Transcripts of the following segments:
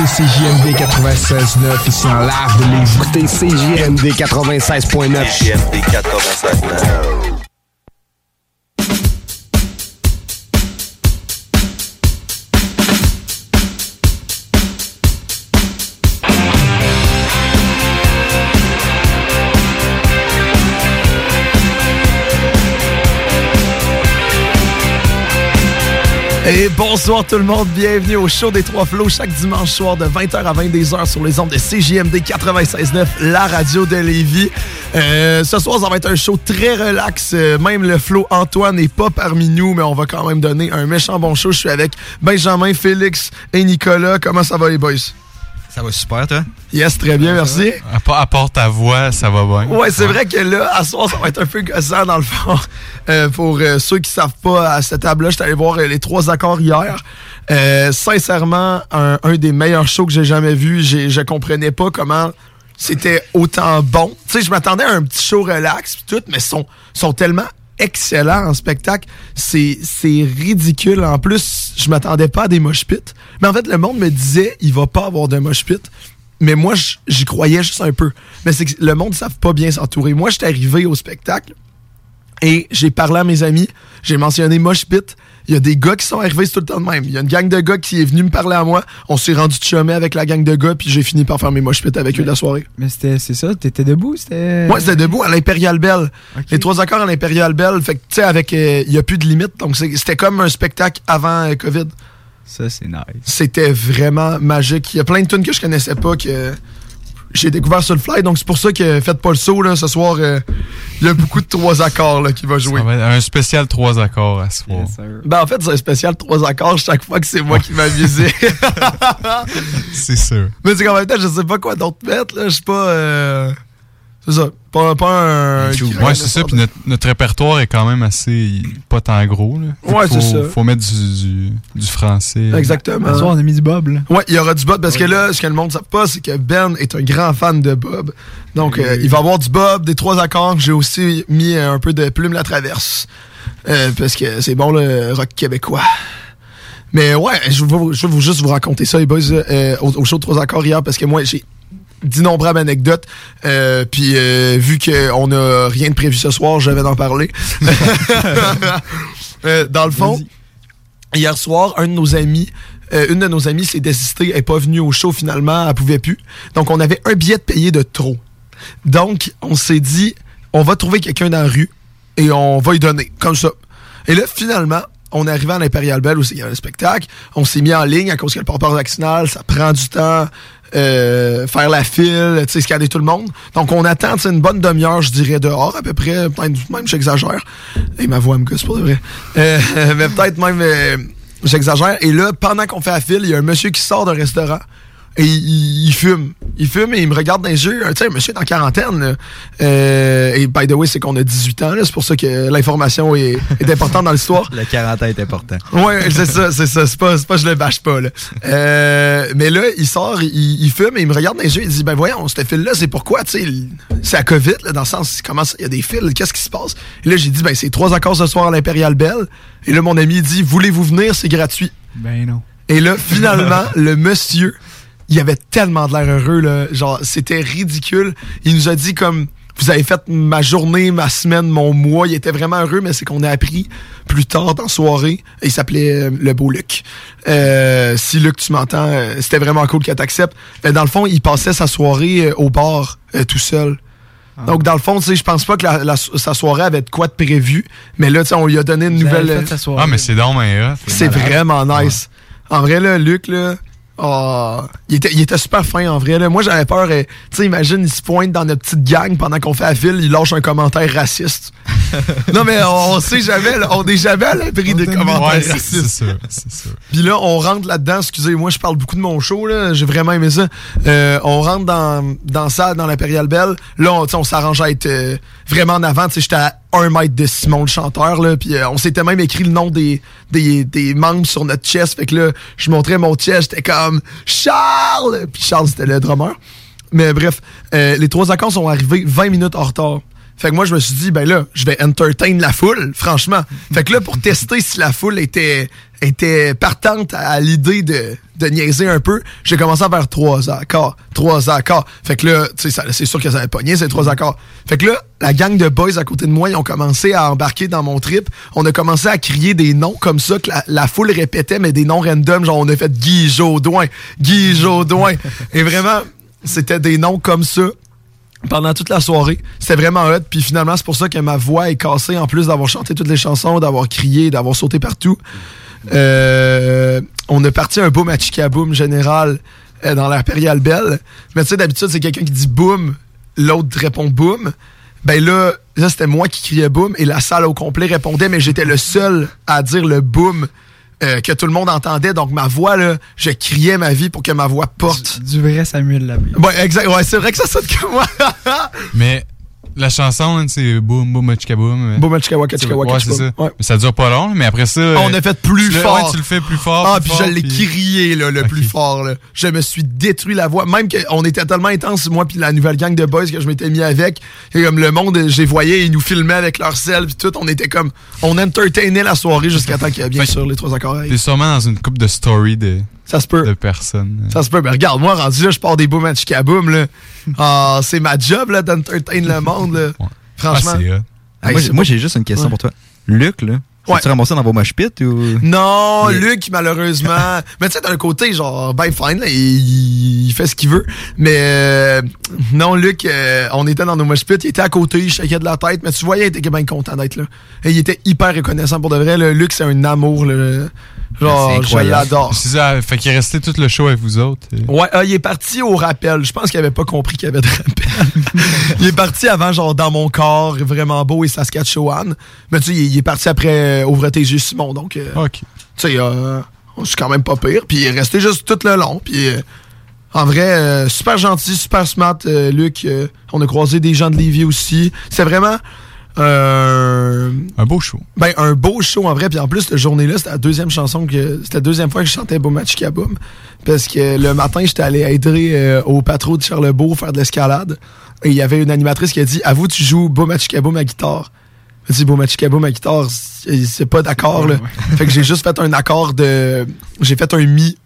Écoutez CJMD 96.9 ici en live de Lévis. Écoutez CJMD 96.9. CJMD 96.9 Et bonsoir tout le monde, bienvenue au show des Trois Flots chaque dimanche soir de 20h à 22h sur les ondes de CJMD 96.9, la radio de Lévis. Euh, ce soir, ça va être un show très relax. Euh, même le flow Antoine n'est pas parmi nous, mais on va quand même donner un méchant bon show. Je suis avec Benjamin, Félix et Nicolas. Comment ça va les boys? Ça va super, toi? Yes, très bien, merci. À part, ta voix, ça va bien. Ouais, c'est vrai que là, à soir, ça va être un peu gossant dans le fond. Euh, pour euh, ceux qui savent pas, à cette table-là, j'étais allé voir euh, les trois accords hier. Sincèrement, un, un des meilleurs shows que j'ai jamais vu. J'ai- Je comprenais pas comment c'était autant bon. Tu sais, je m'attendais à un petit show relax pis tout, mais ils sont, sont tellement excellents en spectacle. C'est ridicule. En plus, je m'attendais pas à des mosh pits. Mais en fait, le monde me disait, il va pas avoir de mosh pit. Mais moi, j'y croyais juste un peu. Mais c'est que le monde ne savent pas bien s'entourer. Moi, j'étais arrivé au spectacle et j'ai parlé à mes amis. J'ai mentionné Mosh Pit. Il y a des gars qui sont arrivés, tout le temps de même. Il y a une gang de gars qui est venu me parler à moi. On s'est rendu de chemin avec la gang de gars, puis j'ai fini par faire mes Pit avec eux de la soirée. Mais c'était, c'est ça, t'étais debout, c'était. Moi, c'était debout à l'Imperial Bell. Les trois accords à l'Imperial Bell. Fait que, tu sais, avec. euh, Il y a plus de limite. Donc, c'était comme un spectacle avant euh, COVID. Ça, c'est nice. C'était vraiment magique. Il y a plein de tunes que je connaissais pas que j'ai découvert sur le fly. Donc, c'est pour ça que faites pas le saut, là. Ce soir, euh, il y a beaucoup de trois accords, là, qui va jouer. Ça va être un spécial trois accords à ce soir. Ben, en fait, c'est un spécial trois accords chaque fois que c'est moi qui m'amusais. c'est sûr. Mais c'est qu'en même temps, je sais pas quoi d'autre mettre, là. Je suis pas. euh, C'est ça. Pas, pas un. Ouais, c'est ça. Puis notre, notre répertoire est quand même assez. pas tant gros. Là. Ouais, c'est ça. Faut mettre du, du, du français. Exactement. On a mis du Bob, là. Ouais, il y aura du Bob parce que là, ce que le monde ne sait pas, c'est que Ben est un grand fan de Bob. Donc, euh, il va avoir du Bob, des trois accords. J'ai aussi mis un peu de plume la traverse. Euh, parce que c'est bon le rock québécois. Mais ouais, je veux, je juste vous raconter ça, les boys, euh, au, au show de trois accords hier, parce que moi, j'ai d'innombrables anecdotes. Euh, Puis euh, vu qu'on n'a rien de prévu ce soir, je vais en parler. Euh, dans le fond, hier soir, un de nos amis, une de nos amies s'est désistée, elle n'est pas venue au show finalement, elle pouvait plus. Donc on avait un billet de payé de trop. Donc on s'est dit, on va trouver quelqu'un dans la rue et on va lui donner, comme ça. Et là, finalement, on est arrivé à l'Imperial Bell où il y a un spectacle. On s'est mis en ligne à cause que le passeport vaccinal, ça prend du temps. Euh, faire la file, tu sais, scanner tout le monde. Donc, on attend une bonne demi-heure, je dirais, dehors, à peu près. Peut-être même, j'exagère. Et ma voix me gosse pour de vrai. Euh, mais peut-être même, euh, j'exagère. Et là, pendant qu'on fait la file, il y a un monsieur qui sort d'un restaurant. Et il, il fume. Il fume et il me regarde dans les yeux. Tu sais, un monsieur est en quarantaine. Euh, et by the way, c'est qu'on a 18 ans. C'est pour ça que l'information est, est importante dans l'histoire. Le 40 ans est important. Ouais, c'est ça, c'est ça. C'est pas, c'est pas, je le bâche pas, là. Euh, mais là, il sort, il, il fume et il me regarde dans les yeux. Il dit, ben voyons, ce fil-là, c'est pourquoi, tu sais, c'est la COVID, là, dans le sens, comment il y a des fils, qu'est-ce qui se passe? Et là, j'ai dit, ben c'est trois accords ce soir à l'Impérial Bell. Et là, mon ami, il dit, voulez-vous venir, c'est gratuit. Ben non. Et là, finalement, le monsieur, il avait tellement de l'air heureux, là. Genre, c'était ridicule. Il nous a dit comme, vous avez fait ma journée, ma semaine, mon mois. Il était vraiment heureux, mais c'est qu'on a appris plus tard dans la soirée. Il s'appelait euh, le beau Luc. Euh, si Luc, tu m'entends, euh, c'était vraiment cool qu'elle t'accepte. Mais dans le fond, il passait sa soirée au bar, euh, tout seul. Donc, dans le fond, tu sais, je pense pas que la- la- sa soirée avait de quoi de prévu. Mais là, tu sais, on lui a donné une nouvelle. fait sa soirée. Ah, mais c'est donc mais C'est vraiment nice. En vrai, là, Luc, là, ah, il, était, il était super fin, en vrai. Là. Moi, j'avais peur. euh, tu sais, imagine, il se pointe dans notre petite gang pendant qu'on fait la file, il lâche un commentaire raciste. non, mais on, on sait jamais, là, on est jamais à l'abri des commentaires Ouais, c'est racistes. c'est sûr, c'est sûr. Puis là, on rentre là-dedans. Excusez-moi, je parle beaucoup de mon show. là. J'ai vraiment aimé ça. Euh, on rentre dans, dans ça, dans l'Impérial Bell. Là, on, s'arrange à être euh, vraiment en avant. Tu sais, J'étais à un mètre de Simon le chanteur. Là, puis euh, on s'était même écrit le nom des, des, des membres sur notre chest. Fait que là, je montrais mon chest. J'étais comme Charles! Puis Charles, c'était le drummer. Mais bref, euh, les trois accords sont arrivés 20 minutes en retard. Fait que moi, je me suis dit, ben là, je vais entertain la foule, franchement. Fait que là, pour tester si la foule était, était partante à l'idée de, de niaiser un peu, j'ai commencé à faire trois accords. Trois accords. Fait que là, tu sais, c'est sûr que ça avait pogné, ces trois accords. Fait que là, la gang de boys à côté de moi, ils ont commencé à embarquer dans mon trip. On a commencé à crier des noms comme ça que la, la foule répétait, mais des noms random. Genre, on a fait Guy Jodoin, Guy Jodoin. Et vraiment, c'était des noms comme ça pendant toute la soirée. C'était vraiment hot. Puis finalement, c'est pour ça que ma voix est cassée, en plus d'avoir chanté toutes les chansons, d'avoir crié, d'avoir sauté partout. Euh, on a parti un beau boom général euh, dans l'Impérial Bell. Mais tu sais, d'habitude, c'est quelqu'un qui dit boum, l'autre répond boum. Ben là, là c'était moi qui criais boum et la salle au complet répondait, mais j'étais le seul à dire le boum euh, que tout le monde entendait. Donc ma voix, là, je criais ma vie pour que ma voix porte. Du vrai Samuel Labbé. Ouais, exact. Ouais, c'est vrai que ça sonne comme moi. Mais la chanson, hein, c'est boum, boum, chika boum. Boum, chika waka, chika waka, Ouais, c'est ça. Ouais. Ça dure pas long, mais après ça. on euh, a fait plus le- fort. Ouais, tu le fais plus fort. Ah, plus puis fort, je l'ai puis- crié, là, le plus fort. Là. Je me suis détruit la voix. Même qu'on était tellement intense, moi, puis la nouvelle gang de boys que je m'étais mis avec. Et comme le monde, les voyais, ils nous filmaient avec leur sel, puis tout. On était comme. On entertainait la soirée jusqu'à temps qu'il y ait bien sûr les trois accords. T'es sûrement dans une coupe de story de, ça se peut. de personnes. Ça se peut. Mais regarde, moi, rendu là, je pars des boom à Chicaboom, là. Ah, c'est ma job, là, d'entertain le monde, là. Franchement. Ah, Hey, moi, j'ai- juste une question Ouais. pour toi. Luc, là, Ouais. tu ramassé dans vos mosh pits ou? Non, Luc, malheureusement. mais tu sais, d'un côté, genre, ben fine, là, il, il fait ce qu'il veut. Mais euh, non, Luc, euh, on était dans nos mosh pits, il était à côté, il shakeait de la tête, mais tu voyais, il était bien content d'être là. Et il était hyper reconnaissant pour de vrai. Là. Luc, c'est un amour. Là. Genre, je incroyable. l'adore. C'est ça, fait qu'il est resté tout le show avec vous autres. euh. Ouais, ah, il est parti au rappel. Je pense qu'il avait pas compris qu'il y avait de rappel. il est parti avant, genre, dans mon corps, vraiment beau et Saskatchewan. Mais tu sais, il, il est parti après euh, Ouvre tes yeux, Simon. Donc, euh, Ok. tu sais, euh, je suis quand même pas pire. Puis il est resté juste tout le long. Puis euh, en vrai, euh, super gentil, super smart, Luc. On a croisé des gens de Lévis aussi. C'est vraiment euh, Un beau show. ben, un beau show en vrai. Puis en plus, cette journée-là, c'était la deuxième chanson que. C'était la deuxième fois que je chantais Boom Machika Boom. Parce que le matin, j'étais allé aider euh, au patron de Charlebourg faire de l'escalade. Et il y avait une animatrice qui a dit Avoue, tu joues Boom Machika Boom à guitare. Dit Boom Machika Boom à guitare, c'est pas d'accord, là. Fait que j'ai juste fait un accord de. J'ai fait un mi.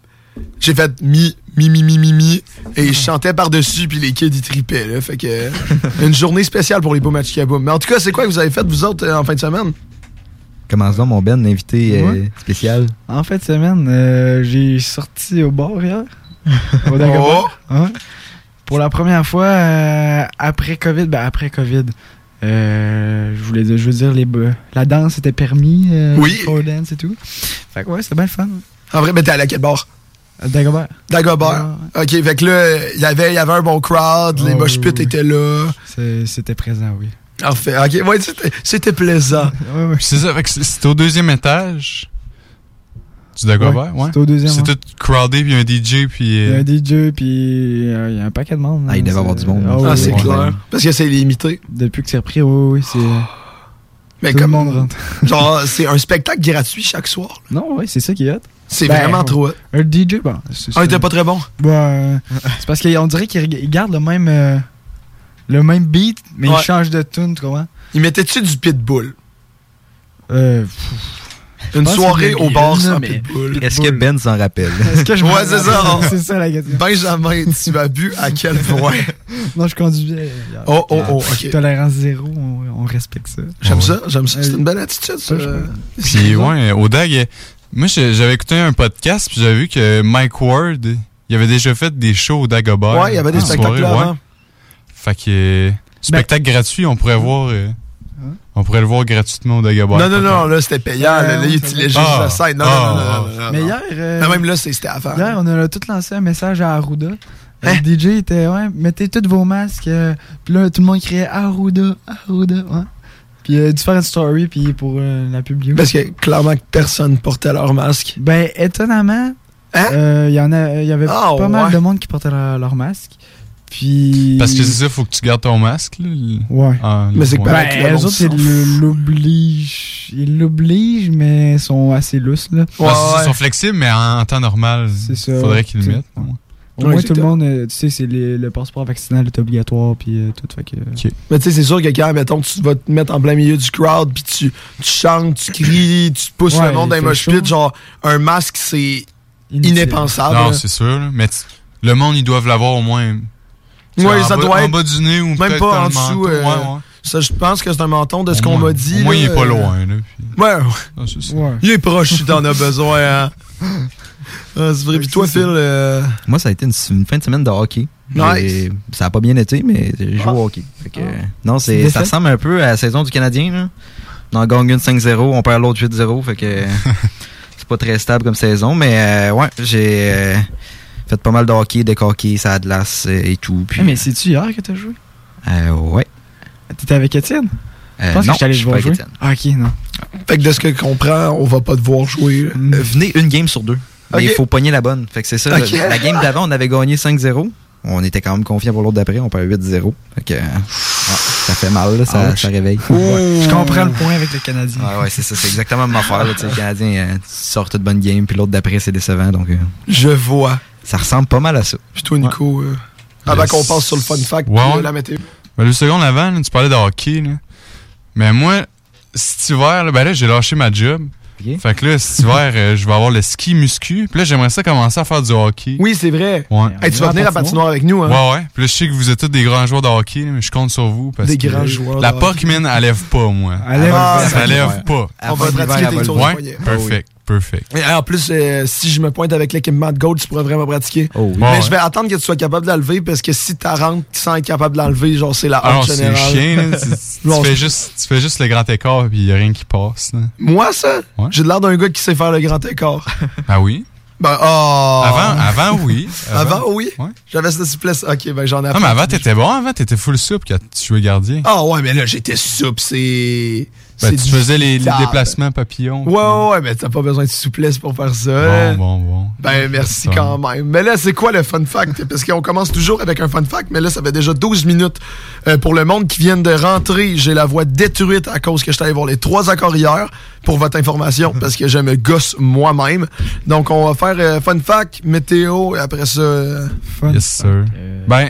J'ai fait mi, mi, mi, mi, mi, mi. Et je chantais par-dessus, puis les kids, ils tripaient, là. Fait que. une journée spéciale pour les Boom Machika Boom. Mais en tout cas, c'est quoi que vous avez fait, vous autres, euh, en fin de semaine? Commence donc, mon Ben, invité euh, Ouais. spécial? En fin de semaine, euh, j'ai sorti au bar hier. Au Dagobah. Ouais. Pour la première fois, euh, après COVID, ben après COVID, euh, je voulais dire, je veux dire, les, la danse était permis. euh, Oui. dance et tout. Fait que ouais, c'était bien le fun. En vrai, mais t'es allé à quel bar? À Dagobah. Dagobert. Ok, fait que là, il y avait, il y avait un bon crowd, les Oh, mosh pits oui, oui. étaient là. C'était présent, oui. Parfait. Ok, ouais, c'était- c'était plaisant. Ouais, ouais. Puis c'est ça, fait que c'était au deuxième étage. Du Dagobert, ouais. C'était au deuxième. C'est ouais. tout crowdé, puis un DJ, puis. Il y a euh, un DJ, puis euh, il y a un paquet de monde. Ah, il hein, devait avoir du monde. Ah, Ah, oui, c'est clair. Parce que c'est limité. Depuis que c'est repris, oui, oui, c'est. Mais Tout le comme. monde rentre. Genre, c'est un spectacle gratuit chaque soir. Non, oui, c'est ça qui est hot. C'est Ben, vraiment trop hot. Un DJ, bon. c'est- Ah, il était pas très bon. Ouais, euh, c'est parce qu'on dirait qu'il garde le même, euh, le même beat, mais Ouais. il change de tune, tu comprends? Il mettait-tu du pitbull? Euh, Une soirée au bar sans pitbull. Est-ce que Ben s'en rappelle? Est-ce que je Ouais, c'est ça. rappelle? C'est ça la question. Benjamin, tu as bu à quel point? Non, je conduisais. Oh, oh, oh, ok. Tolérance zéro, on, on respecte ça. J'aime ça, j'aime ça. C'est une belle attitude, ça. Puis ouais, au DAG, euh, moi j'avais écouté un podcast, puis j'avais vu que Mike Ward, il avait déjà fait des shows au Dagobert. Ouais, il y avait des spectacles soirée, ouais. Fait que euh, spectacle gratuit, on pourrait voir. euh, on pourrait le voir gratuitement au Dagobert. Non, non, non, là, c'était payant. là, là, il utilisait juste Ah. la scène. Non, Ah. non, non, non, Mais hier, euh, même là, c'était avant. hier, on a tout lancé un message à Arruda. Hein? Le DJ était, ouais, mettez tous vos masques. euh, puis là, tout le monde criait Arruda, Arruda, ouais. Puis euh, différentes stories, puis pour euh, la publier. Parce que clairement que personne portait leur masque. Ben, étonnamment, Hein? euh, il y en a, il y avait Ah, pas mal de monde qui portait leur, leur masque. Puis. Parce que c'est ça, faut que tu gardes ton masque. Là. Ouais. Ah, Mais c'est que Ben, eux autres, ils l'obligent. Ils l'obligent, mais ils sont assez lousses, là. Ouais, Ils sont flexibles, mais en, en temps normal, il faudrait qu'ils le mettent. ouais. Au Ouais, moins, tout le monde, euh, tu sais, c'est les- le passeport vaccinal est obligatoire, puis euh, tout. Fait que. Mais tu sais, c'est sûr que quand, mettons, tu vas te mettre en plein milieu du crowd, puis tu, tu chantes, tu cries, tu pousses Ouais, le monde chaud. pits, genre, un masque, c'est inépensable. Non, c'est sûr. Mais le monde, ils doivent l'avoir au moins. En ça bas- doit En être- bas du nez ou Même pas en dessous. euh, Ouais, ouais. Ça, je pense que c'est un menton de ce qu'on m'a dit. Là, il est pas euh, loin. Là, puis- Ouais, ouais. Ah. Ouais. Il est proche si t'en as besoin. Hein. Ah, c'est vrai. Puis toi, Phil, euh, Moi, ça a été une, une fin de semaine de hockey. Nice. Et Ça a pas bien été, mais j'ai joué au hockey. Fait que, Non, c'est, ça ressemble un peu à la saison du Canadien. Là. On en gagne une 5-0, on perd l'autre 8-0. Fait que c'est pas très stable comme saison. Mais euh, ouais, j'ai euh, fait pas mal de hockey, de hockey, ça a de l'as euh, et tout. Puis, Ah, mais c'est-tu hier que t'as joué? Euh, ouais. T'étais avec Étienne? Euh, Je pense non, que je suis voir pas jouer. avec Étienne. Ah, ok, non. fait que de ce que je comprends, on va pas te voir jouer. Mm. Euh, venez une game sur deux. Mais il faut pogner la bonne. Fait que c'est ça. La, game d'avant, on avait gagné 5-0. On était quand même confiant pour l'autre d'après. On perd 8-0. Fait que, euh, ouais, ça fait mal, là, ça, réveille. Je comprends le point avec le Canadien. Ouais, ouais, c'est ça. C'est exactement même affaire. Là, Tu sais, le Canadien euh, tu sors toute bonne game, puis l'autre d'après, c'est décevant. Donc, euh, Je vois. Ça ressemble pas mal à ça. Puis toi, Nico, euh, avant Yes. qu'on passe sur le fun fact, puis, ouais. euh, la météo. Ben, le second avant, là, tu parlais de hockey. Là. Mais moi, cet hiver, là, ben là, j'ai lâché ma job. Ok. Fait que là, cet hiver, euh, je vais avoir le ski muscu. Puis là, j'aimerais ça commencer à faire du hockey. Oui, c'est vrai. Ouais. Hey, tu vas venir à patinoire. patinoire avec nous, hein? Ouais, ouais. Puis là, je sais que vous êtes tous des grands joueurs de hockey, mais je compte sur vous. Parce Des que grands joueurs La man, elle lève pas, moi. Elle lève Ah, le Ça vent. lève pas. On va pratiquer tes elle tours de Ouais, poignet. perfect, perfect. Et en plus, euh, si je me pointe avec l'équipement de Gold, tu pourrais vraiment pratiquer. Oh, oui. Mais ouais. je vais attendre que tu sois capable de l'enlever parce que si tu rentres sans être capable de l'enlever, genre c'est la Ah honte c'est générale. chien, là. Tu, fais c'est- juste, tu fais juste le grand écart, puis il a rien qui passe, là. Moi, ça, Ouais. j'ai l'air d'un gars qui sait faire le grand écart. Ah oui? ben, oh! Avant, avant, oui. Avant, oui? Ouais. J'avais cette souplesse. Ok, ben j'en ai Non, mais avant, t'étais bon. Avant, t'étais full souple quand tu jouais gardien. Ah ouais, mais là, j'étais souple, c'est... Ben, tu faisais les, déplacements papillons. Ouais, ouais, ouais, mais t'as pas besoin de souplesse pour faire ça. Bon, bon, bon. Ben, merci Ça. quand même. Mais là, c'est quoi le fun fact? Parce qu'on commence toujours avec un fun fact, mais là, ça fait déjà 12 minutes. Euh, pour le monde qui vient de rentrer, j'ai la voix détruite à cause que je suis allé voir les trois accords hier, pour votre information, parce que je me gosse moi-même. Donc, on va faire euh, fun fact, météo, et après ça... euh, Fun. Yes, sir. Ben,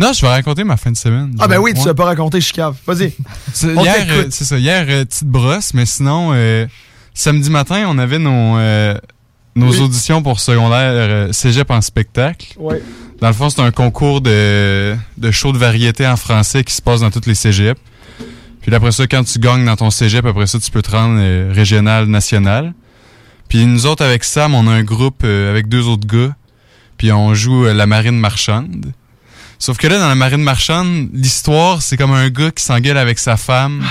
non, je vais raconter ma fin de semaine. Ah ben oui, tu sais pas raconter, je suis cave. Vas-y. C'est- euh, c'est ça. Hier, euh, petite brosse, mais sinon, euh, samedi matin, on avait nos, nos Oui. auditions pour secondaire cégep en spectacle. Ouais. Dans le fond, c'est un concours de, de show de variété en français qui se passe dans toutes les cégeps. Puis après ça, quand tu gagnes dans ton cégep, après ça, tu peux te rendre régional, national. Puis nous autres, avec Sam, on a un groupe avec deux autres gars. Puis on joue la marine marchande. Sauf que là, dans la marine marchande, l'histoire, c'est comme un gars qui s'engueule avec sa femme.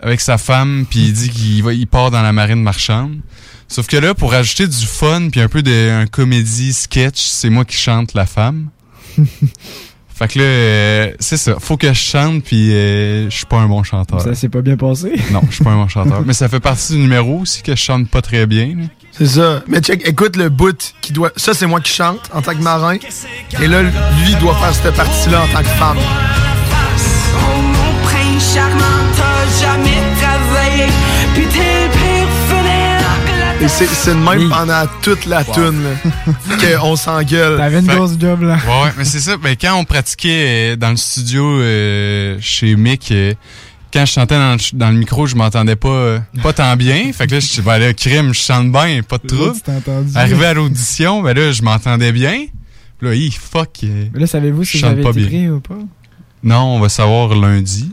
Avec sa femme, puis il dit qu'il va, il part dans la marine marchande. Sauf que là, pour ajouter du fun, puis un peu de comédie sketch, c'est moi qui chante la femme. Fait que là, euh, c'est ça. Faut que je chante, puis euh, je suis pas un bon chanteur. Ça s'est pas bien passé? Non, je suis pas un bon chanteur. Mais ça fait partie du numéro aussi que je chante pas très bien. C'est ça. Mais check, écoute le bout qui doit. Ça, c'est moi qui chante en tant que marin. Et là, lui doit faire cette partie-là en tant que femme. Oh mon prince charmant, t'as jamais travaillé. Puis Et c'est de même pendant toute la toune là, qu'on s'engueule. T'avais une Fait- grosse job, là. Ouais, mais c'est ça. Ben, quand on pratiquait euh, dans le studio euh, chez Mick, euh, quand je chantais dans le, dans le micro, je m'entendais pas euh, pas tant bien. Fait que là, je suis ben là, crime, je chante bien, pas de trouble. Arrivé à l'audition, ben là, je m'entendais bien. Puis Là, hi, fuck. Mais là, savez-vous si pas été bien. pris ou pas? Non, on va savoir lundi.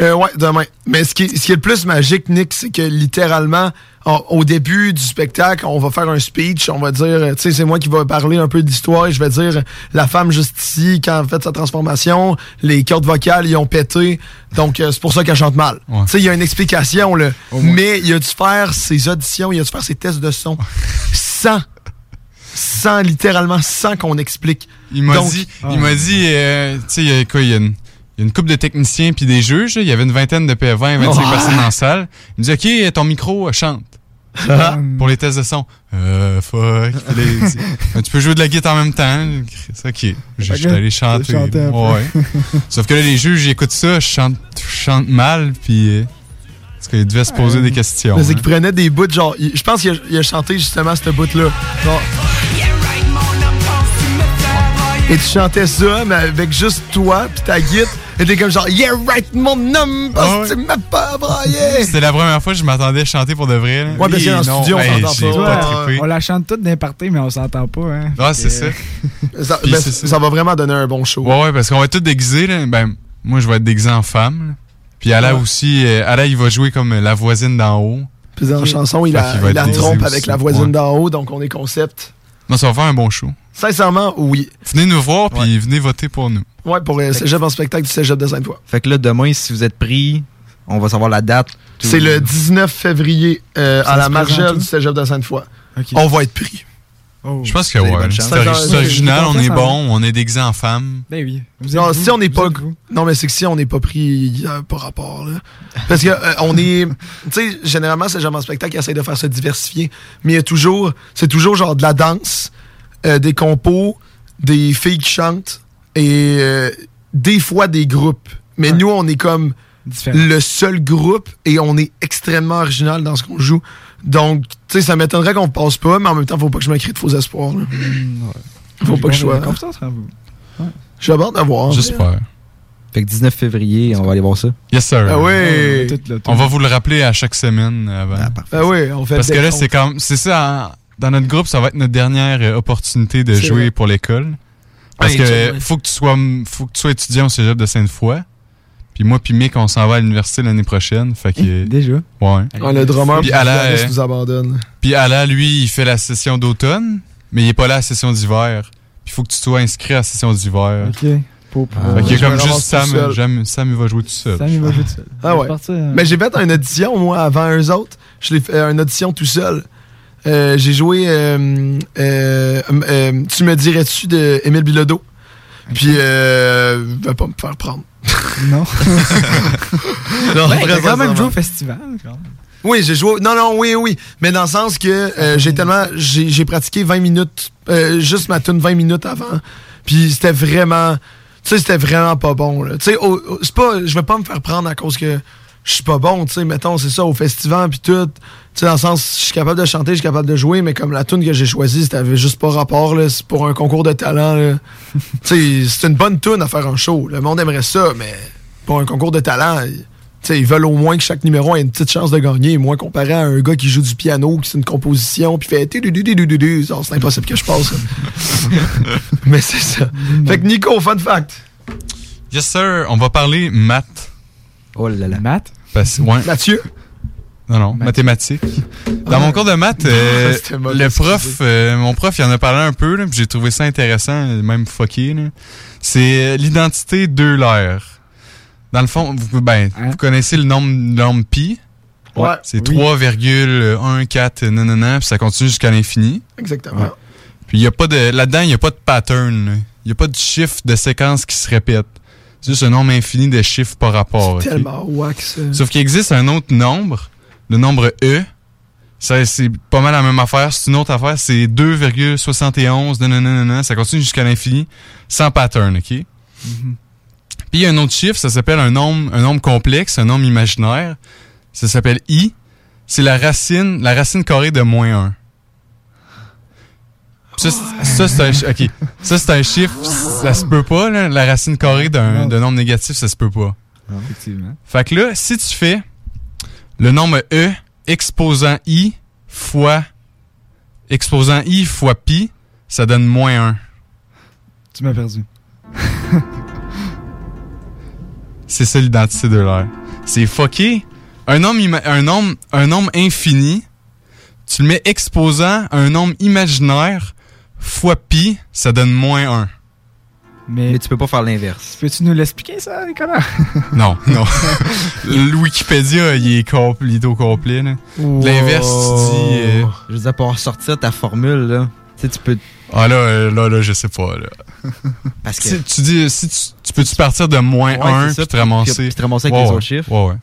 Euh, ouais, demain. Mais ce qui, ce qui est le plus magique, Nick, c'est que littéralement, en- au début du spectacle, on va faire un speech, on va dire, euh, tu sais, c'est moi qui va parler un peu d'histoire et je vais dire, la femme juste ici, quand elle a fait sa transformation, les cordes vocales, ils ont pété, donc euh, c'est pour ça qu'elle chante mal. Tu sais, il y a une explication, là. Mais il a dû faire ses auditions, il a dû faire ses tests de son sans, sans, littéralement, sans qu'on explique. Il m'a dit, il m'a dit, euh, tu sais, il y a quoi, il y a une, il y a une couple de techniciens puis des juges. Il y avait une vingtaine de P20, 25 Ouais. personnes dans la salle. Il me dit, OK, ton micro, euh, chante. pour les tests de son. Euh, fuck. Tu peux jouer de la guitare en même temps. C'est OK. Je suis allé chanter. Ouais. Sauf que là, les juges, ils écoutent ça, je chante, je chante mal, puis... euh, parce qu'ils devaient se poser des questions. C'est hein. qu'il prenait des bouts, genre, je pense qu'il a, chanté justement ce bout-là. Genre, Et tu chantais ça, mais avec juste toi, puis ta guide, et t'es comme genre, yeah, right, mon homme, parce que tu m'as pas braillé. C'était la première fois que je m'attendais à chanter pour de vrai. là. Ouais, parce Non, studio, on hey, s'entend pas. pas Ouais, trippé. On la chante toute d'un party, mais on s'entend pas, hein. Ah, c'est ça. Ça, Puis ben, c'est ça va vraiment donner un bon show. Ouais, ouais, parce qu'on va être tous déguisés. Là. Ben, moi, je vais être déguisé en femme. là. Puis Ala Ouais. aussi, euh, Ala, il va jouer comme la voisine d'en haut. Puis dans la chanson, il a, qu'il va il être a déguisé trompe aussi. avec la voisine Ouais. d'en haut, donc on est concept. Non, ça va faire un bon show. Sincèrement, oui. Venez nous voir, puis venez voter pour nous. Ouais, pour euh, Cégep en spectacle du Cégep de Sainte-Foy. Fait que là, demain, si vous êtes pris, on va savoir la date. C'est le 19 février euh, à la margelle où? du Cégep de Sainte-Foy. On va être pris. Je pense que ouais. C'est original, on est bon, on est déguisé en femme. Ben oui. Vous Non, si on n'est pas. Non, mais c'est que si on n'est pas pris, il y a pas rapport, là. Parce que, euh, on est. Tu sais, généralement, c'est genre en spectacle qui essaie de faire se diversifier. Mais il y a toujours. C'est toujours genre de la danse, euh, des compos, des filles qui chantent et euh, des fois des groupes. Mais nous, on est comme Différent. le seul groupe et on est extrêmement original dans ce qu'on joue. Donc, tu sais, ça m'étonnerait qu'on passe pas, mais en même temps, faut pas que je me crée de faux espoirs. là. Faut pas que je sois. J'ai vous. J'ai hâte de voir. J'espère. Fait que 19 février, on va aller voir ça. Yes, sir. Ah oui! On va vous le rappeler à chaque semaine avant. Ah oui, on fait Parce que là, c'est comme. C'est ça, en- dans notre groupe, ça va être notre dernière euh, opportunité de jouer vrai. pour l'école. Parce Ouais, que faut que tu sois faut que tu sois étudiant au cégep de Sainte-Foy. Puis moi puis Mick, on s'en va à l'université l'année prochaine. Fait que. Déjà? Ouais. Ah, le drummer Puis Alain, Alain nous abandonne. Puis Ala, lui, il fait la session d'automne, mais il est pas là à la session d'hiver. Puis il faut que tu sois inscrit à la session d'hiver. Ok. Pour, pour, Fait qu'il y a Je comme me juste Sam. Sam, Sam, il va jouer tout seul. Sam, il va jouer tout seul. Ah ouais. partir, euh, Mais j'ai fait une audition, moi, avant eux autres. Je l'ai fait euh, une audition tout seul. Euh, j'ai joué euh, euh, euh, Tu me dirais-tu de Émile Bilodeau? Puis, euh, va pas me faire prendre. Non. Non, Ouais, t'as quand même joué au festival. Oui, j'ai joué. Non, non, oui, oui. Mais dans le sens que euh, j'ai tellement. J'ai pratiqué 20 minutes, euh, juste ma tune 20 minutes avant. Puis c'était vraiment. Tu sais, c'était vraiment pas bon. Tu sais, c'est pas. Je vais pas me faire prendre à cause que je suis pas bon. Tu sais, mettons, c'est ça, au festival, puis tout. Tu sais, dans le sens, je suis capable de chanter, je suis capable de jouer, mais comme la tune que j'ai choisie, c'était avait juste pas rapport. là. C'est pour un concours de talent. là. tu sais, c'est une bonne tune à faire un show. Le monde aimerait ça, mais pour un concours de talent. Tu sais, ils veulent au moins que chaque numéro ait une petite chance de gagner. Moi, comparé à un gars qui joue du piano, qui c'est une composition, puis fait c'est impossible que je passe. Mais c'est ça. Fait que Nico, fun fact. Yes, sir. On va parler maths. Oh là là. Parce, ouais. Mathieu? Non, non, mathématiques. Dans mon cours de maths, euh, le prof, euh, mon prof, il en a parlé un peu, là, puis j'ai trouvé ça intéressant, même fucké. là. C'est euh, l'identité d'Euler. Dans le fond, vous, ben, Hein? vous connaissez le nombre, le nombre pi? Ouais. C'est Oui. 3,14, nanana, puis ça continue jusqu'à l'infini. Exactement. Puis il y a pas de là-dedans, il y a pas de pattern. Il n'y a pas de chiffre de séquence qui se répète. C'est juste un nombre infini de chiffres par rapport. C'est tellement ça. Sauf qu'il existe un autre nombre, le nombre E. Ça, c'est pas mal la même affaire. C'est une autre affaire. C'est 2,71. nanana, Ça continue jusqu'à l'infini, sans pattern, OK? Puis il y a un autre chiffre, ça s'appelle un nombre, un nombre complexe, un nombre imaginaire. Ça s'appelle I. C'est la racine, la racine carrée de moins 1. Ça, c'est- ça, c'est un. Ça, c'est un chiffre, ça se peut pas, là. La racine carrée d'un nombre négatif, ça se peut pas. Effectivement. Fait que là, si tu fais le nombre E exposant I fois exposant I fois pi, ça donne moins 1. Tu m'as perdu. C'est ça l'identité de l'air. C'est fucké. Un nombre, un, nombre, un nombre infini, tu le mets exposant à un nombre imaginaire fois pi, ça donne moins 1. Mais, tu peux pas faire l'inverse. Peux-tu nous l'expliquer, ça, Nicolas? Non, non. le Wikipédia, il est, compl- il est au complet. L'inverse, tu dis... euh, Je veux dire, pour sortir ta formule, là, tu sais, tu peux. Ah là, euh, là, là, je sais pas. Là. Parce que. Si tu dis, si tu, tu peux-tu partir de moins Ouais, 1 c'est ça, puis te ramasser? puis te ramasser avec les ouais. autres chiffres? Ouais, ouais.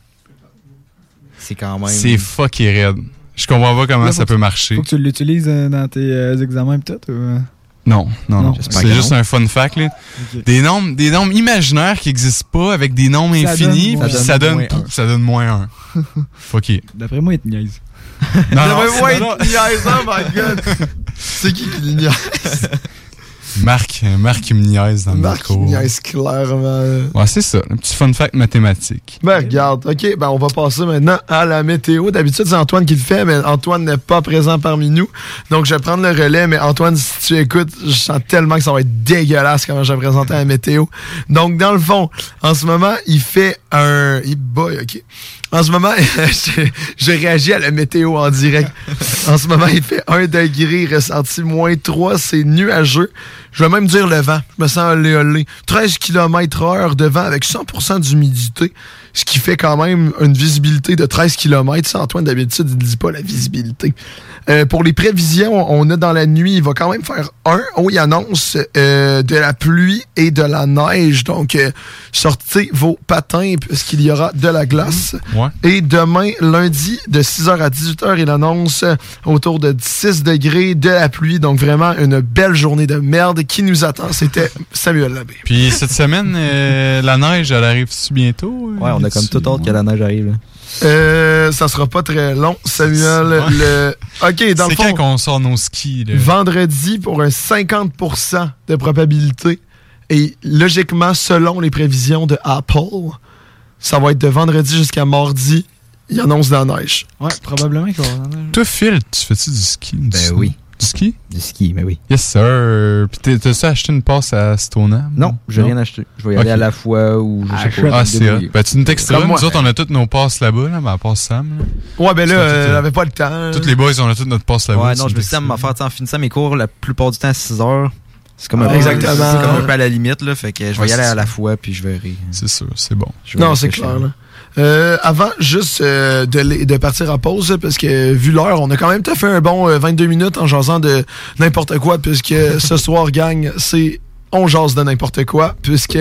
C'est quand même. C'est fucké raide. Je comprends pas comment Là, ça peut marcher. Faut que tu l'utilises euh, dans tes euh, examens et tout? Ou... euh? Non, non, non. C'est juste non. un fun fact. Là. Des, nombres, des nombres imaginaires qui n'existent pas avec des nombres Ça infinis, donne puis ça un. donne, Moins pouf, ça donne moins 1. Fucké. D'après moi, il te niaise. Non, ouais, non. il niaise, oh my god. C'est qui qui le niaise? Marc, euh, Marc il me niaise dans le Marc, il micro. niaise clairement. Ouais, c'est ça. Un petit fun fact mathématique. Ben regarde, ok, ben on va passer maintenant à la météo. D'habitude c'est Antoine qui le fait, mais Antoine n'est pas présent parmi nous. Donc je vais prendre le relais, mais Antoine, si tu écoutes, je sens tellement que ça va être dégueulasse comment je vais présenter la météo. Donc dans le fond, en ce moment, il fait un... Il boy, ok. En ce moment, je, réagis à la météo en direct. En ce moment, il fait 1 degré, ressenti moins 3, c'est nuageux. Je vais même dire le vent. Je me sens olé olé. 13 km heure de vent avec 100% d'humidité, ce qui fait quand même une visibilité de 13 km. Ça, Antoine, d'habitude, il ne dit pas la visibilité. Euh, pour les prévisions, on a dans la nuit, il va quand même faire un. Oh, il annonce euh, de la pluie et de la neige. Donc, euh, sortez vos patins puisqu'il y aura de la glace. Ouais. Et demain, lundi, de 6h à 18h, il annonce autour de 16 degrés de la pluie. Donc, vraiment, une belle journée de merde qui nous attend. C'était Samuel Labbé. Puis cette semaine, euh, la neige, elle arrive-tu bientôt? Ouais, on a comme tout autre que la neige arrive. là. Euh, ça sera pas très long, Samuel. Le... OK, dans le C'est fond, quand qu'on sort nos skis? Là? vendredi pour un 50% de probabilité. Et logiquement, selon les prévisions de Apple, ça va être de vendredi jusqu'à mardi. Il annonce de la neige. Ouais, probablement qu'il va y avoir de la neige. Toi, Phil, tu fais-tu du ski? Ben oui. Du ski? Du ski, mais oui. Yes, sir. Puis t'as-tu acheté une passe à Stoneham? Non, je vais rien acheter. Je vais y aller à la fois ou je sais Achète. pas. Ah, c'est hot. Ben, tu nous texteras. Nous moi. autres, on a toutes nos passes là-bas, là, à part Sam. là. Ouais, ben là, euh, avait pas le temps. Toutes les boys, on a toutes notre passe là-bas. Ouais, non, je me suis dit m'en faire, tu sais, en finissant mes cours, la plupart du temps à 6 heures. C'est comme, un Ah, peu- exactement. c'est comme un peu à la limite, là. Fait que je vais Ouais, y aller à la fois, puis je verrai. C'est sûr, c'est bon. Je vais Non, c'est clair. Là. Euh, avant juste euh, de, de partir en pause, parce que vu l'heure, on a quand même fait un bon euh, 22 minutes en jasant de n'importe quoi, puisque ce soir, gang, c'est on jase de n'importe quoi, puisque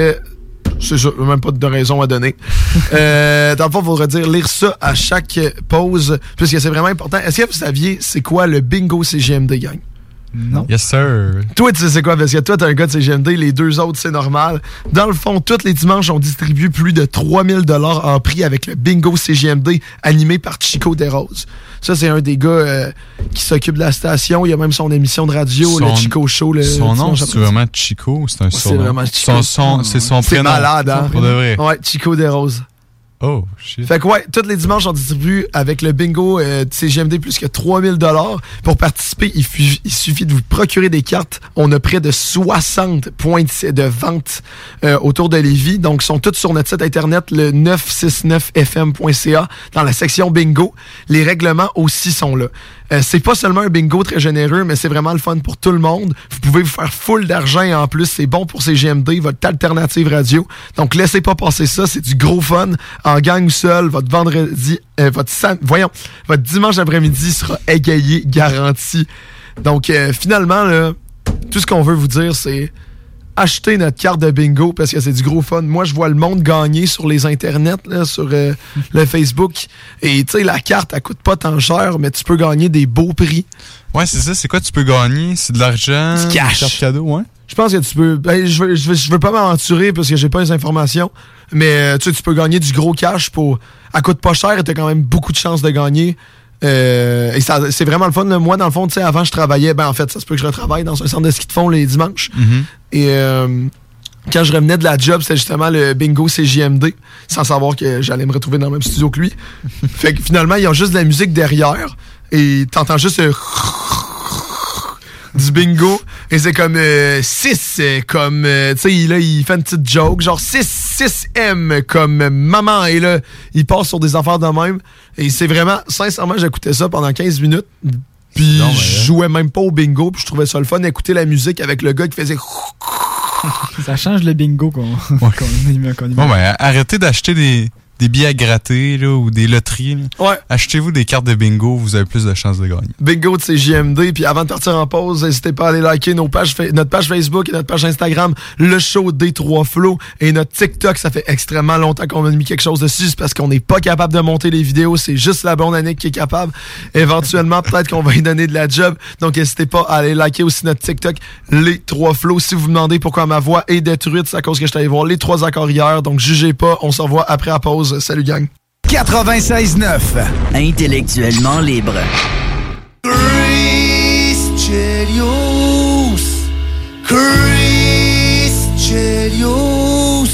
c'est ça, même pas de raison à donner. euh, dans le fond, il faudrait dire lire ça à chaque pause, puisque c'est vraiment important. Est-ce que vous saviez c'est quoi le bingo CGMD, gang? Non. Yes, sir. Toi, tu sais c'est quoi, parce que toi, t'es un gars de CGMD, les deux autres, c'est normal. Dans le fond, tous les dimanches, on distribue plus de 3000 dollars en prix avec le bingo CGMD animé par Chico Desroses. Ça, c'est un des gars euh, qui s'occupe de la station. Il y a même son émission de radio, le Chico Show. Le Son nom, c'est vraiment Chico c'est un c'est surnom? vraiment Chico. Son, son, c'est son C'est prénom. malade, hein? Pour de vrai. Ouais, Chico Desroses. Oh, shit. Fait que ouais, tous les dimanches, on distribue avec le bingo euh, CGMD plus que 3000 dollars. Pour participer, il, il suffit de vous procurer des cartes. On a près de 60 points de, de vente euh, autour de Lévis. Donc, ils sont tous sur notre site internet, le 969fm.ca, dans la section bingo. Les règlements aussi sont là. Euh, c'est pas seulement un bingo très généreux, mais c'est vraiment le fun pour tout le monde. Vous pouvez vous faire full d'argent et en plus, c'est bon pour CGMD, votre alternative radio. Donc, laissez pas passer ça. C'est du gros fun. En gang seul, votre vendredi, euh, votre voyons, votre dimanche après-midi sera égayé, garanti. Donc, euh, finalement, là, tout ce qu'on veut vous dire, c'est acheter notre carte de bingo parce que c'est du gros fun. Moi, je vois le monde gagner sur les internets, là, sur euh, le Facebook. Et tu sais, la carte, elle coûte pas tant cher, mais tu peux gagner des beaux prix. Ouais, c'est ça. C'est quoi tu peux gagner? C'est de l'argent? Du cash. Cadeaux, ouais. Je pense que tu peux. ben, je, veux, je, veux, je veux pas m'aventurer parce que j'ai pas les informations. Mais euh, tu sais, tu peux gagner du gros cash pour. Elle coûte pas cher et t'as quand même beaucoup de chances de gagner. Euh, et c'est vraiment le fun. là. Moi, dans le fond, tu sais, avant, je travaillais. Ben, en fait, ça se peut que je retravaille dans un centre de ski de fond les dimanches. Mhm. Et euh, quand je revenais de la job, c'était justement le bingo CJMD, sans savoir que j'allais me retrouver dans le même studio que lui. fait que finalement, ils ont juste de la musique derrière et t'entends juste le du bingo et c'est comme 6 comme euh, tu sais là il fait une petite joke genre 6 6M comme euh, maman et là il passe sur des affaires de même et c'est vraiment sincèrement j'écoutais ça pendant 15 minutes. Puis je jouais même pas au bingo puis je trouvais ça le fun d'écouter la musique avec le gars qui faisait Ça change le bingo qu'on qu'on y Bon, ben, arrêtez d'acheter des, des billets à gratter, là, ou des loteries. là. Ouais. Achetez-vous des cartes de bingo, vous avez plus de chances de gagner. bingo de CJMD. Puis avant de partir en pause, n'hésitez pas à aller liker nos pages, notre page Facebook et notre page Instagram, le show des trois flots. Et notre TikTok, ça fait extrêmement longtemps qu'on a mis quelque chose dessus. Parce qu'on n'est pas capable de monter les vidéos. C'est juste la bonne Annick qui est capable. Éventuellement, peut-être qu'on va y donner de la job. Donc n'hésitez pas à aller liker aussi notre TikTok, les trois flots. Si vous vous demandez pourquoi ma voix est détruite, c'est à cause que je suis allé voir les trois accords hier. Donc jugez pas. On se revoit après la pause. Salut gang. 96.9. Intellectuellement libre. Chris Chelios, Chris Chelios.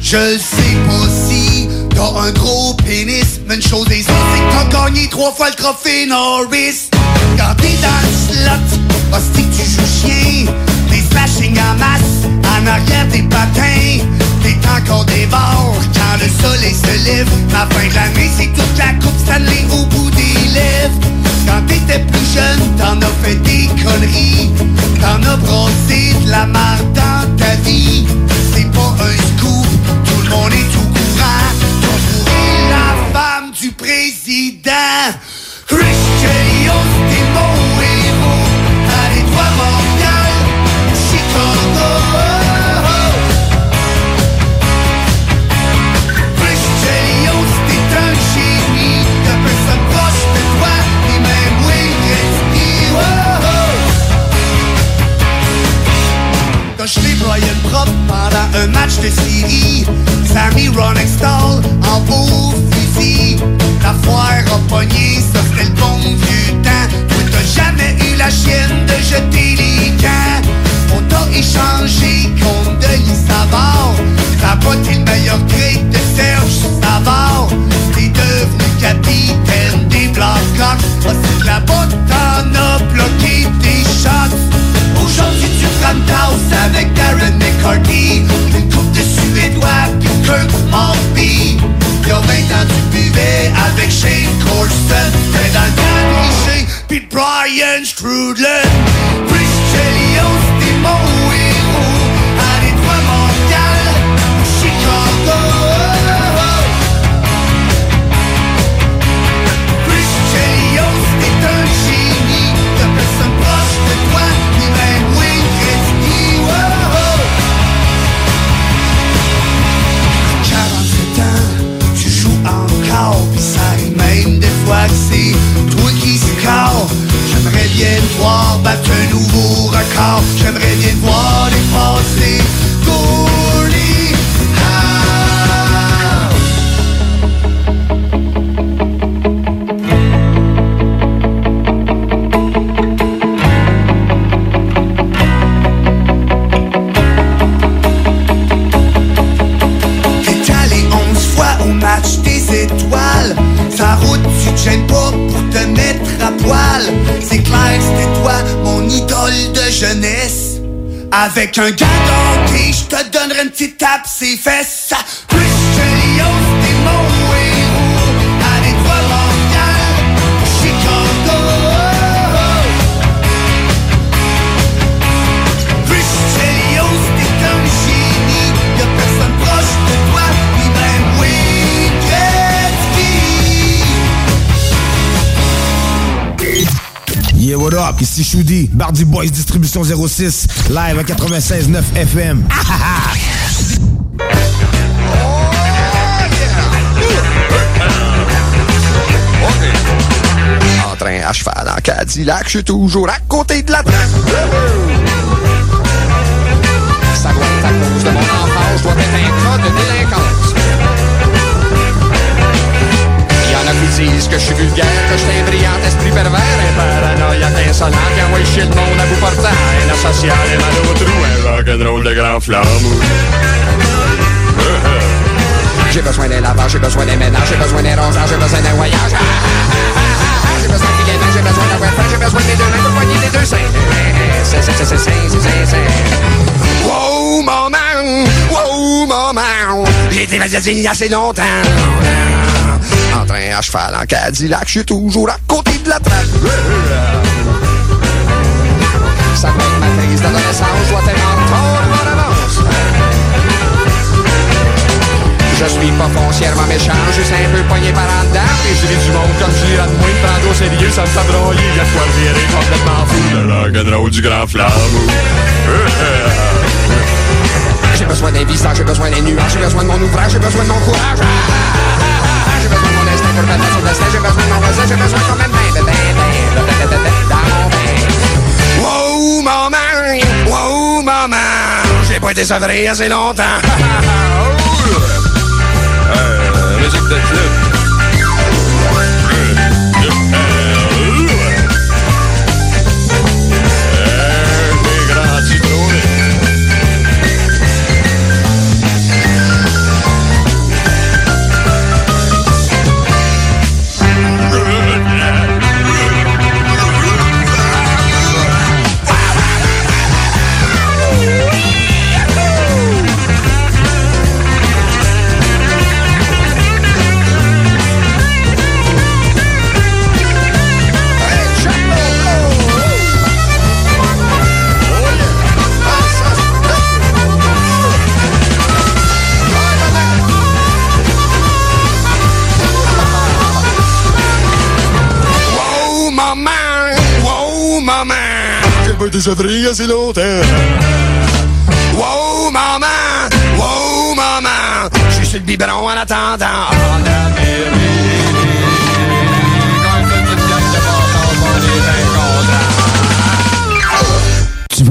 Je le sais pas si t'as un gros pénis, mais une chose est sûre, c'est que t'as gagné trois fois le trophée Norris. Quand t'es dans le slot, hostie que tu joues chien, des slashing en masse, en arrière des patins, le soleil se lève. La fin de l'année, c'est toute la coupe Stanley au bout des lèvres. Quand t'étais plus jeune, t'en as fait des conneries. T'en as brossé de la marde dans ta vie. C'est pas un scoop, tout le monde est au courant. T'as la femme du président. Christian, un match de série. Sammy Ronextall en beau fusil. La foire a pogné, ça c'était le bon vieux temps. Toi t'as jamais eu la chienne de jeter les camps. On t'a échangé contre Denis Savard. T'as pas le meilleur grade de Serge Savard. T'es devenu capitaine des Blackhawks. Ah, c'est là-bas t'en as bloqué tes shots. Aujourd'hui tu prends une tasse avec Darren McCarthy Une coupe de Suédois puis Kirk Maltby Y'a 20 ans avec Shane Corson T'es dans Brian Strudlin fois que c'est toi qui J'aimerais bien voir battre un nouveau record. J'aimerais bien voir dépasser Avec un gars d'hockey, je te donnerai une petite tape ses fesses. Christian what? Ici Choudi, Bardy Boys Distribution 06, live à 96.9 FM. En train à cheval en Cadillac, je suis toujours à côté de la traque. Ça doit être à cause de mon enfance, je dois être un. Disent que je suis vulgaire, que je suis un brillant esprit pervers, un paranoïaque insolent, qui envoie chier le monde à bout portant, un asocial et mal au trou, un rock'n'roll de grand flamme. J'ai besoin d'un lavage, j'ai besoin d'un ménage, j'ai besoin d'un rosage, j'ai besoin d'un voyage. Ah, ah, ah, J'ai besoin de clients, j'ai besoin d'un webfan, j'ai besoin des deux mains pour poigner les deux seins. C'est, c'est, c'est, c'est, c'est, c'est. Wow, maman! Wow, maman! J'ai été magazine il y a assez longtemps. En à cheval en Cadillac, je suis toujours à côté de la traque. Ça doit être ma crise d'adolescence, je dois être encore en avance. Je suis pas foncièrement méchant, juste un peu poigné par en dedans Et je vis du monde comme je de moi, me prendre au sérieux, ça me fait broyer de quoi le virer complètement fou, le rock'n'roll du grand flamme J'ai besoin d'un visage, j'ai besoin des nuages, j'ai besoin de mon ouvrage, j'ai besoin de mon courage ah, ah, ah, J'ai besoin de pour me de Wow, maman, wow, maman, j'ai pas été sevré assez longtemps. musique de club. Pas été sevré assez longtemps. Wow, maman! Wow, maman! Je suis le biberon en attendant.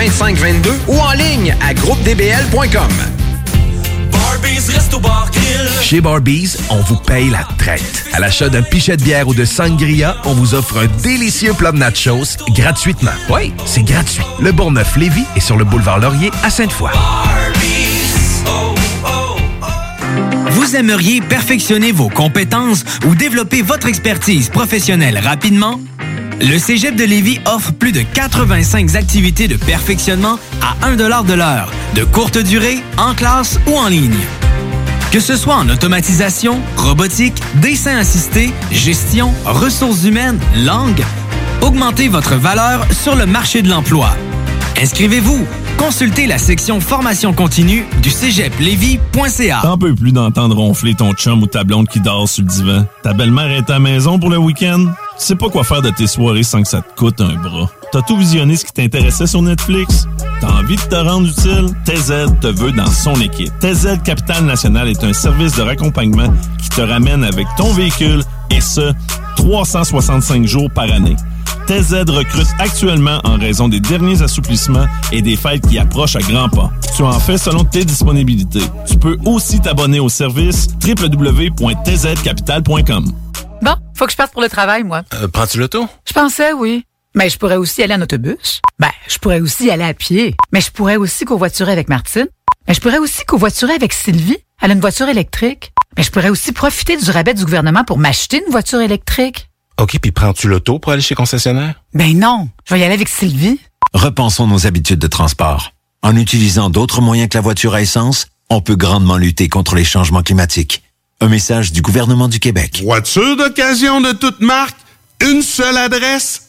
2522 ou en ligne à groupedbl.com. Chez Barbies, on vous paye la traite. À l'achat d'un pichet de bière ou de sangria, on vous offre un délicieux plat de nachos gratuitement. Oui, c'est gratuit. Le Bourgneuf-Lévis est sur le boulevard Laurier à Sainte-Foy. Vous aimeriez perfectionner vos compétences ou développer votre expertise professionnelle rapidement? Le Cégep de Lévis offre plus de 85 activités de perfectionnement à 1 de l'heure, de courte durée, en classe ou en ligne. Que ce soit en automatisation, robotique, dessin assisté, gestion, ressources humaines, langue, augmentez votre valeur sur le marché de l'emploi. Inscrivez-vous. Consultez la section formation continue du cégeplevy.ca. T'en peux plus d'entendre ronfler ton chum ou ta blonde qui dort sur le divan. Ta belle-mère est à la maison pour le week-end. Tu sais pas quoi faire de tes soirées sans que ça te coûte un bras. T'as tout visionné ce qui t'intéressait sur Netflix? T'as envie de te rendre utile? TZ te veut dans son équipe. TZ Capital National est un service de raccompagnement qui te ramène avec ton véhicule et ce, 365 jours par année. TZ recrute actuellement en raison des derniers assouplissements et des fêtes qui approchent à grands pas. Tu en fais selon tes disponibilités. Tu peux aussi t'abonner au service www.tzcapital.com. Bon, faut que je parte pour le travail, moi. Euh, Prends-tu l'auto? Je pensais, oui. Mais je pourrais aussi aller en autobus. Ben, je pourrais aussi aller à pied. Mais je pourrais aussi covoiturer avec Martine. Mais je pourrais aussi covoiturer avec Sylvie. Elle a une voiture électrique. Mais je pourrais aussi profiter du rabais du gouvernement pour m'acheter une voiture électrique. OK, puis prends-tu l'auto pour aller chez concessionnaire? Ben non, je vais y aller avec Sylvie. Repensons nos habitudes de transport. En utilisant d'autres moyens que la voiture à essence, on peut grandement lutter contre les changements climatiques. Un message du gouvernement du Québec. Voiture d'occasion de toute marque, une seule adresse,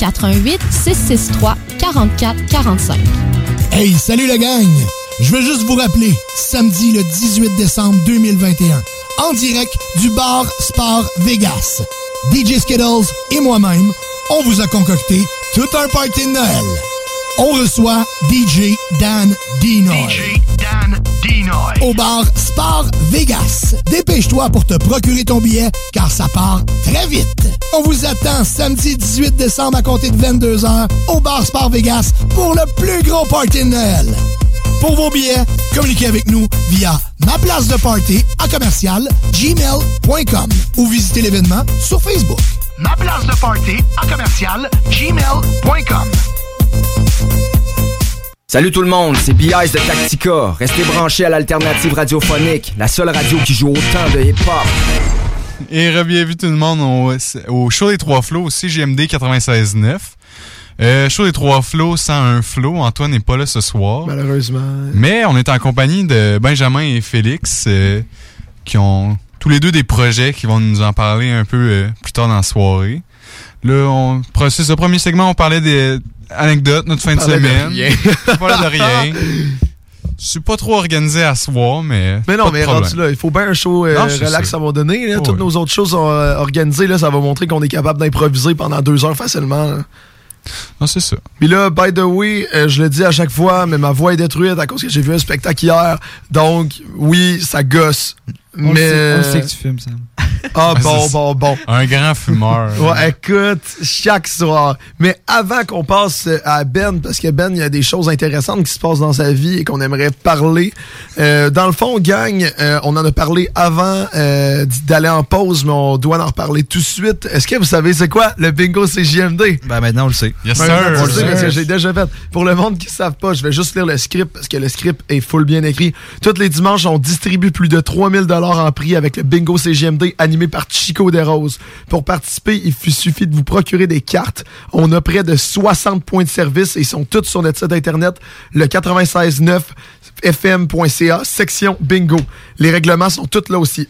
88 663 44 45. Hey, salut la gang! Je veux juste vous rappeler, samedi le 18 décembre 2021, en direct du bar Sport Vegas. DJ Skittles et moi-même, on vous a concocté tout un party de Noël. On reçoit DJ Dan Dinoy. DJ Dan Dinoy. Au bar Sport Vegas. Dépêche-toi pour te procurer ton billet, car ça part très vite. On vous attend samedi 18 décembre à compter de 22h au bar Sport Vegas pour le plus gros party de Noël. Pour vos billets, communiquez avec nous via ma place de party à commercial gmail.com ou visitez l'événement sur Facebook. Ma place de party à commercial gmail.com. Salut tout le monde, c'est B.I.S. de Tactica. Restez branchés à l'alternative radiophonique, la seule radio qui joue autant de hip-hop. Et re-bienvenue tout le monde au, au show des Trois Flots, au CGMD 96.9. Euh, show des Trois Flots sans un flow. Antoine n'est pas là ce soir. Malheureusement. Mais on est en compagnie de Benjamin et Félix euh, qui ont tous les deux des projets qui vont nous en parler un peu euh, plus tard dans la soirée. Là, on, c'est ce premier segment, on parlait des anecdotes, notre fin de semaine. on parlait de rien. Je suis pas trop organisé à soir, mais. Mais non, pas de mais rendu là, il faut bien un show euh, Non, relax ça. à va donner. Là. Oh, Toutes oui. nos autres choses sont euh, organisées, là, ça va montrer qu'on est capable d'improviser pendant deux heures facilement. là. Non, c'est ça. Puis là, by the way, euh, je le dis à chaque fois, mais ma voix est détruite à cause que j'ai vu un spectacle hier. Donc, oui, ça gosse. On le mais. sait- on le sait que tu fumes, Sam. Ah, Ouais, bon, bon, bon. Un grand fumeur. Ouais, écoute, chaque soir. Mais avant qu'on passe à Ben, parce que Ben, il y a des choses intéressantes qui se passent dans sa vie et qu'on aimerait parler. Euh, dans le fond, gang, euh, on en a parlé avant euh, d'aller en pause, mais on doit en reparler tout de suite. Est-ce que vous savez c'est quoi le bingo CJMD? Ben maintenant on le sait. Yes, Ben, sir. tu le Yes. parce que j'ai déjà fait. Pour le monde qui ne savent pas, je vais juste lire le script parce que le script est full bien écrit. Tous les dimanches, on distribue plus de 3000 dollars en prix avec le bingo CGMD animé par Chico Desroses. Pour participer, il suffit de vous procurer des cartes. On a près de 60 points de service et ils sont tous sur notre site internet, le 969fm.ca, section bingo. Les règlements sont tous là aussi.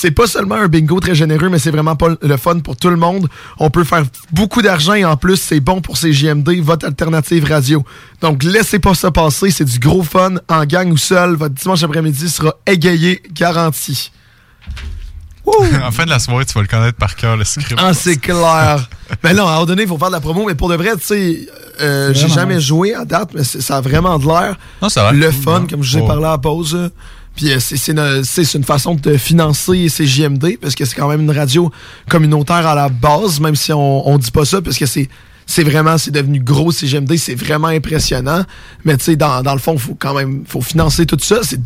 C'est pas seulement un bingo très généreux, mais c'est vraiment pas le fun pour tout le monde. On peut faire beaucoup d'argent et en plus, c'est bon pour ces JMD, votre alternative radio. Donc, laissez pas ça passer. C'est du gros fun en gang ou seul. Votre dimanche après-midi sera égayé, garanti. en fin de la soirée, tu vas le connaître par cœur, le script. Ah, c'est clair. mais non, à un moment donné, il faut faire de la promo. Mais pour de vrai, tu sais, euh, j'ai jamais joué à date, mais c'est- ça a vraiment de l'air. Non, ça a l'air Le cool, fun, comme je vous ai Oh. parlé à la pause. Puis euh, c'est- une, façon de financer ces JMD, parce que c'est quand même une radio communautaire à la base, même si on, on dit pas ça, parce que c'est. C'est vraiment, c'est devenu gros CGMD, c'est vraiment impressionnant. Mais tu sais, dans, dans le fond, faut quand même, faut financer tout ça. C'est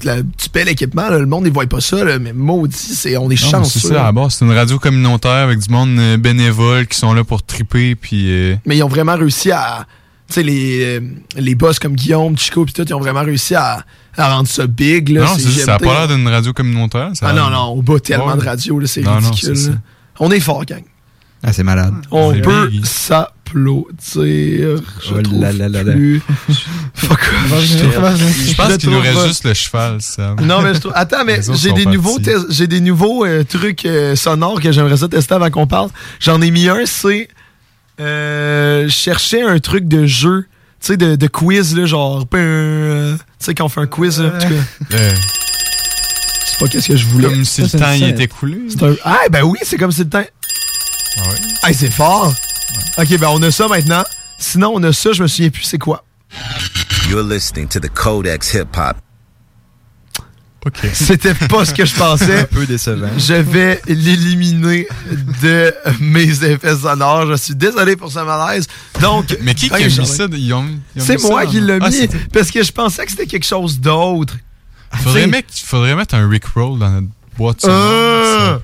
paies l'équipement, là, le monde, ils voient pas ça, là, mais maudit, c'est, on est chanceux. C'est ça, à c'est une radio communautaire avec du monde euh, bénévole qui sont là pour triper, puis... euh, mais ils ont vraiment réussi à. tu sais, les, les boss comme Guillaume, Chico, pis tout, ils ont vraiment réussi à, à rendre ça big, là. non, c'est juste, ça a CGMD. pas l'air d'une radio communautaire. ça Ah non, non, on bat tellement Ouais. de radios, là, c'est Non, non, ridicule. c'est là. ça. On est fort, gang. Ah, c'est malade. On C'est peut big. s'applaudir. Je Oh trouve là là là là. plus. Fuck off. Je pense qu'il nous reste juste le cheval, ça. Non, mais je trouve- Attends, mais j'ai des, nouveaux j'ai des nouveaux euh, trucs euh, sonores que j'aimerais ça tester avant qu'on parle. J'en ai mis un, c'est. Euh, je cherchais un truc de jeu, sais, de, de quiz, là, genre. euh, tu sais, quand on fait un quiz, là, en tout cas. Euh, C'est pas qu'est-ce que je voulais. Comme si le temps y était écoulé. C'est un- Ah, ben oui, c'est comme si le temps. Ah, c'est fort. Ok, ben on a ça maintenant. Sinon, on a ça, je me souviens plus c'est quoi. You're listening to the Codex Hip Hop. C'était pas ce que je pensais. Un peu décevant. Je vais l'éliminer de mes effets sonores. Je suis désolé pour ce malaise. Donc, Mais qui qui a Ok, mis Charles. ça? C'est ça moi qui l'ai Ah, mis parce que je pensais que c'était quelque chose d'autre. Faudrait, Tu sais- mettre, faudrait mettre un Rickroll dans notre boîte. Euh,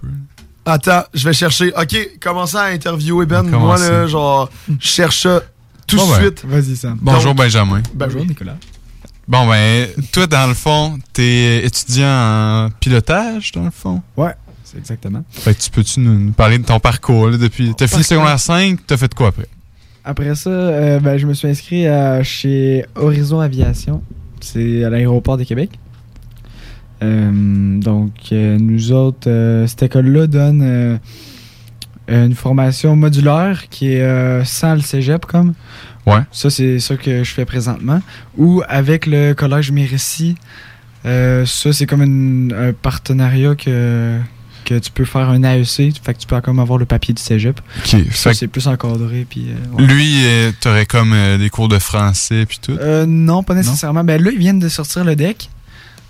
Attends, je vais chercher. Ok, commencez à interviewer Ben. Moi, là, genre, je cherche ça tout de Bon, ben, suite. Vas-y, Sam. Bonjour Donc- Benjamin. Bonjour, Nicolas. Bon ben, toi dans le fond, t'es étudiant en pilotage dans le fond? Ouais, c'est exactement. Fait que tu peux-tu nous, nous parler de ton parcours là, depuis. T'as fini secondaire 5, t'as fait quoi après? Après ça, euh, ben, je me suis inscrit à- chez Horizon Aviation. C'est à l'aéroport de Québec. Euh, donc, euh, nous autres, euh, cette école-là donne euh, une formation modulaire qui est euh, sans le cégep, comme. Ouais. Ça, c'est ça que je fais présentement. Ou avec le Collège Mérissi, euh, ça, c'est comme une- un partenariat que, que tu peux faire un AEC. Fait que tu peux comme avoir le papier du cégep. Ça, c'est plus encadré. Puis, euh, ouais. Lui, euh, t'aurais comme euh, des cours de français puis tout? Non, pas nécessairement. Ben là, ils viennent de sortir le deck.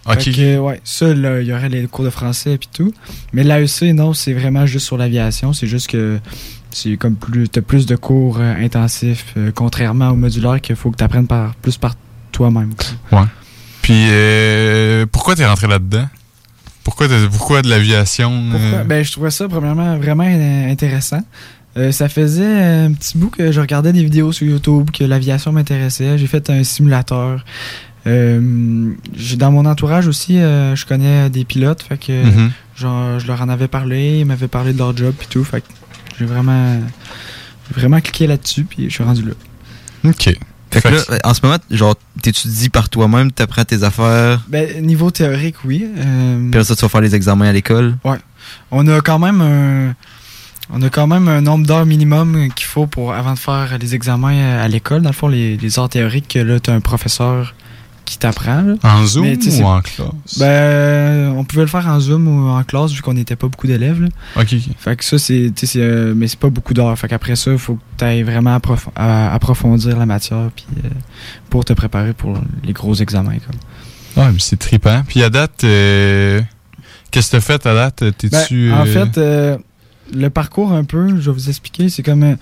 Ok. Que, ouais, ça, il y aurait les cours de français et tout. Mais l'AEC, non, c'est vraiment juste sur l'aviation. C'est juste que c'est comme plus, t'as plus de cours euh, intensifs, euh, contrairement au modulaire qu'il faut que tu apprennes par, plus par toi-même. Ouais. Puis euh, pourquoi t'es rentré là-dedans? Pourquoi, pourquoi de l'aviation? Ben, je trouvais ça premièrement vraiment intéressant. Euh, ça faisait un petit bout que je regardais des vidéos sur YouTube, que l'aviation m'intéressait. J'ai fait un simulateur. Euh, dans mon entourage aussi, euh, je connais des pilotes, fait que Mhm. genre, je leur en avais parlé, ils m'avaient parlé de leur job et tout, fait que j'ai vraiment, vraiment cliqué là-dessus, puis je suis rendu là. Ok. Fait que là, en ce moment, genre, t'étudies par toi-même, t'apprends tes affaires? Ben, niveau théorique, oui. Euh, Puis là, ça, tu vas faire les examens à l'école? Ouais. On a quand même un, on a quand même un nombre d'heures minimum qu'il faut pour avant de faire les examens à l'école. Dans le fond, les, les heures théoriques, que là, tu as un professeur qui t'apprend. là. En Zoom Mais, ou en classe? Ben, on pouvait le faire en Zoom ou en classe vu qu'on n'était pas beaucoup d'élèves. là. Ok. Fait que ça, c'est, euh, mais c'est pas beaucoup d'heures. Fait qu'après ça, il faut que tu ailles vraiment approf- à- approfondir la matière puis, euh, pour te préparer pour les gros examens. Comme. Ouais, mais c'est trippant. Puis à date, euh, qu'est-ce que t'as fait à date? T'es-tu. Ben, en fait, le parcours un peu, je vais vous expliquer, c'est comme...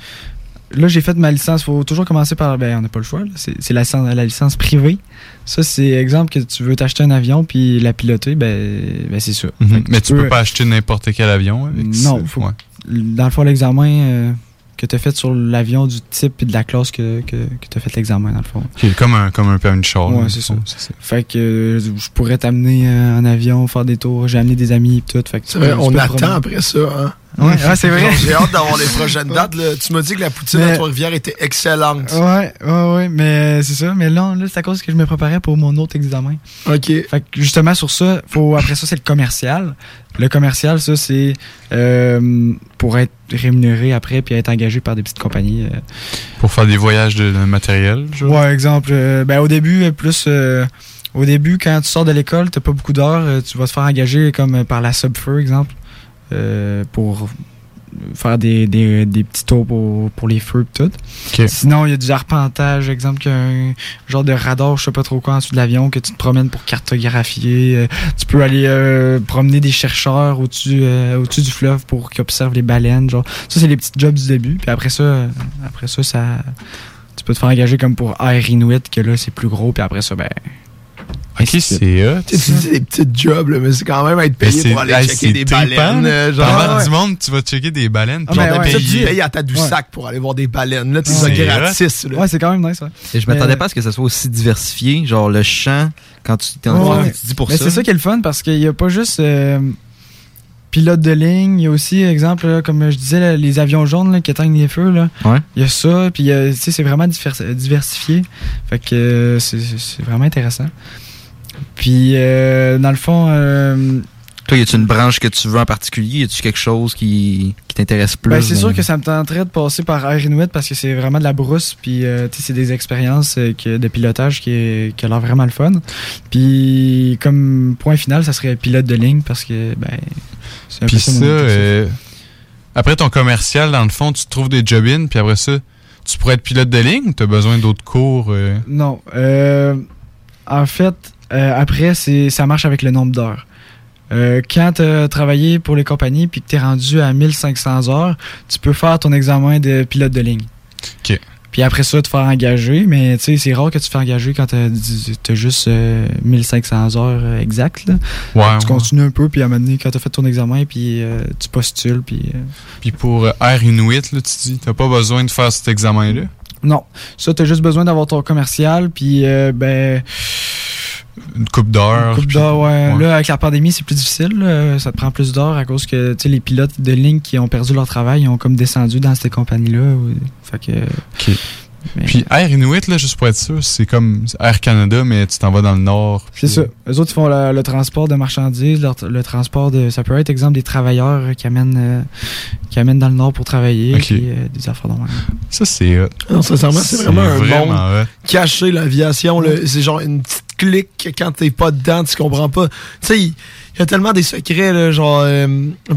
euh, là, j'ai fait ma licence, faut toujours commencer par... Ben, on n'a pas le choix, c'est la, licence- la licence privée. Ça, c'est exemple que tu veux t'acheter un avion puis la piloter, ben, ben c'est ça. mhm. Mais tu peux pas acheter n'importe quel avion avec Non, faut, Ouais. dans le fond, l'examen euh, que tu as fait sur l'avion du type et de la classe que, que, que tu as fait l'examen, dans le fond. Ok, comme un, comme un permis de char. Ouais, c'est ça. Fait que euh, je pourrais t'amener euh, en avion, faire des tours. J'ai amené des amis et tout. Fait que C'est vrai, tu peux- on peux attend après ça, hein. Ouais, ouais, c'est vrai. J'ai hâte d'avoir les prochaines dates. là. Tu m'as dit que la poutine Mais- à Trois-Rivières était excellente. Ouais, ouais, ouais, mais c'est ça. Mais là, là c'est à cause que je me préparais pour mon autre examen. OK. Fait que justement, sur ça, faut, après ça, c'est le commercial. Le commercial, ça, c'est euh, pour être rémunéré après puis être engagé par des petites compagnies. euh. Pour faire des voyages de, de matériel, genre? Ouais, exemple, euh, ben, au début, euh, plus. euh, au début, quand tu sors de l'école, t'as pas beaucoup d'heures, tu vas te faire engager comme par la Subfeu, exemple, euh, pour faire des, des, des petits tours pour, pour les feux et tout. Sinon, il y a du arpentage, exemple, qu'un genre de radar, je sais pas trop quoi, en dessous de l'avion, que tu te promènes pour cartographier. Euh, tu peux aller euh, promener des chercheurs au-dessus euh, du fleuve pour qu'ils observent les baleines. Genre. Ça, c'est les petits jobs du début. Puis après ça, après ça, ça tu peux te faire engager comme pour Air Inuit, que là, c'est plus gros. Puis après ça, ben, Ok, c'est hot. Tu sais, tu dis des petites jobs, là, mais c'est quand même être payé c'est- pour aller hey, checker c'est des trippant, baleines. euh, genre, ouais. du monde, tu vas checker des baleines, Ah, ouais, tu payes à ta du sac pour aller voir des baleines. Là, tu C'est gratis. là. Ouais, c'est quand même nice, ouais. Et je m'attendais pas à ce que ça soit aussi diversifié. Genre le chant, quand tu t'es Ouais, en ouais. tu dis pour Mais ça. c'est ça qui est le fun parce qu'il n'y a pas juste euh, pilote de ligne, il y a aussi, exemple, là, comme je disais, là, les avions jaunes là, qui éteignent les feux. Là. Ouais. Il y a ça, puis euh, tu sais, c'est vraiment diversifié. Fait que euh, c'est- c'est c'est vraiment intéressant. Puis, euh, dans le fond, euh, Toi, y a-tu une branche que tu veux en particulier? Y a-tu quelque chose qui, qui t'intéresse plus? Ben, c'est sûr que ça me tenterait de passer par Air Inuit parce que c'est vraiment de la brousse, puis euh, tu sais, c'est des expériences euh, que- de pilotage qui, est- qui a l'air vraiment le fun. Puis comme point final, ça serait pilote de ligne parce que ben c'est un Puis peu ça, euh, après ton commercial, dans le fond, tu trouves des job-in, puis après ça, tu pourrais être pilote de ligne ou tu as besoin d'autres cours? euh? Non, euh, en fait, euh, après c'est ça marche avec le nombre d'heures. Euh, quand tu as travaillé pour les compagnies puis que tu es rendu à 1500 heures, tu peux faire ton examen de pilote de ligne. OK. Puis après ça, te faire engager, mais tu sais, c'est rare que tu te fais engager quand tu as, juste euh, 1500 heures euh, exactes. là. Ouais, tu ouais. continues un peu, puis à un moment donné, quand tu as fait ton examen, puis euh, tu postules, puis... euh, Puis pour euh, Air Inuit, là, tu dis, t'as pas besoin de faire cet examen-là? Non, ça, tu as juste besoin d'avoir ton commercial, puis euh, ben... Une coupe d'heures. Coupe d'heures, ouais. ouais. Là, avec la pandémie, c'est plus difficile. là. Ça te prend plus d'heures à cause que tu sais, les pilotes de ligne qui ont perdu leur travail, ils ont comme descendu dans ces compagnies-là. Fait que. Puis Air Inuit, là, juste pour être sûr, c'est comme Air Canada, mais tu t'en vas dans le nord. C'est ça. Eux autres, ils font le, le transport de marchandises, le, transport de. Ça peut être, exemple, des travailleurs qui amènent, euh, qui amènent dans le nord pour travailler, Ok. puis, euh, des affaires dans Ça, c'est. Non, sincèrement, c'est vraiment un vraiment monde caché, l'aviation. C'est genre une petite clique que quand t'es pas dedans, tu comprends pas. Tu sais, il y a tellement des secrets, là, genre, euh,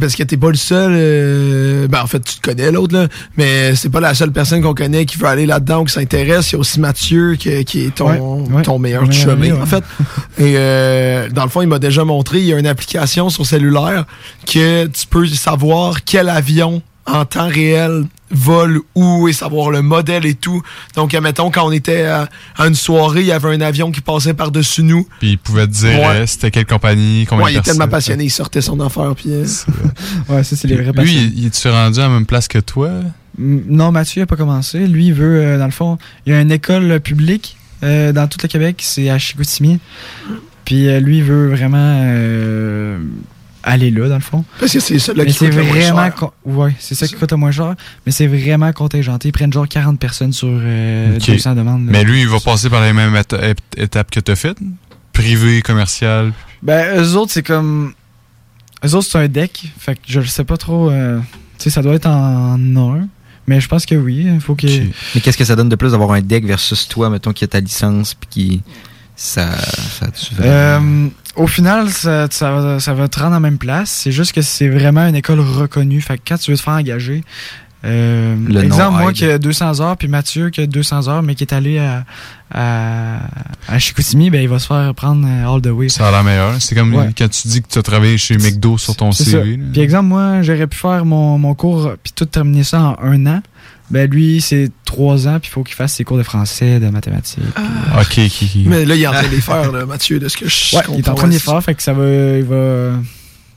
parce que t'es pas le seul. euh, ben, en fait, tu te connais l'autre, là, mais c'est pas la seule personne qu'on connaît qui veut aller là-dedans ou qui s'intéresse. Il y a aussi Mathieu qui, qui est ton, Ouais, ouais. ton meilleur chemin, en fait. Et euh, dans le fond, il m'a déjà montré, il y a une application sur cellulaire que tu peux savoir quel avion en temps réel vole où et savoir le modèle et tout. Donc, admettons, quand on était à, à une soirée, il y avait un avion qui passait par-dessus nous. Puis il pouvait te dire Ouais. euh, c'était quelle compagnie, combien Ouais, il de est tellement personnes. passionné, il sortait son affaire. Puis, euh, Ouais, ça, c'est les vrais Lui, passionnés. il, il est-tu rendu à la même place que toi? Mm, Non, Mathieu n'a pas commencé. Lui, il veut, euh, dans le fond, il y a une école publique euh, dans tout le Québec, c'est à Chicoutimi. Puis euh, lui, il veut vraiment aller là, dans le fond. Parce que c'est ça là Mais qui c'est coûte le moins vraiment. cher. con- Ouais, c'est ça qui coûte le moins cher. Mais c'est vraiment contingenté. Ils prennent genre 40 personnes sur euh, Ok. 200 demandes. là. Mais lui, il va passer par les mêmes étapes que t'as faites? Privé, commercial? Ben, eux autres, c'est comme. Eux autres, c'est un deck. Fait que je le sais pas trop. euh, Tu sais, ça doit être en un. Mais je pense que oui. Il faut que. Mais qu'est-ce que ça donne de plus d'avoir un deck versus toi, mettons, qui a ta licence puis qui. Ça. ça Euh, au final, ça, ça, va- ça va te rendre en même place. C'est juste que c'est vraiment une école reconnue. Fait que quand tu veux te faire engager, euh, Le exemple, moi aide. qui a 200 heures, puis Mathieu qui a 200 heures, mais qui est allé à, à, à Chicoutimi, ben, il va se faire prendre euh, all the way. Ça a l'air meilleur. C'est comme Ouais. quand tu dis que tu as travaillé chez McDo sur ton. CV. Puis exemple, moi, j'aurais pu faire mon, mon cours puis tout terminer ça en un an. Ben lui, c'est trois ans, puis il faut qu'il fasse ses cours de français, de mathématiques. Ok, ok, ok. Mais là, il est en train de les faire, là, Mathieu, de ce que je Ouais, il est en train de les faire, fait que ça va, il va,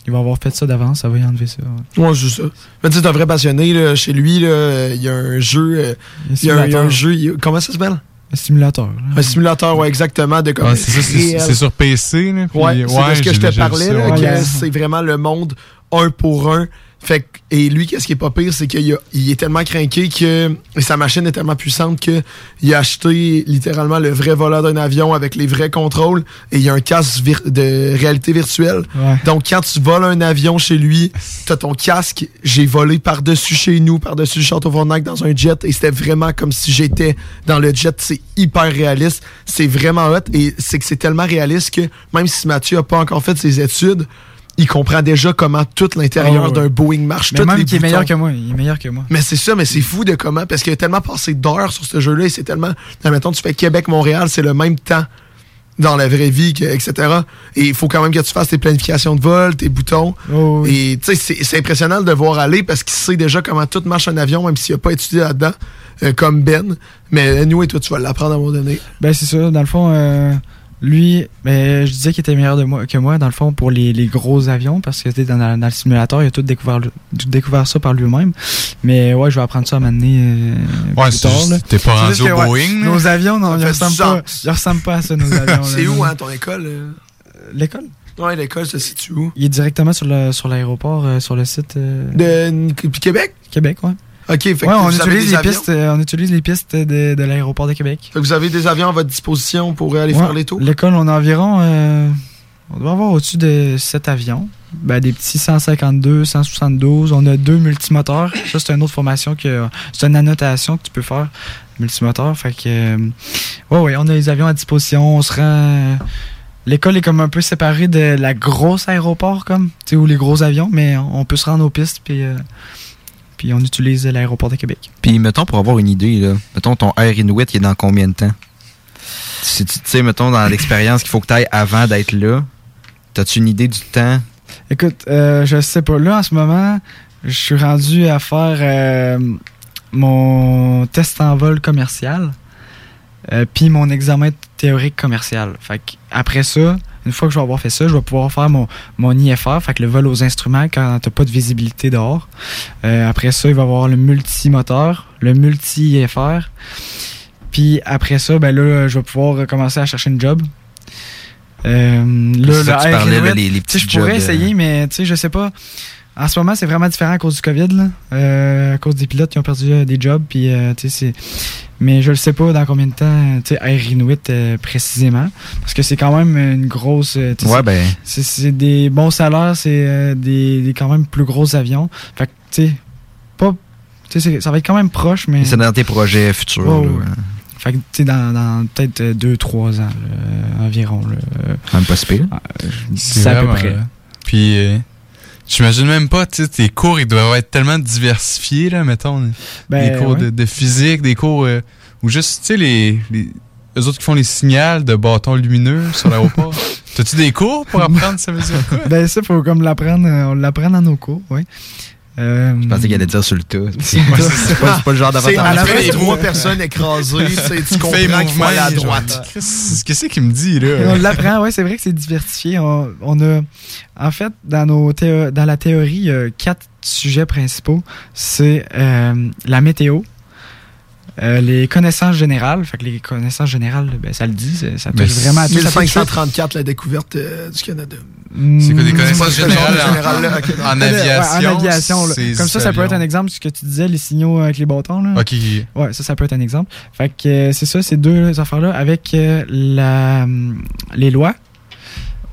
il va avoir fait ça d'avance, ça va y enlever ça. ouais. Ouais, c'est ça. Mais tu sais, c'est un vrai passionné, là. Chez lui, là, euh, il y a un jeu. euh, Il y a un, il y a un simulateur. jeu. comment ça s'appelle? Un simulateur. là. Un simulateur, ouais, exactement. De comme Ah, c'est c'est- c'est sur PC. Là, puis- Ouais, c'est de ce que je te parlais, ouais. c'est vraiment le monde un pour un. Fait que- et lui, qu'est-ce qui est pas pire, c'est qu'il est tellement craqué que et sa machine est tellement puissante que il a acheté littéralement le vrai volant d'un avion avec les vrais contrôles et il y a un casque de réalité virtuelle. Ouais. Donc quand tu voles un avion chez lui, t'as ton casque. J'ai volé par-dessus chez nous, par-dessus le Château Frontenac dans un jet et c'était vraiment comme si j'étais dans le jet. C'est hyper réaliste. C'est vraiment hot et c'est que c'est tellement réaliste que même si Mathieu a pas encore fait ses études, il comprend déjà comment tout l'intérieur Ah ouais. d'un Boeing marche. Mais même les est meilleur que moi, il est meilleur que moi. Mais c'est ça, mais c'est fou de comment. Parce qu'il a tellement passé d'heures sur ce jeu-là et c'est tellement. Admettons, tu fais Québec-Montréal, c'est le même temps dans la vraie vie, etc. Et il faut quand même que tu fasses tes planifications de vol, tes boutons. Oh, Et tu sais, c'est- impressionnant de voir aller parce qu'il sait déjà comment tout marche un avion, même s'il n'a pas étudié là-dedans, euh, comme Ben. Mais nous et toi, tu vas l'apprendre à un moment donné. Ben c'est ça, dans le fond, euh, Lui, ben, je disais qu'il était meilleur de moi, que moi, dans le fond, pour les, les gros avions, parce que dans, dans, dans le simulateur, il a tout découvert, tout découvert ça par lui-même. Mais ouais, je vais apprendre ça à m'amener euh, Ouais, plus c'est tard. t'es pas rendu que, au Boeing. Nos avions, non, ils ressemblent pas, ils ressemblent pas à ça, nos avions. C'est où, hein, ton école? euh? L'école? Ouais, l'école se situe où? Il est directement sur le sur l'aéroport, euh, sur le site. euh, De puis Québec? Québec, ouais. OK, fait que ouais, on utilise, les pistes, euh, on utilise les pistes de, de l'aéroport de Québec. Fait que vous avez des avions à votre disposition pour aller Ouais, faire les tours? L'école, on a environ. euh, on doit avoir au-dessus de 7 avions. Ben, des petits 152, 172. On a deux multimoteurs. Ça, c'est une autre formation que. C'est une annotation que tu peux faire. Multimoteur. Fait que. euh, ouais, ouais, on a les avions à disposition. On se rend. L'école est comme un peu séparée de la grosse aéroport, comme. Tu sais, où les gros avions. Mais on peut se rendre aux pistes. Puis. Puis on utilise l'aéroport de Québec. Puis, mettons, pour avoir une idée, là, mettons, ton Air Inuit, il est dans combien de temps? Si tu sais, mettons, dans l'expérience qu'il faut que tu ailles avant d'être là, t'as-tu une idée du temps? Écoute, euh, je sais pas. Là, en ce moment, je suis rendu à faire euh, mon test en vol commercial, euh, puis mon examen théorique commercial. Fait que après ça, une fois que je vais avoir fait ça, je vais pouvoir faire mon, mon IFR, fait que le vol aux instruments quand t'as pas de visibilité dehors. Euh, après ça, il va y avoir le multimoteur, le multi-IFR. Puis après ça, ben là, je vais pouvoir commencer à chercher une job. Euh, là, tu parlais, là, Inuit, les- les tu petits Je pourrais euh. essayer, mais tu sais, je sais pas. En ce moment, c'est vraiment différent à cause du COVID, là. Euh, à cause des pilotes qui ont perdu euh, des jobs, puis euh, tu sais, c'est. Mais je ne sais pas dans combien de temps, tu sais, Air Inuit euh, précisément, parce que c'est quand même une grosse. Ouais, c'est- ben. C'est des bons salaires, c'est euh, des, des quand même plus gros avions. Fait que tu sais, pas. Tu sais, c'est- ça va être quand même proche, mais. C'est dans tes projets futurs. Ouais, là, ouais. Fait que, tu sais, dans, dans peut-être 2-3 ans, là, environ. Là. Même pas si pire. C'est à peu près. Puis, euh, j'imagine même pas, tu sais, tes cours, ils doivent être tellement diversifiés, là, mettons. Ben, des cours de, ouais. de physique, des cours euh, ou juste, tu sais, les, les eux autres qui font les signaux de bâtons lumineux sur l'aéroport. T'as-tu des cours pour apprendre ça veut dire quoi? ben, ça, faut comme l'apprendre. euh, On l'apprend dans nos cours, oui. Euh, Je pensais qu'il allait dire sur le tas. C'est c'est pas, c'est pas le genre C'est à la d'avantage. fin trois personnes écrasées, tu comprends qu'il faut aller à droite. Qu'est-ce qu'est-ce qu'il me dit, là? on l'apprend, ouais, c'est vrai que c'est diversifié. On, on a, en fait, dans nos théo- dans la théorie, il y a quatre sujets principaux. C'est euh, la météo, euh, les connaissances générales. Fait que les connaissances générales, ben, ça le dit, ça- ça touche vraiment à tout. Ça peut toucher- 1534, la découverte euh, du Canada. C'est quoi des Hmm, connaissances générales en- Ouais, aviation? en aviation, là. Comme ça, ça peut être un exemple ce que tu disais, les signaux avec les bâtons. Là. Ok. Ouais, ça, ça peut être un exemple. Fait que euh, c'est ça, ces deux affaires-là avec euh, la, hum, les lois,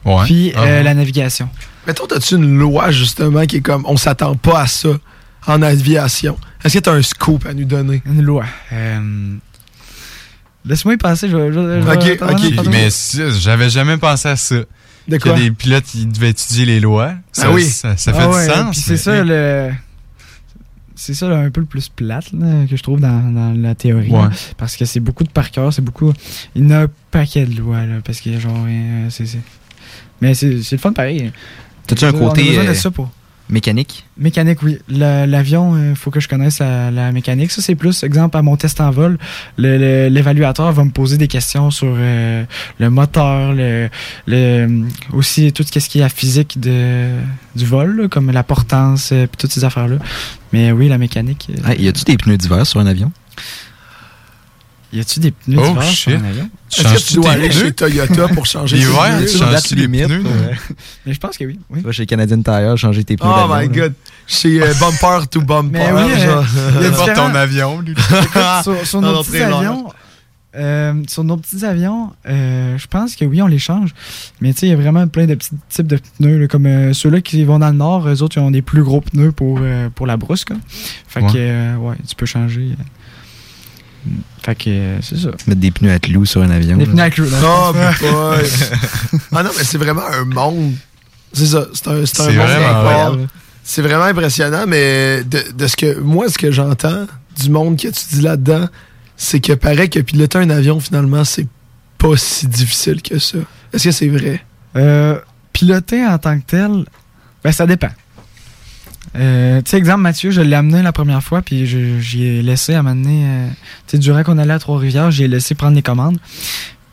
Ouais. puis Ah euh, ouais. la navigation. Mettons, as-tu une loi, justement, qui est comme, on s'attend pas à ça? En aviation? Est-ce que tu as un scoop à nous donner? Une loi. Euh, Laisse-moi y penser. Je, vais- je, vais- je Ok, ok. Mais j'avais jamais pensé à ça. De que quoi? des pilotes, ils devaient étudier les lois. Ça, Ah oui. Ça, ça fait Ah du sens. puis c'est mais- ça le. C'est ça là, un peu le plus plate là, que je trouve dans, dans la théorie. Ouais. là. parce que c'est beaucoup de par cœur, c'est beaucoup. Il y a un paquet de lois là, parce que genre. euh, c'est, c'est- Mais c'est, c'est le fun pareil. T'as-tu un On a côté besoin de euh, ça pour- mécanique? Mécanique, oui. L'avion, il faut que je connaisse la, la mécanique. Ça, c'est plus, exemple, à mon test en vol, l'évaluateur va me poser des questions sur euh, le moteur, le, le- aussi tout ce qui est la physique de, du vol, là, comme la portance, euh, puis toutes ces affaires-là. Mais oui, la mécanique. euh, Ah, y a-tu des pneus d'hiver sur un avion? Y a-tu des pneus Oh, d'hiver sur un avion? Est-ce que tu dois aller chez Toyota pour changer tes L'hiver, pneus? tu limite, pneus. ouais. Mais je pense que oui. oui. Tu vas chez Canadian Tire changer tes pneus Oh my god. Chez euh, bumper to bumper. Mais oui, euh, genre. il y a différents- ton avion, lui. Écoute, sur, nos petits avions, euh, sur nos petits avions, euh, je pense que oui, on les change. Mais tu sais, il y a vraiment plein de petits types de pneus. là, comme euh, ceux-là qui vont dans le nord, eux autres, ils ont des plus gros pneus pour, euh, pour la brousse. Quoi. Fait Ouais. que, euh, ouais, tu peux changer. Fait que, euh, c'est ça. Mettre des pneus à clous sur un avion. Des là. pneus à clous. Oh, boy. ah non, mais c'est vraiment un monde. C'est ça. C'est un, c'est un C'est monde vraiment incroyable. C'est vraiment impressionnant, mais de, de ce que moi, ce que j'entends du monde que tu dis là-dedans, c'est que paraît que piloter un avion, finalement, c'est pas si difficile que ça. Est-ce que c'est vrai? Euh, piloter en tant que tel, ben ça dépend. Euh, tu sais, exemple, Mathieu, je l'ai amené la première fois, puis j'y ai laissé à m'amener. tu sais, durant qu'on allait à Trois-Rivières, j'ai laissé prendre les commandes.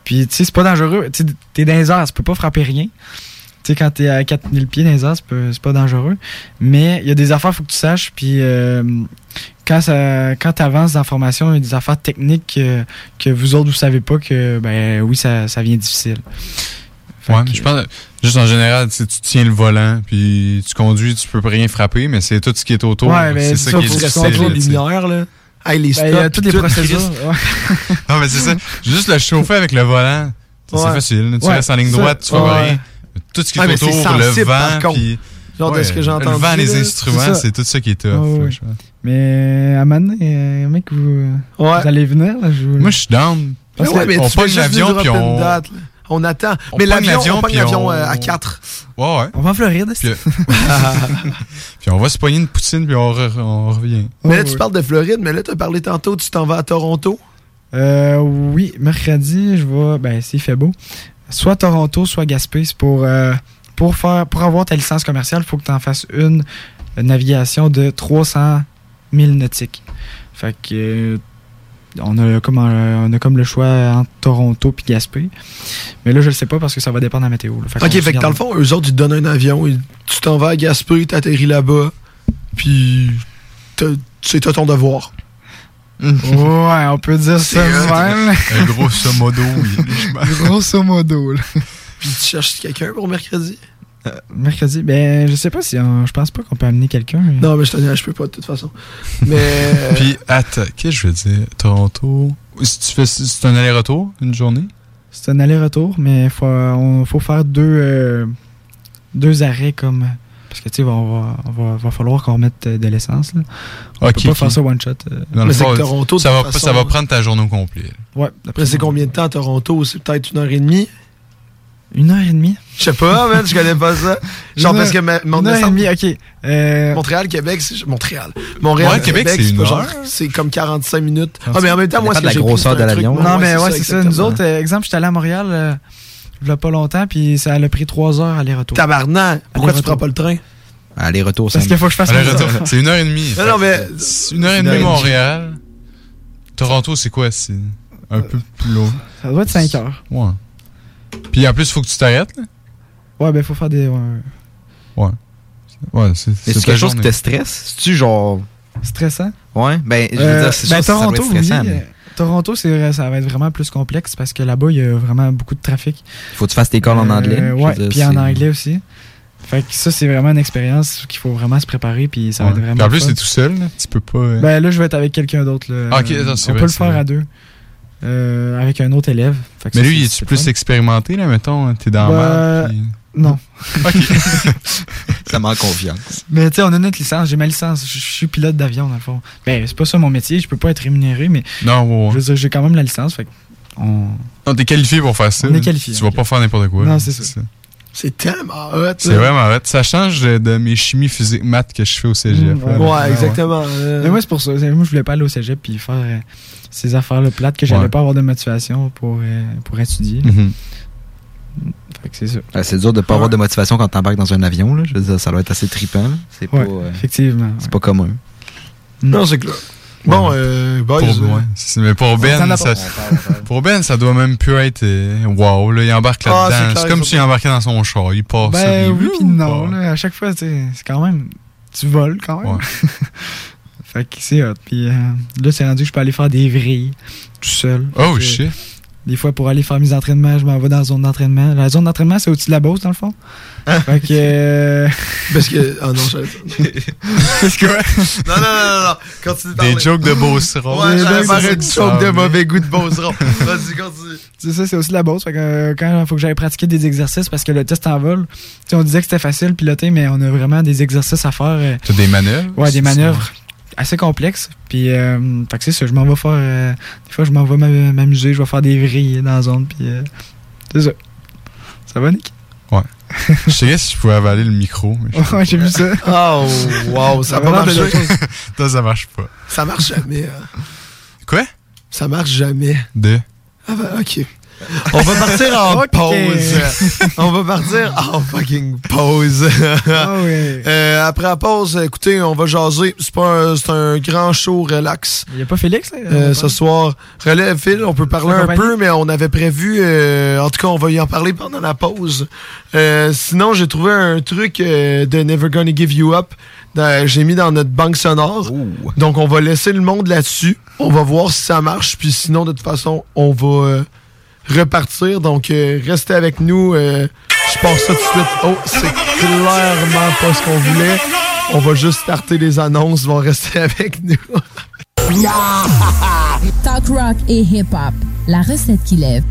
Puis, tu sais, c'est pas dangereux. Tu t'es dans les airs, tu peux pas frapper rien. Tu sais, quand t'es à 4000 pieds dans les airs, c'est pas, dangereux. Mais il y a des affaires, faut que tu saches. Puis, euh, quand, quand t'avances d'informations, il y a des affaires techniques que, que vous autres, vous savez pas que, ben oui, ça, ça vient difficile. Ouais, que- je pense, juste en général, tu tiens le volant, puis tu conduis, tu peux rien frapper, mais c'est tout ce qui est autour. Ouais, mais c'est ça ça, qui est difficile. là, là. Hey, les Ben, il y a stops, toutes les tout, procédures. Ouais. Non, mais c'est ça. Juste le chauffer avec le volant, c'est facile. là. Tu Ouais, restes en ligne droite, tu vois ouais. rien. Tout ce qui est autour, le sensible, par vent, puis... Genre de ce que j'ai entendu, Le vent, les instruments, c'est tout ça qui est tough. Ouais, là, je. Mais à donné, euh, mec, vous, vous allez venir. Là, je... Moi, je suis down. Parce Ouais, que- mais on pogne l'avion, puis on-. On attend. On mais l'avion, l'avion, on puis l'avion on- euh, à 4. Ouais, ouais. On va en Floride. Puis, puis on va se pogner une poutine, puis on, re- on revient. Mais là, tu parles de Floride, mais là, tu as parlé tantôt, tu t'en vas à Toronto. Euh, oui, mercredi, je vais, ben, s'il fait beau, soit Toronto, soit Gaspé. C'est pour, euh, pour, faire, pour avoir ta licence commerciale, il faut que tu en fasses une navigation de 300 000 nautiques. Fait que, euh, on a, comme, un- on a comme le choix entre Toronto et Gaspé. Mais là, je le sais pas parce que ça va dépendre de la météo. là. Fait qu'on Ok, fait que dans le fond, eux autres, ils te donnent un avion, tu t'en vas à Gaspé, t'atterris là-bas, puis c'est toi ton devoir. Ouais, on peut dire ça même. Un grosso modo, oui. Grosso modo, là. Puis tu cherches quelqu'un pour mercredi? Mercredi, ben, je sais pas si on- je pense pas qu'on peut amener quelqu'un. Non, mais je te dis, je peux pas de toute façon. Mais. Puis, attends, qu'est-ce que je veux dire? Toronto. Si tu fais, c'est un aller-retour, une journée? C'est un aller-retour, mais faut, on, faut faire deux, euh, deux arrêts comme. Parce que tu sais, on va, on va, va falloir qu'on mette euh, de l'essence. Là. On Ok, peut pas faire ça one shot. euh. Dans Mais c'est fond, que Toronto, ça va, façon- ça va prendre ta journée au complet. Ouais. Après, c'est combien de temps à Toronto? C'est peut-être une heure et demie? Une heure et demie? Je sais pas, man, je connais pas ça. Genre, parce que ma- mon une heure et demie, ok. Euh, Montréal, Québec, c'est. Montréal. Montréal, Ouais, Québec, c'est une heure. C'est comme 45 minutes. Ah, mais en même temps, Ça moi, ce dépend que de la j'ai grosseur c'est de l'avion. non, mais ouais, c'est ça. Nous exactement. autres, euh, exemple, j'étais allé à Montréal euh, il y a pas longtemps, puis ça a pris trois heures aller-retour. Tabarnak, pourquoi tu prends pas le train? Aller-retour, Parce qu'il faut que je fasse Aller-retour, heure. c'est une heure et demie. Non, non, mais. C'est une heure et demie, Montréal. Toronto, c'est quoi? C'est un peu plus long. Ça doit être 5 heures. Ouais. Puis en plus, il faut que tu t'arrêtes. là. Ouais, ben, faut faire des. ouais. Ouais. Ouais, c'est Mais c'est c'est quelque chose qui te stresse? C'est-tu genre. Stressant? Ouais, ben, je veux Euh, dire, c'est ben, sûr que ça Toronto, stressant, oui. mais euh, Toronto, c'est vrai, ça va être vraiment plus complexe parce que là-bas, il y a vraiment beaucoup de trafic. il faut que tu fasses tes calls en Euh, anglais. ouais, puis en c'est- anglais aussi. Fait que ça, c'est vraiment une expérience qu'il faut vraiment se préparer, puis ça va Ouais. être vraiment. Puis en plus, t'es tout seul. là. Tu peux pas. euh, Ben là, je vais être avec quelqu'un d'autre. là. Ah, ok, c'est On vrai, peut le c'est faire vrai. à deux. Euh, avec un autre élève. Fait que Mais ça, lui, c'est plus fun. expérimenté, là, mettons? T'es dans la Ben, merde, puis- Non. Ok. Ça manque confiance. Mais tu sais, on a notre licence. J'ai ma licence. Je suis pilote d'avion, dans le fond. Ben, c'est pas ça mon métier. Je peux pas être rémunéré, mais. Non, ouais, ouais. Je veux dire, j'ai quand même la licence. Fait que on... Non, t'es qualifié pour faire ça. On est qualifié, Tu vas pas faire n'importe quoi. Non, c'est ça. C'est tellement hot. C'est vraiment hot. Ça change de, de mes chimies physiques maths que je fais au cégep. Mm, là. Ouais, exactement. euh, Mais moi, c'est pour ça. Moi, je voulais pas aller au cégep puis faire euh, ces affaires-là plates que j'allais Ouais. pas avoir de motivation pour, euh, pour étudier. Mhm. Fait que c'est ça. Ben, c'est dur de pas avoir de motivation quand t'embarques dans un avion. Là. Je veux dire, ça doit être assez trippant. là. C'est pas, Ouais, euh, effectivement. c'est pas commun. Non, c'est clair. Bon, euh, boys. Pour, euh, ouais, mais pour Ben, ça, pour Ben, ça doit même plus être euh, wow. Là, il embarque Ah, là-dedans. c'est c'est comme s'il embarquait dans son char. Il passe. Ben oui, puis non. là. à chaque fois, tu sais, c'est quand même. Tu voles quand même. Ouais. fait que c'est hot. Puis euh, là, c'est rendu que je peux aller faire des vrilles tout seul. Oh shit. Des fois, pour aller faire mes entraînements, je m'en vais dans la zone d'entraînement. La zone d'entraînement, c'est au-dessus de la Beauce, dans le fond. fait que. euh, Parce que. Ah non, je. Que. Non, non, non, non, non. Continue de Des parler. jokes de Beauceron. Ouais, de une Beauceron. joke de mauvais goût de Beauceron. Vas-y, continue. C'est ça, c'est aussi de la Beauce. Fait que euh, quand il faut que j'aille pratiquer des exercices parce que le test en vol, tu sais, on disait que c'était facile piloter, mais on a vraiment des exercices à faire. euh, T'as des manœuvres? Ouais, des manœuvres assez complexes. Puis, euh, fait que c'est ça, je m'en vais faire. euh, des fois, je m'en vais m'a- m'amuser, je vais faire des vrilles dans la zone. Puis, euh, c'est ça. Ça va, Nick? Ouais. Je sais si je pouvais avaler le micro. Mais je- Ouais, j'ai vu ça. Oh, wow, ça Ça va marcher. ça marche pas. Ça marche jamais. hein. Quoi? Ça marche jamais. De? Ah, ben, ok. On va partir en pause. On va partir en fucking pause. Ah oui. Euh, après la pause, écoutez, on va jaser. C'est pas un, un grand show relax. Il n'y a pas Félix là, euh, ce soir. Relève Phil, on peut parler un peu, mais on avait prévu. Euh, en tout cas, on va y en parler pendant la pause. sinon, j'ai trouvé un truc de Never Gonna Give You Up. J'ai mis dans notre banque sonore. Donc, on va laisser le monde là-dessus. On va voir si ça marche. Puis sinon, de toute façon, on va repartir. Donc, euh, restez avec nous. Euh, je pense ça tout de suite. Oh, c'est clairement pas ce qu'on voulait. On va juste starter les annonces. Ils vont rester avec nous. Talk rock et hip-hop. La recette qui lève.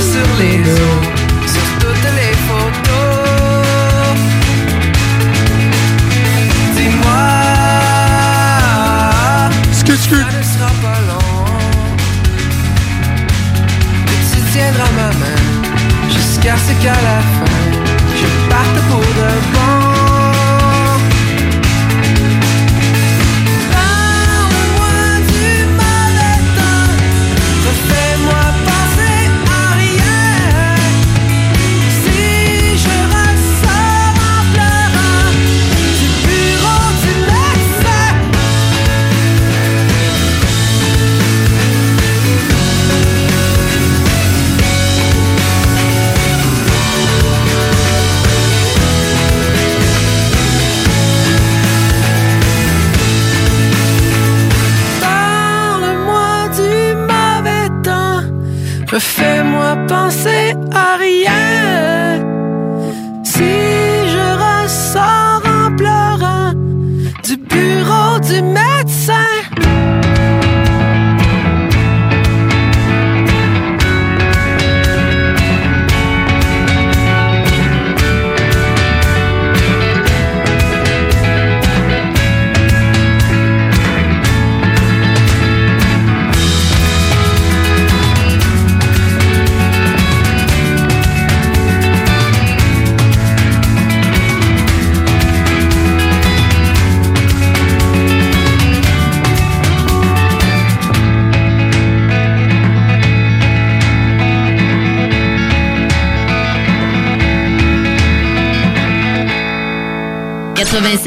Sicilian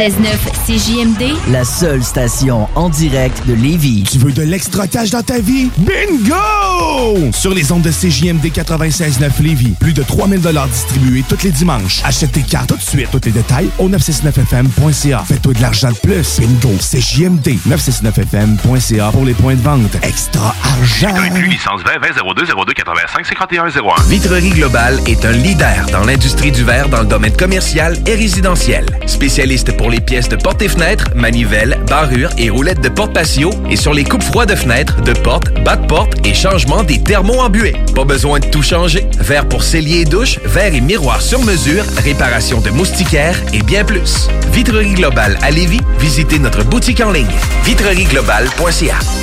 96.9 CJMD, La seule station en direct de Lévis. Tu veux de l'extra cash dans ta vie? Bingo! Sur les ondes de CJMD 96.9 Lévis, plus de 3000 distribués tous les dimanches. Achète tes cartes tout de suite. Tous les détails au 969FM.ca. Fais-toi de l'argent de plus. Bingo! CJMD 969FM.ca pour les points de vente. Extra argent! Inclus licence 20 20 02 02 85 51 01. Vitrerie Globale est un leader dans l'industrie du verre dans le domaine commercial et résidentiel. Spécialiste pour les pièces de portes et fenêtres, manivelles, barrures et roulettes de porte patio et sur les coupes froides de fenêtres, de portes, bas de porte et changement des thermos embués. Pas besoin de tout changer. Verre pour cellier et douche, verre et miroir sur mesure, réparation de moustiquaires et bien plus. Vitrerie Globale à Lévis, visitez notre boutique en ligne vitrerieglobale.ca.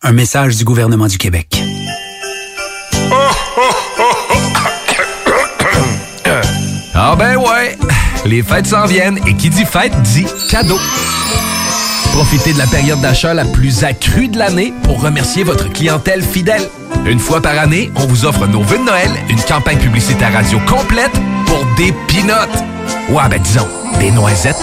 Un message du gouvernement du Québec. Ah ben ouais, les fêtes s'en viennent et qui dit fête dit cadeau. Profitez de la période d'achat la plus accrue de l'année pour remercier votre clientèle fidèle. Une fois par année, on vous offre nos vœux de Noël, une campagne publicitaire radio complète pour des pinottes. Ouais, ben disons, des noisettes.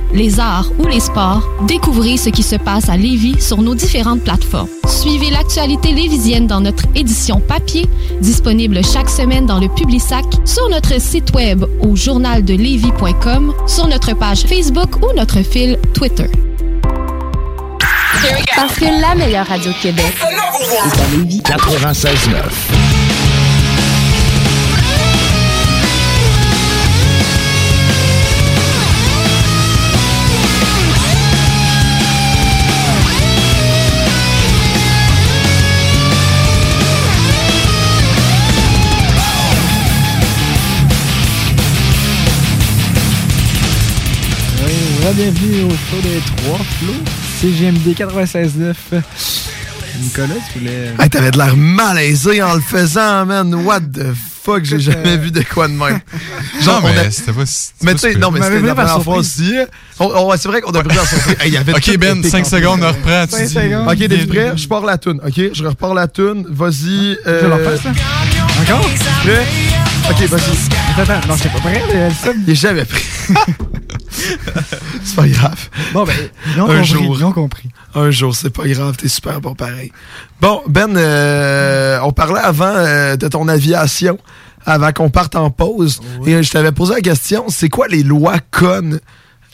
les arts ou les sports, découvrez ce qui se passe à Lévis sur nos différentes plateformes. Suivez l'actualité lévisienne dans notre édition papier, disponible chaque semaine dans le Publisac, sur notre site web au journaldelevis.com, sur notre page Facebook ou notre fil Twitter. Parce que la meilleure radio de Québec est à Lévis. 96.9. bienvenue au show des trois flots. CGMD 96.9. Nicolas, tu voulais. Hey, t'avais de l'air malaisé en le faisant, man. What the fuck, j'ai jamais vu de quoi de même. Non, mais a- c'était pas si- Mais tu sais, non, mais c'était la première fois surprise. aussi. On- on- c'est vrai qu'on a pris surprise. Hey, il y avait Ok, Ben, été cinq compris. secondes, on reprend, tu dis- secondes. Ok, t'es prêt? Je pars la toune. Ok, je repars la toune. Vas-y. Je Euh... l'en fais, ça? Encore? Prêt? Ok, vas-y. Attends, non, j'étais pas prêt. elle, ça. Il est jamais pris. c'est pas grave. Bon, ben, ils ont un compris, jour. ils ont compris. Un jour, c'est pas grave, t'es super bon pareil. Bon, Ben, euh, on parlait avant euh, de ton aviation, avant qu'on parte en pause. Et je t'avais posé la question, c'est quoi les lois connes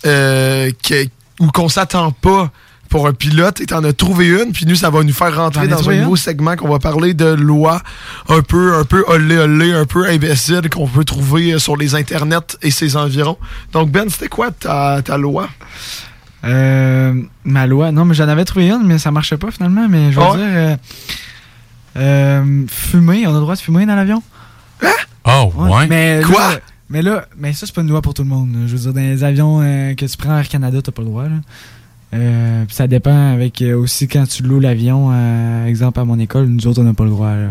euh, que- ou qu'on s'attend pas pour un pilote et t'en as trouvé une, puis nous, ça va nous faire rentrer dans un nouveau une. segment qu'on va parler de lois un peu, un peu olé olé, un peu imbécile qu'on peut trouver euh, sur les internets et ses environs. Donc, Ben, c'était quoi ta, ta loi? Euh, ma loi, non, mais j'en avais trouvé une, mais ça marchait pas finalement. Mais je veux Ah dire, euh, euh, fumer, on a le droit de fumer dans l'avion? Oh, ouais. Mais Quoi? là- mais là, mais ça, c'est pas une loi pour tout le monde. Je veux dire, dans les avions euh, que tu prends Air Canada, t'as pas le droit. Là. Euh, puis ça dépend avec euh, aussi quand tu loues l'avion. euh, exemple, à mon école, nous autres, on n'a pas le droit. là.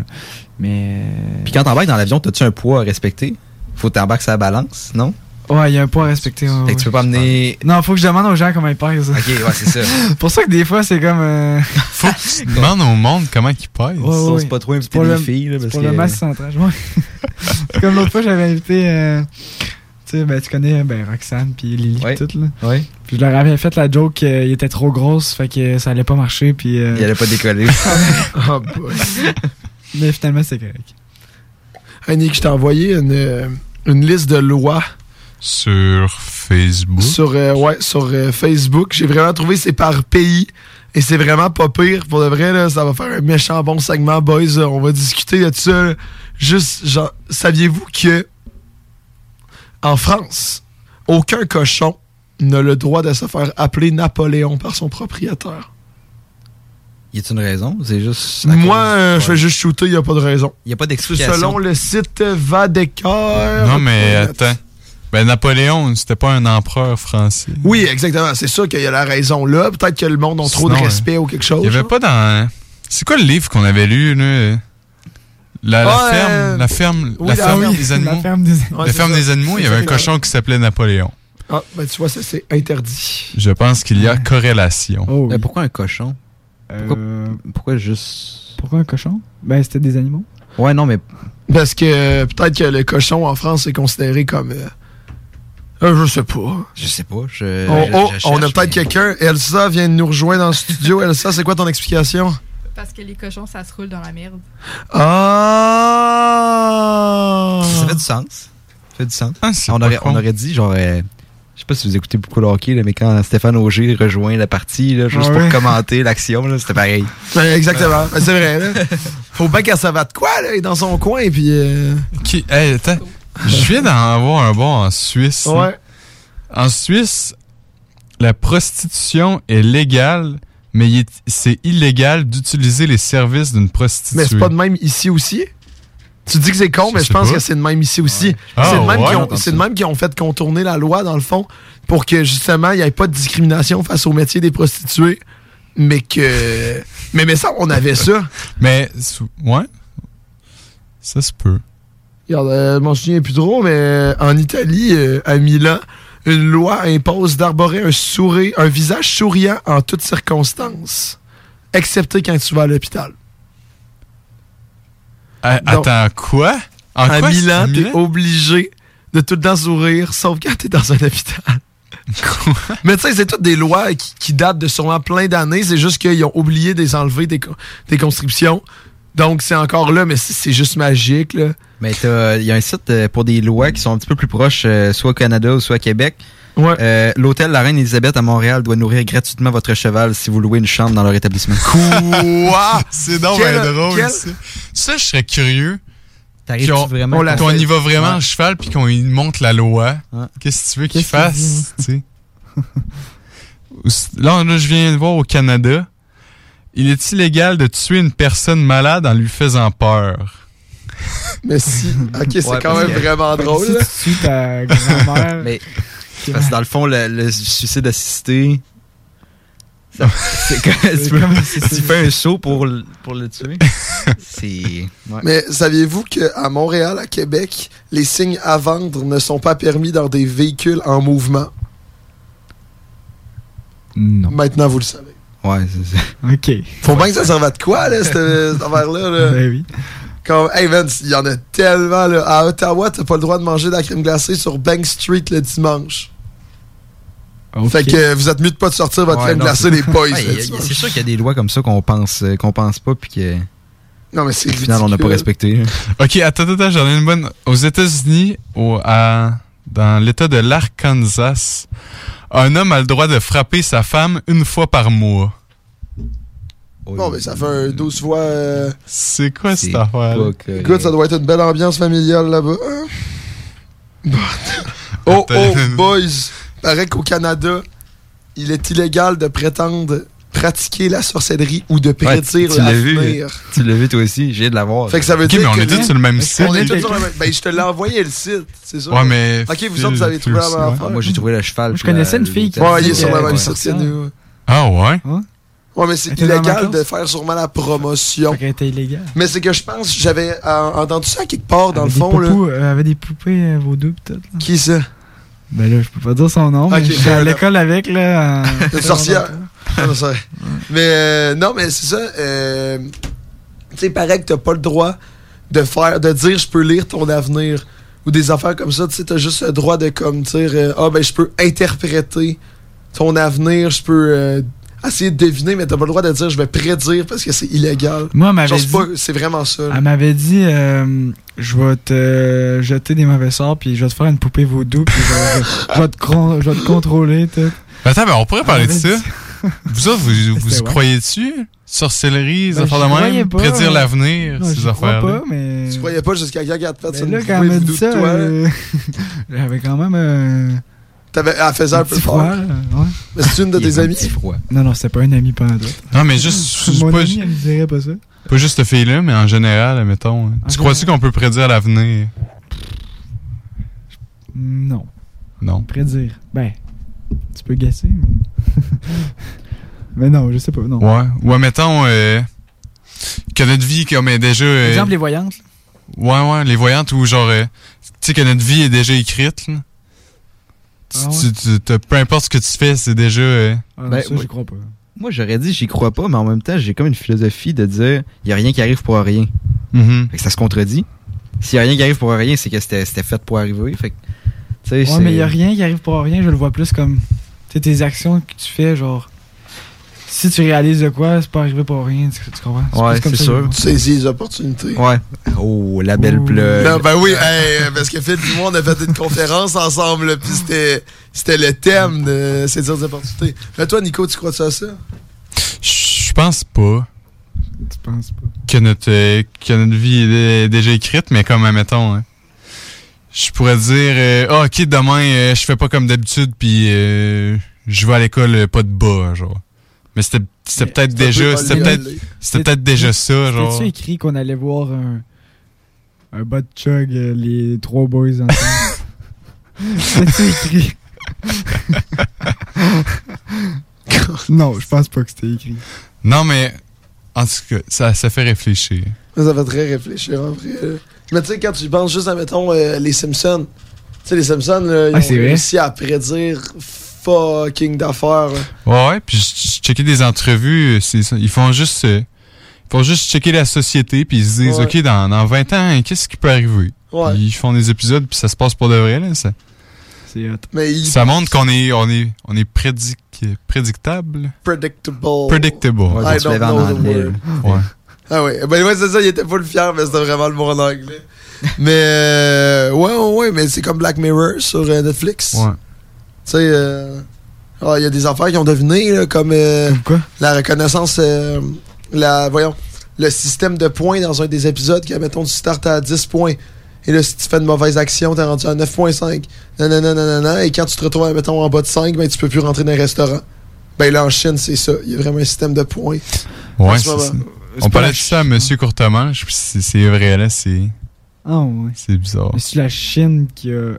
Mais. Puis quand t'embarques dans l'avion, t'as-tu un poids à respecter? Faut t'embarquer sur la balance, non? Ouais, il y a un poids à respecter. ouais, Fait que tu peux pas amener. Non, faut que je demande aux gens comment ils pèsent. Ok, ouais, c'est ça. pour ça que des fois, c'est comme. euh, Faut que tu demandes au monde comment ils pèsent. Ouais, ouais, ouais. pas trop inviter pour des le- filles, là, c'est parce pour que- le masse centrage. ouais. C'est comme l'autre fois, j'avais invité. Tu sais, ben, tu connais ben, Roxane puis Lily Ouais. tout, là. Ouais. Puis je leur avais fait la joke qu'il était trop grosse, fait que ça allait pas marcher, puis. euh, Il allait pas décoller. Oh boy. Mais finalement, c'est correct. Hey, Nick, je t'ai envoyé une, euh, une liste de lois Sur Facebook. sur, euh, ouais, sur euh, Facebook. J'ai vraiment trouvé c'est par pays. Et c'est vraiment pas pire. Pour de vrai, là, ça va faire un méchant bon segment, boys. On va discuter de ça. Juste, genre, saviez-vous que en France, aucun cochon n'a le droit de se faire appeler Napoléon par son propriétaire? Y a-t-il une raison? C'est juste. Moi, euh, je vais juste shooter, il n'y a pas de raison. Y a pas d'explication. selon le site Vadecor. Non, mais attends. Ben, Napoléon, c'était pas un empereur français. Oui, exactement. C'est sûr qu'il y a la raison là. Peut-être que le monde a trop de respect ou quelque chose. Il y avait genre. pas dans. C'est quoi le livre qu'on avait lu, là? La, la Ah, ferme, euh, la ferme, oui, la la ferme des animaux. La ferme des Ouais, la c'est ferme ça. des animaux, il y avait un cochon qui s'appelait Napoléon. Ah, ben tu vois, ça c'est interdit. Je pense qu'il y a corrélation. Oh, oui. Mais pourquoi un cochon? Pourquoi, Euh, pourquoi juste? pourquoi un cochon? Ben, c'était des animaux. Ouais, non, mais. Parce que euh, peut-être que le cochon en France est considéré comme. euh, euh, je sais pas. Je sais pas. Je, On, je- oh, on a peut-être mais- quelqu'un. Elsa vient de nous rejoindre dans le studio. Elsa, c'est quoi ton explication? Parce que les cochons, ça se roule dans la merde. Ah! Ça fait du sens. Ça fait du sens. Ah, on, pas aurait, on aurait dit, genre. euh, je sais pas si vous écoutez beaucoup le hockey, là, mais quand Stéphane Auger rejoint la partie, là, juste Ah pour commenter l'action, là, c'était pareil. Ouais, exactement. Ben, c'est vrai, là. Faut bien qu'elle savate de quoi, là. Il est dans son coin, puis. euh, Qui, hey, attends. Je viens d'en avoir un bon en Suisse. Ouais. En Suisse, la prostitution est légale, mais c'est illégal d'utiliser les services d'une prostituée. Mais c'est pas de même ici aussi? Tu dis que c'est con, Je mais je pense pas. que c'est de même ici aussi. Ah, c'est de même ouais? qui ont- J'entends c'est ça. de même qui ont fait contourner la loi, dans le fond, pour que justement, il n'y ait pas de discrimination face au métier des prostituées. Mais que. Mais, mais ça, on avait ça. Mais, ouais. Ça se peut. Regarde, euh, je m'en souviens plus trop, mais en Italie, euh, à Milan, une loi impose d'arborer un sourire, un visage souriant en toutes circonstances, excepté quand tu vas à l'hôpital. Donc, attends, quoi? En à quoi, Milan, t'es Milan? obligé de tout le temps sourire, sauf quand t'es dans un hôpital. Mais tu sais, c'est toutes des lois qui, qui datent de sûrement plein d'années. C'est juste qu'ils ont oublié de les enlever des, des conscriptions. Donc, c'est encore là, mais c'est c'est juste magique, là. Mais t'as- il y a un site euh, pour des lois qui sont un petit peu plus proches, euh, soit au Canada ou soit à Québec. Euh, L'hôtel La Reine Elisabeth à Montréal doit nourrir gratuitement votre cheval si vous louez une chambre dans leur établissement. Quoi? C'est donc Quel- drôle, quel- ça. Ça, je serais curieux. Qu'on vraiment faire? y va vraiment Ouais. en cheval puis qu'on y montre la loi? Qu'est-ce que tu veux qu'il Qu'est-ce qu'il fasse? tu sais? Ou c- Là, là, je viens de voir au Canada. Il est illégal de tuer une personne malade en lui faisant peur. Mais si. Ok, c'est Ouais, quand même que- vraiment drôle, Si tu tues ta grand-mère. Mais parce que dans le fond, le, le suicide assisté, c'est tu, fais un saut pour, le- pour le tuer. Ouais. Mais saviez-vous qu'à Montréal, à Québec, les signes à vendre ne sont pas permis dans des véhicules en mouvement? Non. Maintenant, vous le savez. Ouais, c'est ça. Ok. Faut bien que ça serve à de quoi, là, cette, cette affaire-là? Là? Ben oui. Comme, hey Vince, il y en a tellement, là. À Ottawa, t'as pas le droit de manger de la crème glacée sur Bank Street le dimanche. Fait que euh, vous êtes mieux de pas de sortir votre Ouais, crème non, glacée, les boys. Ouais. C'est sûr qu'il y a des lois comme ça qu'on pense, euh, qu'on pense pas, puis que. Non, mais c'est Au final, on n'a pas respecté. Ok, attends, attends, attends, j'en ai une bonne. Aux États-Unis, au, à- dans l'État de l'Arkansas, Un homme a le droit de frapper sa femme une fois par mois. Bon, mais ça fait un 12 fois. euh, C'est quoi cette affaire? Écoute, ça doit être une belle ambiance familiale là-bas. hein? Oh, oh, boys! Paraît qu'au Canada, il est illégal de prétendre pratiquer la sorcellerie ou de Ouais, prédire tu l'as vu. l'avenir. Tu l'as vu toi aussi, j'ai de l'avoir. Fait que ça veut Ok, dire mais on que est tous sur le même site. On est tous sur le même. Ben, je te l'ai envoyé le site, c'est ça. Ouais, mais Ok, vous autres, vous avez trouvé la même affaire. Moi, j'ai trouvé le cheval. Je connaissais une fille qui. Ouais, il est sur la même ouais. site. Ah ouais? Ouais, mais c'est illégal de faire sûrement la promotion. Était illégale. Mais c'est que je pense, j'avais euh, entendu ça quelque part dans le Avec des fond, là. euh, des poupées euh, pis tout. là. Qui ça? Ben là, je peux pas dire son nom, mais Ok, j'étais à ben l'école avec, là. Une sorcière. Mais euh, non, mais c'est ça. euh, tu sais, pareil que t'as pas le droit de faire, de dire je peux lire ton avenir ou des affaires comme ça. Tu sais, t'as juste le droit de comme dire euh, ah ben je peux interpréter ton avenir, je peux euh, essayer de deviner, mais t'as pas le droit de dire je vais prédire parce que c'est illégal. Moi, m'avait dit- pas- c'est vraiment ça. là. Elle m'avait dit, euh, je vais te jeter des mauvais sorts, puis je vais te faire une poupée vaudou, puis je vais, je- je vais te, je vais te contrôler, tout. Ben, Attends, ben, on pourrait parler de ça. Vous autres, vous, vous ouais. croyez dessus? Sorcellerie, Ben, ces affaires de même? pas. Prédire l'avenir, ces crois affaires pas, mais... Tu croyais pas jusqu'à quand elle te fait ça là, une quand elle dit ça, euh, j'avais quand même euh, T'avais- Elle faisait un, un peu froid. ouais. Mais c'est une de tes amies? Non, non, c'était pas un ami pendant d'autres. Non, mais juste, Mon pas, ami, elle me dirait pas ça. pas juste cette fille-là, mais en général, mettons. Tu En crois-tu qu'on peut prédire l'avenir? Non. Non. Prédire. Ben, tu peux gasser, mais... mais non, je sais pas, non. Ouais. Ouais, mettons, euh, que notre vie, comme est déjà. euh, Exemple, les voyantes. là. Ouais, ouais, les voyantes ou genre, euh, tu sais que notre vie est déjà écrite, là. Tu- Ah ouais? tu- tu- peu importe ce que tu fais, c'est déjà. euh, Ah, Ben, ça, j'y crois pas. Moi, j'aurais dit, j'y crois pas, mais en même temps, j'ai comme une philosophie de dire, il y a rien qui arrive pour rien. Mhm. Fait que ça se contredit. S'il y a rien qui arrive pour rien, c'est que c'était c'était fait pour arriver. Fait que, Ouais, mais il y a rien qui arrive pour rien, je le vois plus comme... Tu sais, tes actions que tu fais, genre... Si tu réalises de quoi, c'est pas arrivé pour rien, tu, tu comprends? Ouais, c'est ça, sûr. Tu saisis les opportunités. Ouais. Oh, la belle plug. Non, ben oui, hey, parce que Phil et moi, on a fait une conférence ensemble, puis c'était, c'était le thème de saisir des opportunités. Mais toi, Nico, tu crois ça à ça? Je pense pas Tu penses pas? que notre, que notre vie est est déjà écrite, mais comme, mettons, hein, je pourrais dire, euh, ah, ok, demain, euh, je fais pas comme d'habitude, puis euh, je vais à l'école euh, pas de bas, genre. Mais c'était c'était peut-être déjà, c'était peut-être, c'était déjà ça, genre. C'était-tu écrit qu'on allait voir un... Un bas de chug, euh, les trois boys ensemble? C'était-tu écrit? non, je pense pas que c'était écrit. Non, mais en tout cas, ça, ça fait réfléchir. Ça fait très réfléchir, en vrai. Mais tu sais, quand tu penses juste à, mettons, euh, les Simpsons, tu sais, les Simpsons, là, ils Ah, ont réussi à prédire fucking d'affaires. là. Ouais, ouais, puis je je checkais des entrevues, euh, c'est ça, ils font juste euh, ils font juste checker la société puis ils se disent Ouais. OK dans, dans 20 ans, qu'est-ce qui peut arriver? Ouais. Ils font des épisodes puis ça se passe pour de vrai là, ça. Mais ils- Ça montre qu'on est on est on est prédic prédictable. Predictable. Predictable. Ouais, I don't know the word. Ouais. Ah ouais, ben ouais, c'est ça, il était pas le fier, mais c'était vraiment le en anglais. mais euh, ouais, ouais, ouais, mais c'est comme Black Mirror sur euh, Netflix. Ouais. Tu sais, euh, il y a des affaires qui ont deviné, là, comme euh, Quoi? la reconnaissance, euh, la, voyons, le système de points dans un des épisodes, que, mettons, tu startes à 10 points. Et là, si tu fais une mauvaise action, t'es rendu à 9.5. Nanana, nanana, et quand tu te retrouves, mettons, en bas de 5, ben, tu peux plus rentrer dans un restaurant. Ben là, en Chine, c'est ça. Il y a vraiment un système de points. Ouais, ce c'est. On parlait la de ça à Monsieur Courtemanche, puis c'est c'est vrai là, c'est Ah ouais. c'est bizarre. Mais c'est la Chine qui a...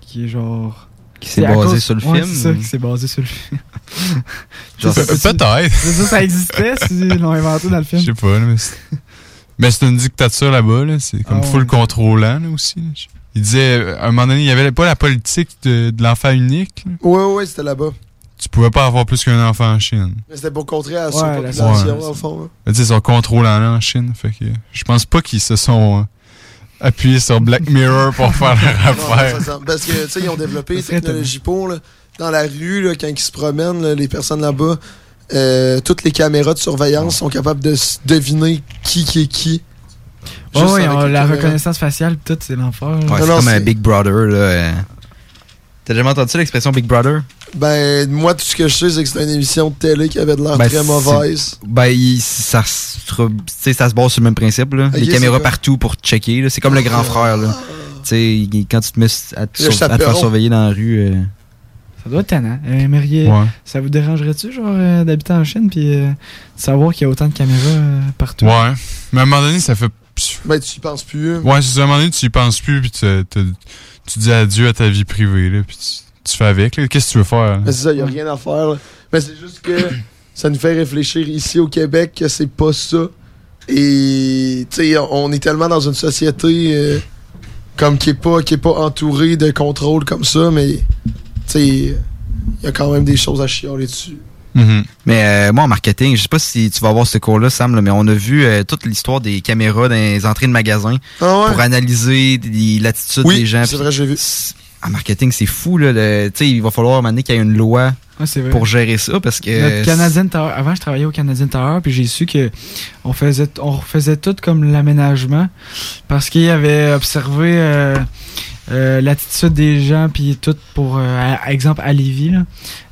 Qui est genre... Qui s'est basé cause- sur le Ouais, film, c'est ça, qui s'est basé sur le film. Genre, Pe- Peut-être. C'est ça, ça existait s'ils l'ont inventé dans le film. Je sais pas, là, mais c'est- mais c'est une dictature là-bas, là. C'est comme Ah full ouais. contrôlant, là, aussi. là. Il disait, à un moment donné, il y avait pas la politique de, de l'enfant unique. là. Ouais, ouais, ouais, c'était là-bas. Tu pouvais pas avoir plus qu'un enfant en Chine. Mais c'était pour contrer la Ouais, surpopulation, la- dans le fond. hein. Mais Tu sais, ils sont contrôlants en Chine. Fait que je pense pas qu'ils se sont euh, appuyés sur Black Mirror pour faire leur affaire. Parce que, tu sais, ils ont développé serait technologie pour, là, dans la rue, là, quand ils se promènent, là, les personnes là-bas, euh, toutes les caméras de surveillance sont capables de deviner qui qui est qui. Ouais, ouais, les la caméras. reconnaissance faciale, pis tout, c'est l'enfer. Ouais, c'est comme un Big Brother, là. euh. T'as jamais entendu ça, l'expression Big Brother? Ben, moi, tout ce que je sais, c'est que c'était une émission de télé qui avait de l'air Ben, très mauvaise. Ben, il- ça, ça se base sur le même principe. Là. Ok, Les caméras partout pour checker. C'est comme le grand frère. Là. Tu sais, il- quand tu te mets à te, Le sur- à te faire surveiller dans la rue. euh, Ça doit être tannant. Euh, Ouais. Ça vous dérangerait-tu, genre, euh, d'habiter en Chine puis euh, de savoir qu'il y a autant de caméras euh, partout? Ouais. Mais à un moment donné, ça fait. Ben, tu y penses plus. hein. Ouais, c'est ça, à un moment donné, tu y penses plus, puis tu, tu dis adieu à ta vie privée, là, puis tu, tu fais avec. Qu'est-ce que tu veux faire? c'est ça, il a rien à faire. Mais c'est juste que ça nous fait réfléchir ici au Québec que c'est pas ça. Et, on est tellement dans une société euh, comme qui est pas qui est pas entourée de contrôle comme ça, mais, il y a quand même des choses à chialer dessus. Mais euh, moi, en marketing, je sais pas si tu vas avoir ce cours-là, Sam, là, mais on a vu euh, toute l'histoire des caméras dans les entrées de magasins Ah ouais? pour analyser l'attitude Oui, des gens. c'est Puis vrai, j'ai vu. En marketing, c'est fou. Là, le- tu sais, il va falloir donné qu'il y ait une loi Ouais, vrai. pour gérer ça parce que. Notre Canadian Tower. Avant, je travaillais au Canadian Tower, puis j'ai su que on faisait, on refaisait tout comme l'aménagement parce qu'il avait observé euh, euh, l'attitude des gens, puis tout pour, euh, à- exemple, à Lévis. Là.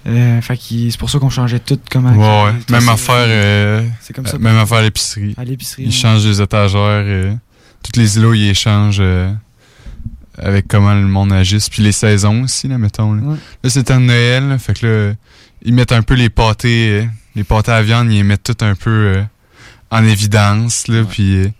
Euh, fait c'est pour ça qu'on changeait tout comment. Ouais, ouais. Même affaire, euh, C'est comme ça. même affaire à l'épicerie. À l'épicerie, Ils ouais. changent les étagères. toutes les îlots, ils échangent avec comment le monde agisse. Puis les saisons aussi, là, mettons. Là, Ouais. Là, c'est temps de Noël. là, fait que là, ils mettent un peu les pâtés, les pâtés à viande, ils les mettent tout un peu en évidence. Là, Puis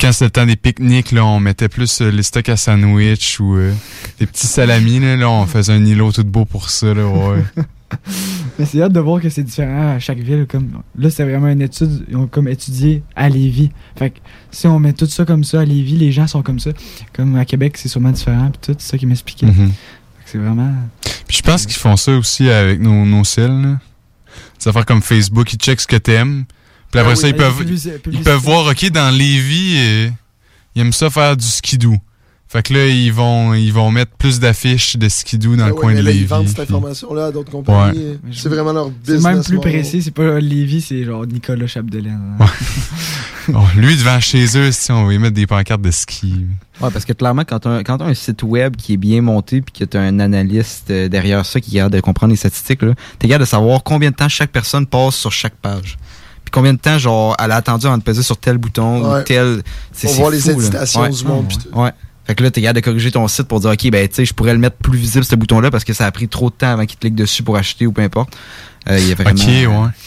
quand c'était le temps des pique-niques, là, on mettait plus euh, les stocks à sandwich ou euh, des petits salamis. Là, là, on faisait un îlot tout beau pour ça. Là, ouais. Mais c'est hâte de voir que c'est différent à chaque ville. Comme, là, c'est vraiment une étude, ils ont comme étudié à Lévis. Fait que si on met tout ça comme ça à Lévis, les gens sont comme ça. Comme à Québec, c'est sûrement différent. Puis tout, c'est ça qui m'expliquait. Mhm. Fait que C'est vraiment. Puis je pense qu'ils font ça aussi avec nos, nos cils. là. Des affaires comme Facebook, ils checkent ce que t'aimes. Puis après Ah ça, oui, ils peuvent, ils peuvent voir, OK, dans Lévis, euh, ils aiment ça faire du skidoo. Fait que là, ils vont, ils vont mettre plus d'affiches de skidoo dans Ah le ouais, coin mais de là, Lévis. ils vendent cette information-là à d'autres compagnies. Ouais. C'est vraiment leur C'est business. même plus model. précis, c'est pas Lévis, c'est genre Nicolas Chapdelaine. Oh, lui, devant chez eux, si on va y mettre des pancartes de ski. Ouais, parce que clairement, quand tu as, quand t'as un site web qui est bien monté puis que tu as un analyste euh, derrière ça qui est capable de comprendre les statistiques, tu es capable de savoir combien de temps chaque personne passe sur chaque page. Combien de temps, genre, elle a attendu avant de peser sur tel bouton Ouais. ou tel. C'est voir les hésitations Ouais. du monde. Ouais. Fait que là, t'es capable de corriger ton site pour dire, OK, ben, tu sais, je pourrais le mettre plus visible, ce bouton-là, parce que ça a pris trop de temps avant qu'il clique dessus pour acheter ou peu importe. Euh, il y a vraiment, Ok, ouais.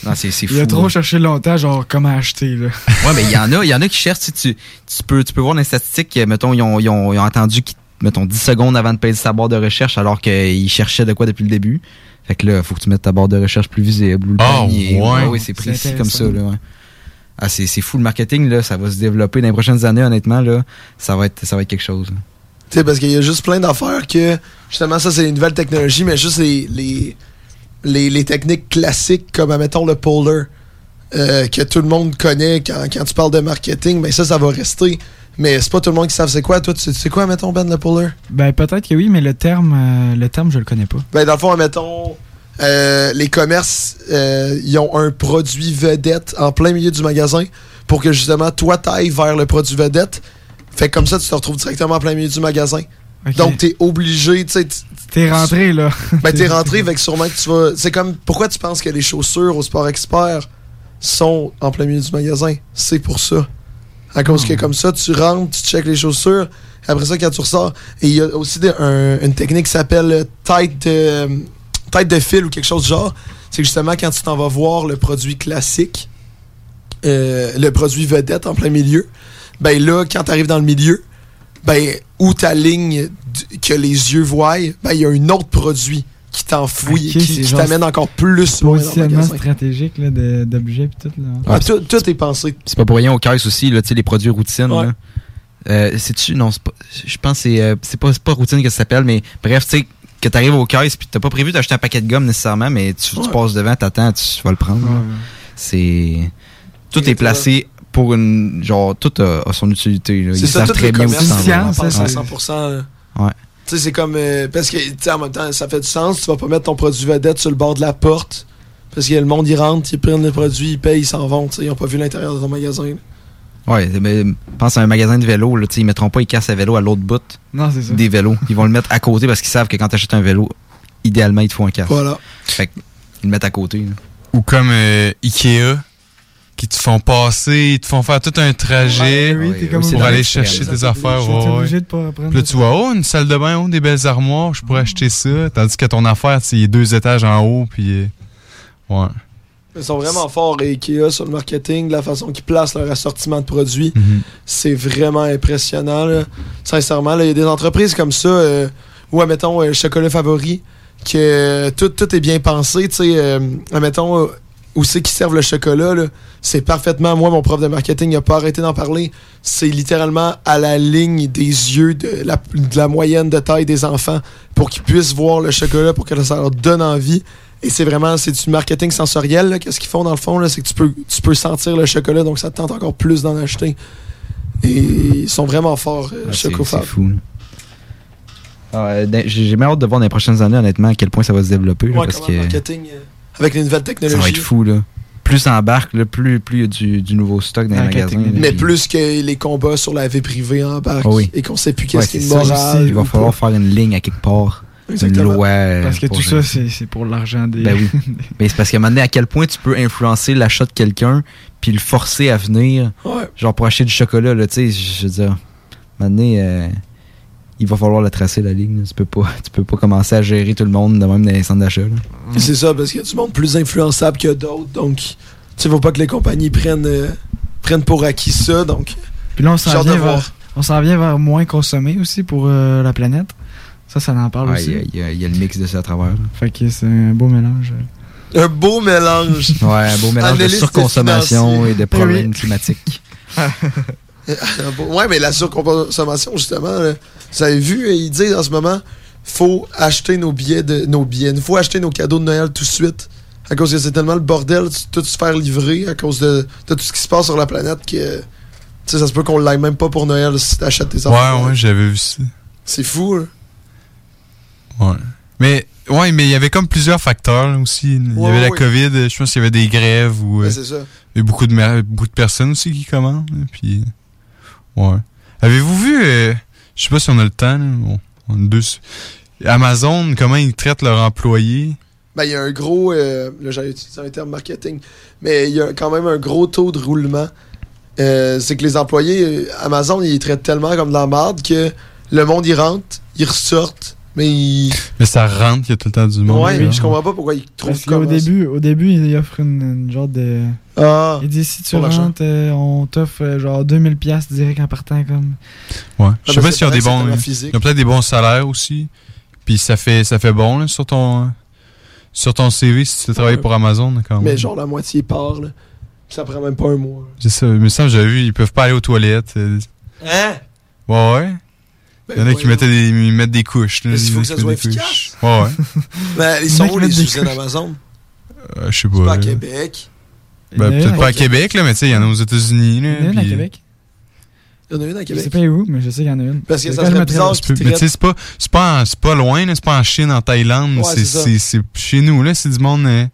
Non, c'est c'est fou. Il a trop là. cherché longtemps, genre, comment acheter, là. Ouais, mais il y en a, il y en a qui cherchent, tu, sais, tu, tu peux, tu peux voir dans les statistiques, que, mettons, ils ont, ils ont, ils ont attendu, qu'ils- mettons, 10 secondes avant de payer sa barre de recherche, alors qu'ils cherchaient de quoi depuis le début. Fait que là, faut que tu mettes ta barre de recherche plus visible. Ou le Ah, panier. ouais. oui, c'est C'est précis comme ça, là, ouais. Ah, c'est, c'est fou le marketing, là, ça va se développer dans les prochaines années, honnêtement, là. Ça va être, ça va être quelque chose. Tu sais, parce qu'il y a juste plein d'affaires que, justement, ça, c'est les nouvelles technologies, mais juste les, les, les, les techniques classiques, comme, admettons, le polar, euh, que tout le monde connaît quand, quand tu parles de marketing, mais ça, ça va rester. Mais c'est pas tout le monde qui savent c'est quoi. Toi, tu sais- quoi, mettons, Ben, le polar? Ben, peut-être que oui, mais le terme, euh, le terme, je le connais pas. Ben, dans le fond, admettons, euh, les commerces, euh, ils ont un produit vedette en plein milieu du magasin pour que, justement, toi, t'ailles vers le produit vedette. Fait que comme ça, tu te retrouves directement en plein milieu du magasin. Donc, t'es obligé, tu sais, T'es rentré, là. Ben, t'es rentré, que sûrement que tu vas. C'est comme. Pourquoi tu penses que les chaussures au Sport Expert sont en plein milieu du magasin? C'est pour ça. À cause que comme ça, tu rentres, tu checkes les chaussures, après ça, quand tu ressors. Il y a aussi une technique qui s'appelle euh, tête de, tête de fil ou quelque chose du genre. C'est justement, quand tu t'en vas voir le produit classique, euh, le produit vedette en plein milieu, ben là, quand tu arrives dans le milieu, ben, où ta ligne que les yeux voient, ben, il y a un autre produit qui t'enfouit, Ok, qui, t'amène encore plus loin Positionnement stratégique là, de- d'objets pis tout. Là. Ah, tout, tout est pensé. C'est pas pour rien au caisse aussi, là, tu sais, les produits routines. Ouais. là. Euh, c'est-tu? Non, c'est pas. Je pense que c'est. euh, c'est pas, c'est pas routine que ça s'appelle, mais bref, tu sais, que t'arrives au caisse puis t'as pas prévu d'acheter un paquet de gomme nécessairement, mais tu, passes devant, t'attends, tu, vas le prendre. Ouais. C'est. Tout est placé pour une. Genre, tout a, a son utilité. là. C'est Ils ça, savent tout très bien où c'est vas. vraiment pensé à Ouais. 100%. là. Ouais. Tu sais, c'est comme. euh, parce que, tu sais, en même temps, ça fait du sens. Tu vas pas mettre ton produit vedette sur le bord de la porte. Parce que le monde, il rentre, ils prennent le produit, ils payent, ils s'en vont. Tu sais, ils ont pas vu l'intérieur de ton magasin. là. Ouais, mais pense à un magasin de vélo, là, tu sais, ils mettront pas les casses à vélo à l'autre bout Non, c'est ça. des vélos. Ils vont le mettre à côté parce qu'ils savent que quand tu achètes un vélo, idéalement, ils te font un casque. Voilà. Fait qu'ils le mettent à côté. là. Ou comme euh, Ikea, qui te font passer, ils te font faire tout un trajet Ouais, oui, t'es comme pour aller chercher tes affaires. obligé de pas Puis là, tu vois, oh, une salle de bain, oh, des belles armoires, je Mm. pourrais acheter ça. Tandis que ton affaire, c'est deux étages en haut, puis. ouais. Ils sont vraiment forts, Ikea, sur le marketing, la façon qu'ils placent leur assortiment de produits. Mhm. C'est vraiment impressionnant. là. Sincèrement, là, il y a des entreprises comme ça, euh, où, admettons, euh, chocolat favori, que euh, tout, tout est bien pensé. Tu sais, euh, admettons, euh, où c'est qu'ils servent le chocolat, là, c'est parfaitement. Moi, mon prof de marketing n'a pas arrêté d'en parler. C'est littéralement à la ligne des yeux de la, de la moyenne de taille des enfants pour qu'ils puissent voir le chocolat, pour que ça leur donne envie. Et c'est vraiment, c'est du marketing sensoriel. Qu'est-ce qu'ils font dans le fond? là, C'est que tu peux, tu peux sentir le chocolat, donc ça te tente encore plus d'en acheter. Et ils sont vraiment forts, euh, c'est Chocofab. c'est fou. Ah, euh, dans- J'ai bien hâte de voir dans les prochaines années, honnêtement, à quel point ça va se développer. là, Ouais, parce que marketing, euh, avec les nouvelles ça technologies. va être fou. Là. Plus ça embarque, là, plus plus il y a du, du nouveau stock dans les magasins. Mais puis- plus que les combats sur la vie privée embarquent Ah oui. et qu'on sait plus Ouais, qu'est-ce qui est ça moral. aussi. Il va falloir pas. faire une ligne à quelque part. Exactement. Une loi. euh, Parce que tout ça, c'est c'est pour l'argent des. Ben oui. Mais c'est parce qu'à un moment donné, à quel point tu peux influencer l'achat de quelqu'un puis le forcer à venir. Ouais. Genre pour acheter du chocolat, là, tu sais, je veux dire, à un moment donné, euh, il va falloir la tracer, la ligne. Tu peux pas, tu peux pas commencer à gérer tout le monde de même dans les centres d'achat. là. C'est ça, parce qu'il y a du monde plus influençable que d'autres. Donc, tu faut pas que les compagnies prennent, euh, prennent pour acquis ça. Donc, Puis là, on s'en vient, voir. vers, on s'en vient vers moins consommer aussi pour euh, la planète. Ça, ça en parle aussi. Il y a- y, y le mix de ça à travers. là. Fait que c'est un beau mélange. un beau mélange. Ouais, un beau mélange de surconsommation et de problèmes climatiques. Ouais, mais la surconsommation, justement, là, vous avez vu, euh, ils disent en ce moment, faut acheter nos billets, de, nos billets, il faut acheter nos cadeaux de Noël tout de suite. À cause que c'est tellement le bordel, tout se faire livrer à cause de, de tout ce qui se passe sur la planète que, tu sais, ça se peut qu'on l'aille même pas pour Noël si t'achètes tes affaires. Ouais, ouais, j'avais vu ça. C'est fou, là. Ouais. Mais, ouais, mais il y avait comme plusieurs facteurs là, aussi. Il y avait la ouais. COVID, je pense qu'il y avait des grèves ou. Ouais, euh, c'est ça. Il y a beaucoup de, beaucoup de personnes aussi qui commandent. Puis, ouais. Avez-vous vu, euh, je sais pas si on a le temps, bon, deux. Amazon, comment ils traitent leurs employés? Ben, il y a un gros. euh, là, j'allais utiliser un terme marketing. Mais il y a quand même un gros taux de roulement. Euh, c'est que les employés, euh, Amazon, ils traitent tellement comme de la merde que le monde, ils rentrent, ils ressortent. Mais ils. Mais ça rentre, il y a tout le temps du monde. ouais, mais je comprends pas pourquoi ils trouvent Parce qu'au comme début, au début, il offre une, une genre de. Ah, il dit si tu rentres, euh, on t'offre euh, genre 2000$ piastres direct en partant. comme. Ouais. Ah, Je sais pas c'est s'ils ont vrai des bons. Ils ont peut-être des bons salaires aussi. Puis ça fait, ça fait bon là, sur ton. Sur ton CV si tu travailles Ouais. pour Amazon quand même. Mais genre la moitié part, là. Ça prend même pas un mois. C'est ça. Mais ça, j'avais vu, ils peuvent pas aller aux toilettes. euh. Hein? Ouais, ouais. Il y en a qui mettaient des, ils mettent des couches. il faut en a que qui ça soit mettent des efficace. couches. Ouais, ouais. Ben, ils sont où les usines. Amazon? Euh, je sais C'est pas à pas. là. Québec. Ben, peut-être pas à à Québec, là, mais tu sais, il y en a aux États-Unis. Il y en a une à Québec. Il y en a une à Je Québec. sais pas où, mais je sais qu'il y en a une. Parce que ça je serait bizarre mais tu sais, c'est pas, c'est pas, en- c'est pas loin, là, c'est pas en Chine, en Thaïlande, Ouais, c'est, c'est ça. c'est, c'est chez nous, là, c'est du monde, euh,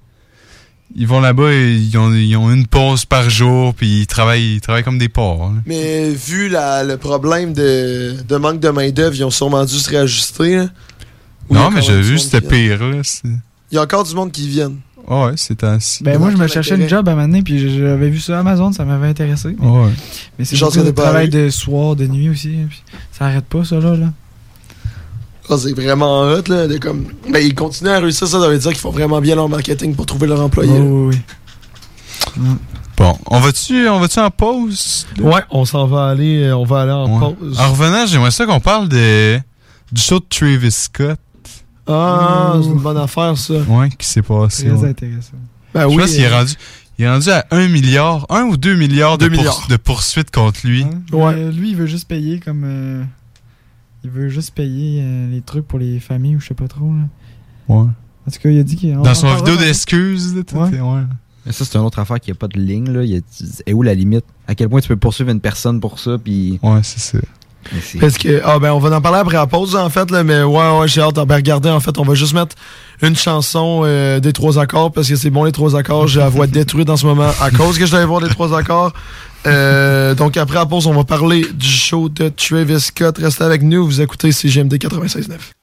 ils vont là-bas et ils ont, ils ont une pause par jour, puis ils travaillent, ils travaillent comme des porcs. là. Mais vu la- le problème de, de manque de main-d'œuvre, ils ont sûrement dû se réajuster. là. A Non, mais du vu, c'était pire, là. c'est- Il y a encore du monde qui viennent. Ah ouais, c'était ainsi. Ben, moi, je me cherchais une job à un moment donné, puis j'avais vu ça Amazon, ça m'avait intéressé. Mais, Ouais. mais c'est beaucoup de travail de soir, de nuit aussi. puis ça arrête pas, ça, là. là. C'est vraiment hot, là. De comme... Ben, ils continuent à réussir ça, ça veut dire qu'ils font vraiment bien leur marketing pour trouver leurs employés. là. Oh, oui, Bon, on va-tu, on va-tu en pause? là? Ouais, on s'en va aller, euh, on va aller en Ouais. pause. En revenant, j'aimerais ça qu'on parle de, du show de Travis Scott. Ah, c'est une bonne affaire, ça. Ouais, qui s'est passé. Très ouais. intéressant. Ben Je oui. pense qu'il est rendu, il est rendu à 1 milliard, 1 ou 2 milliards, de, milliards. de poursuites contre lui. Ouais. Euh, lui, il veut juste payer comme. euh, il veut juste payer euh, les trucs pour les familles ou je sais pas trop. Là. Ouais. En tout cas, il a dit qu'il. Dans son vidéo d'excuses, Ouais. ouais. Mais ça, c'est une autre affaire qui a pas de ligne, là. Il y a- Et où la limite? À quel point tu peux poursuivre une personne pour ça, puis. Ouais, c'est ça. Parce que, ah ben, on va en parler après la pause, en fait, là, mais ouais, ouais, j'ai hâte. Ben, regardez, en fait, on va juste mettre une chanson euh, des trois accords, parce que c'est bon, les trois accords. J'ai la voix détruite en ce moment à cause que je devais voir les trois accords. Euh, donc, après la pause, on va parler du show de Travis Scott. Restez avec nous, vous écoutez CGMD 96.9.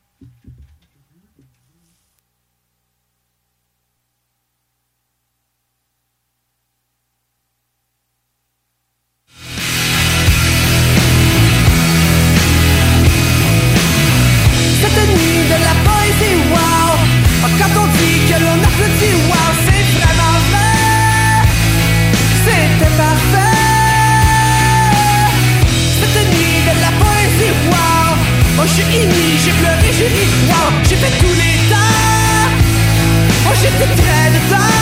Moi j'étais très dedans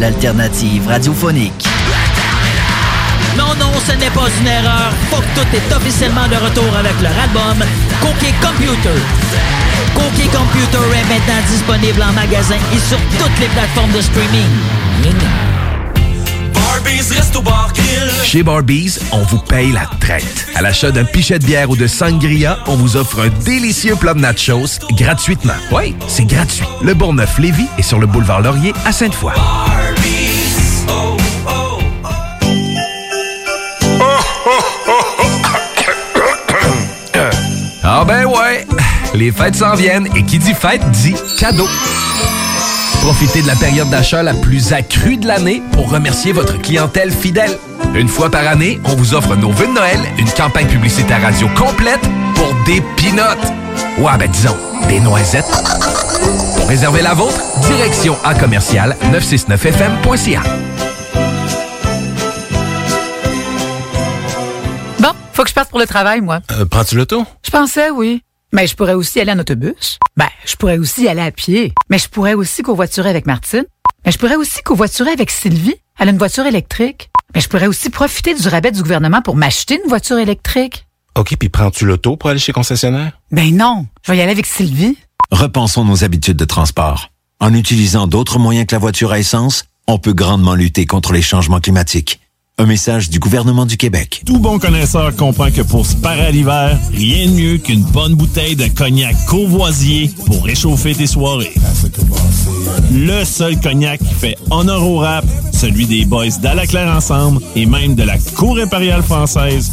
L'alternative radiophonique. Non, non, ce n'est pas une erreur. Faut que tout est officiellement de retour avec leur album Cookie Computer. Cookie Computer est maintenant disponible en magasin et sur toutes les plateformes de streaming. Chez Barbies, on vous paye la traite. À l'achat d'un pichet de bière ou de sangria, on vous offre un délicieux plat de nachos gratuitement. Oui, c'est gratuit. Le Bourgneuf-Lévis est sur le boulevard Laurier à Sainte-Foy. Ah ben ouais, les fêtes s'en viennent et qui dit fête dit cadeau. Profitez de la période d'achat la plus accrue de l'année pour remercier votre clientèle fidèle. Une fois par année, on vous offre nos vœux de Noël, une campagne publicitaire radio complète pour des pinottes. Ouais, ben disons, des noisettes. Pour réserver la vôtre, direction à commercial 969fm.ca. Bon, faut que je parte pour le travail, moi. Euh, Prends-tu l'auto? Je pensais, oui. Mais je pourrais aussi aller en autobus. Ben, je pourrais aussi aller à pied. Mais je pourrais aussi covoiturer avec Martine. Mais je pourrais aussi covoiturer avec Sylvie. Elle a une voiture électrique. Mais je pourrais aussi profiter du rabais du gouvernement pour m'acheter une voiture électrique. OK, puis prends-tu l'auto pour aller chez concessionnaire? Ben non, je vais y aller avec Sylvie. Repensons nos habitudes de transport. En utilisant d'autres moyens que la voiture à essence, on peut grandement lutter contre les changements climatiques. Un message du gouvernement du Québec. Tout bon connaisseur comprend que pour se parer à l'hiver, rien de mieux qu'une bonne bouteille de cognac courvoisier pour réchauffer tes soirées. Le seul cognac qui fait honneur au rap, celui des boys d'Alaclaire Ensemble et même de la Cour impériale française.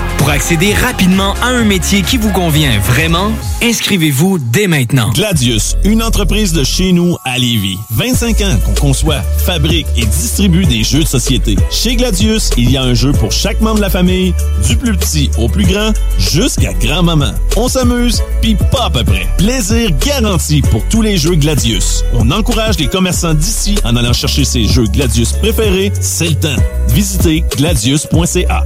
Pour accéder rapidement à un métier qui vous convient vraiment, inscrivez-vous dès maintenant. Gladius, une entreprise de chez nous à Lévis. 25 ans qu'on conçoit, fabrique et distribue des jeux de société. Chez Gladius, il y a un jeu pour chaque membre de la famille, du plus petit au plus grand, jusqu'à grand-maman. On s'amuse, puis pas à peu près. Plaisir garanti pour tous les jeux Gladius. On encourage les commerçants d'ici en allant chercher ses jeux Gladius préférés, c'est le temps. Visitez gladius.ca.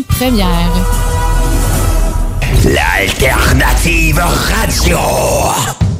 première. L'alternative radio.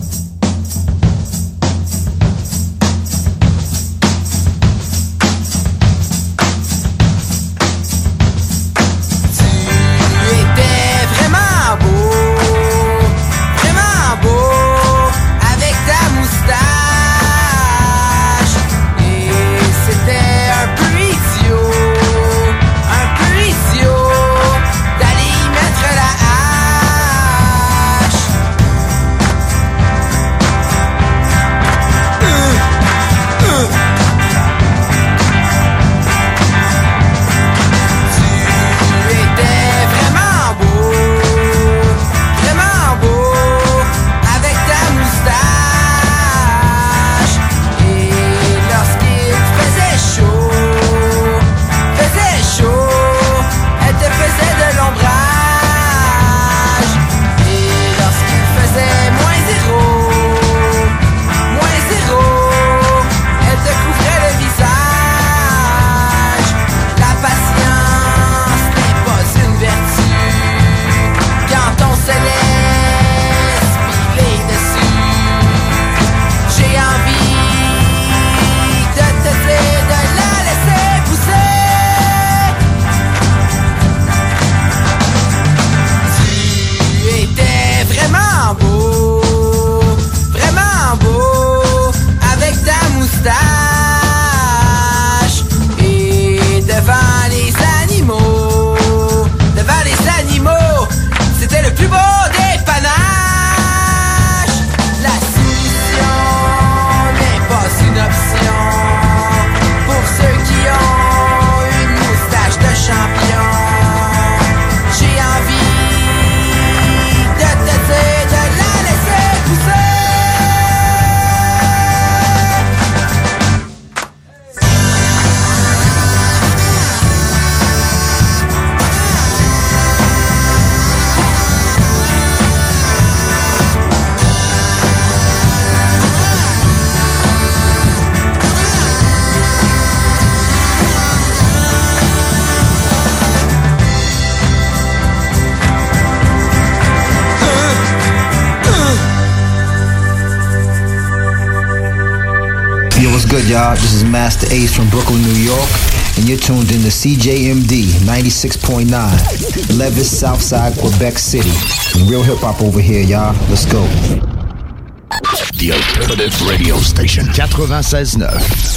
Ace from Brooklyn, New York, and you're tuned in to CJMD 96.9, Levis, Southside, Quebec City. Real hip hop over here, y'all. Let's go. The Alternative Radio Station 96.9.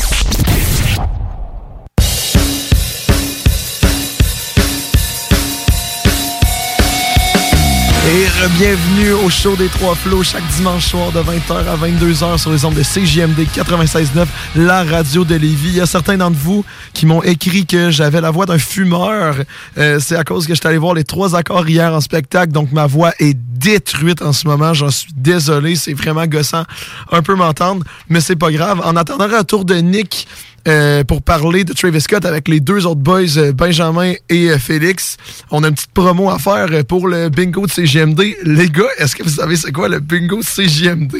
bienvenue au show des Trois Flots chaque dimanche soir de 20h à 22h sur les ondes de CJMD 96.9, la radio de Lévis. Il y a certains d'entre vous qui m'ont écrit que j'avais la voix d'un fumeur. Euh, C'est à cause que j'étais allé voir les trois accords hier en spectacle, donc ma voix est détruite en ce moment. J'en suis désolé, c'est vraiment gossant un peu m'entendre, mais c'est pas grave. En attendant le retour de Nick, euh, pour parler de Travis Scott avec les deux autres boys, euh, Benjamin et euh, Félix. On a une petite promo à faire pour le bingo de CGMD. Les gars, est-ce que vous savez c'est quoi le bingo de CGMD?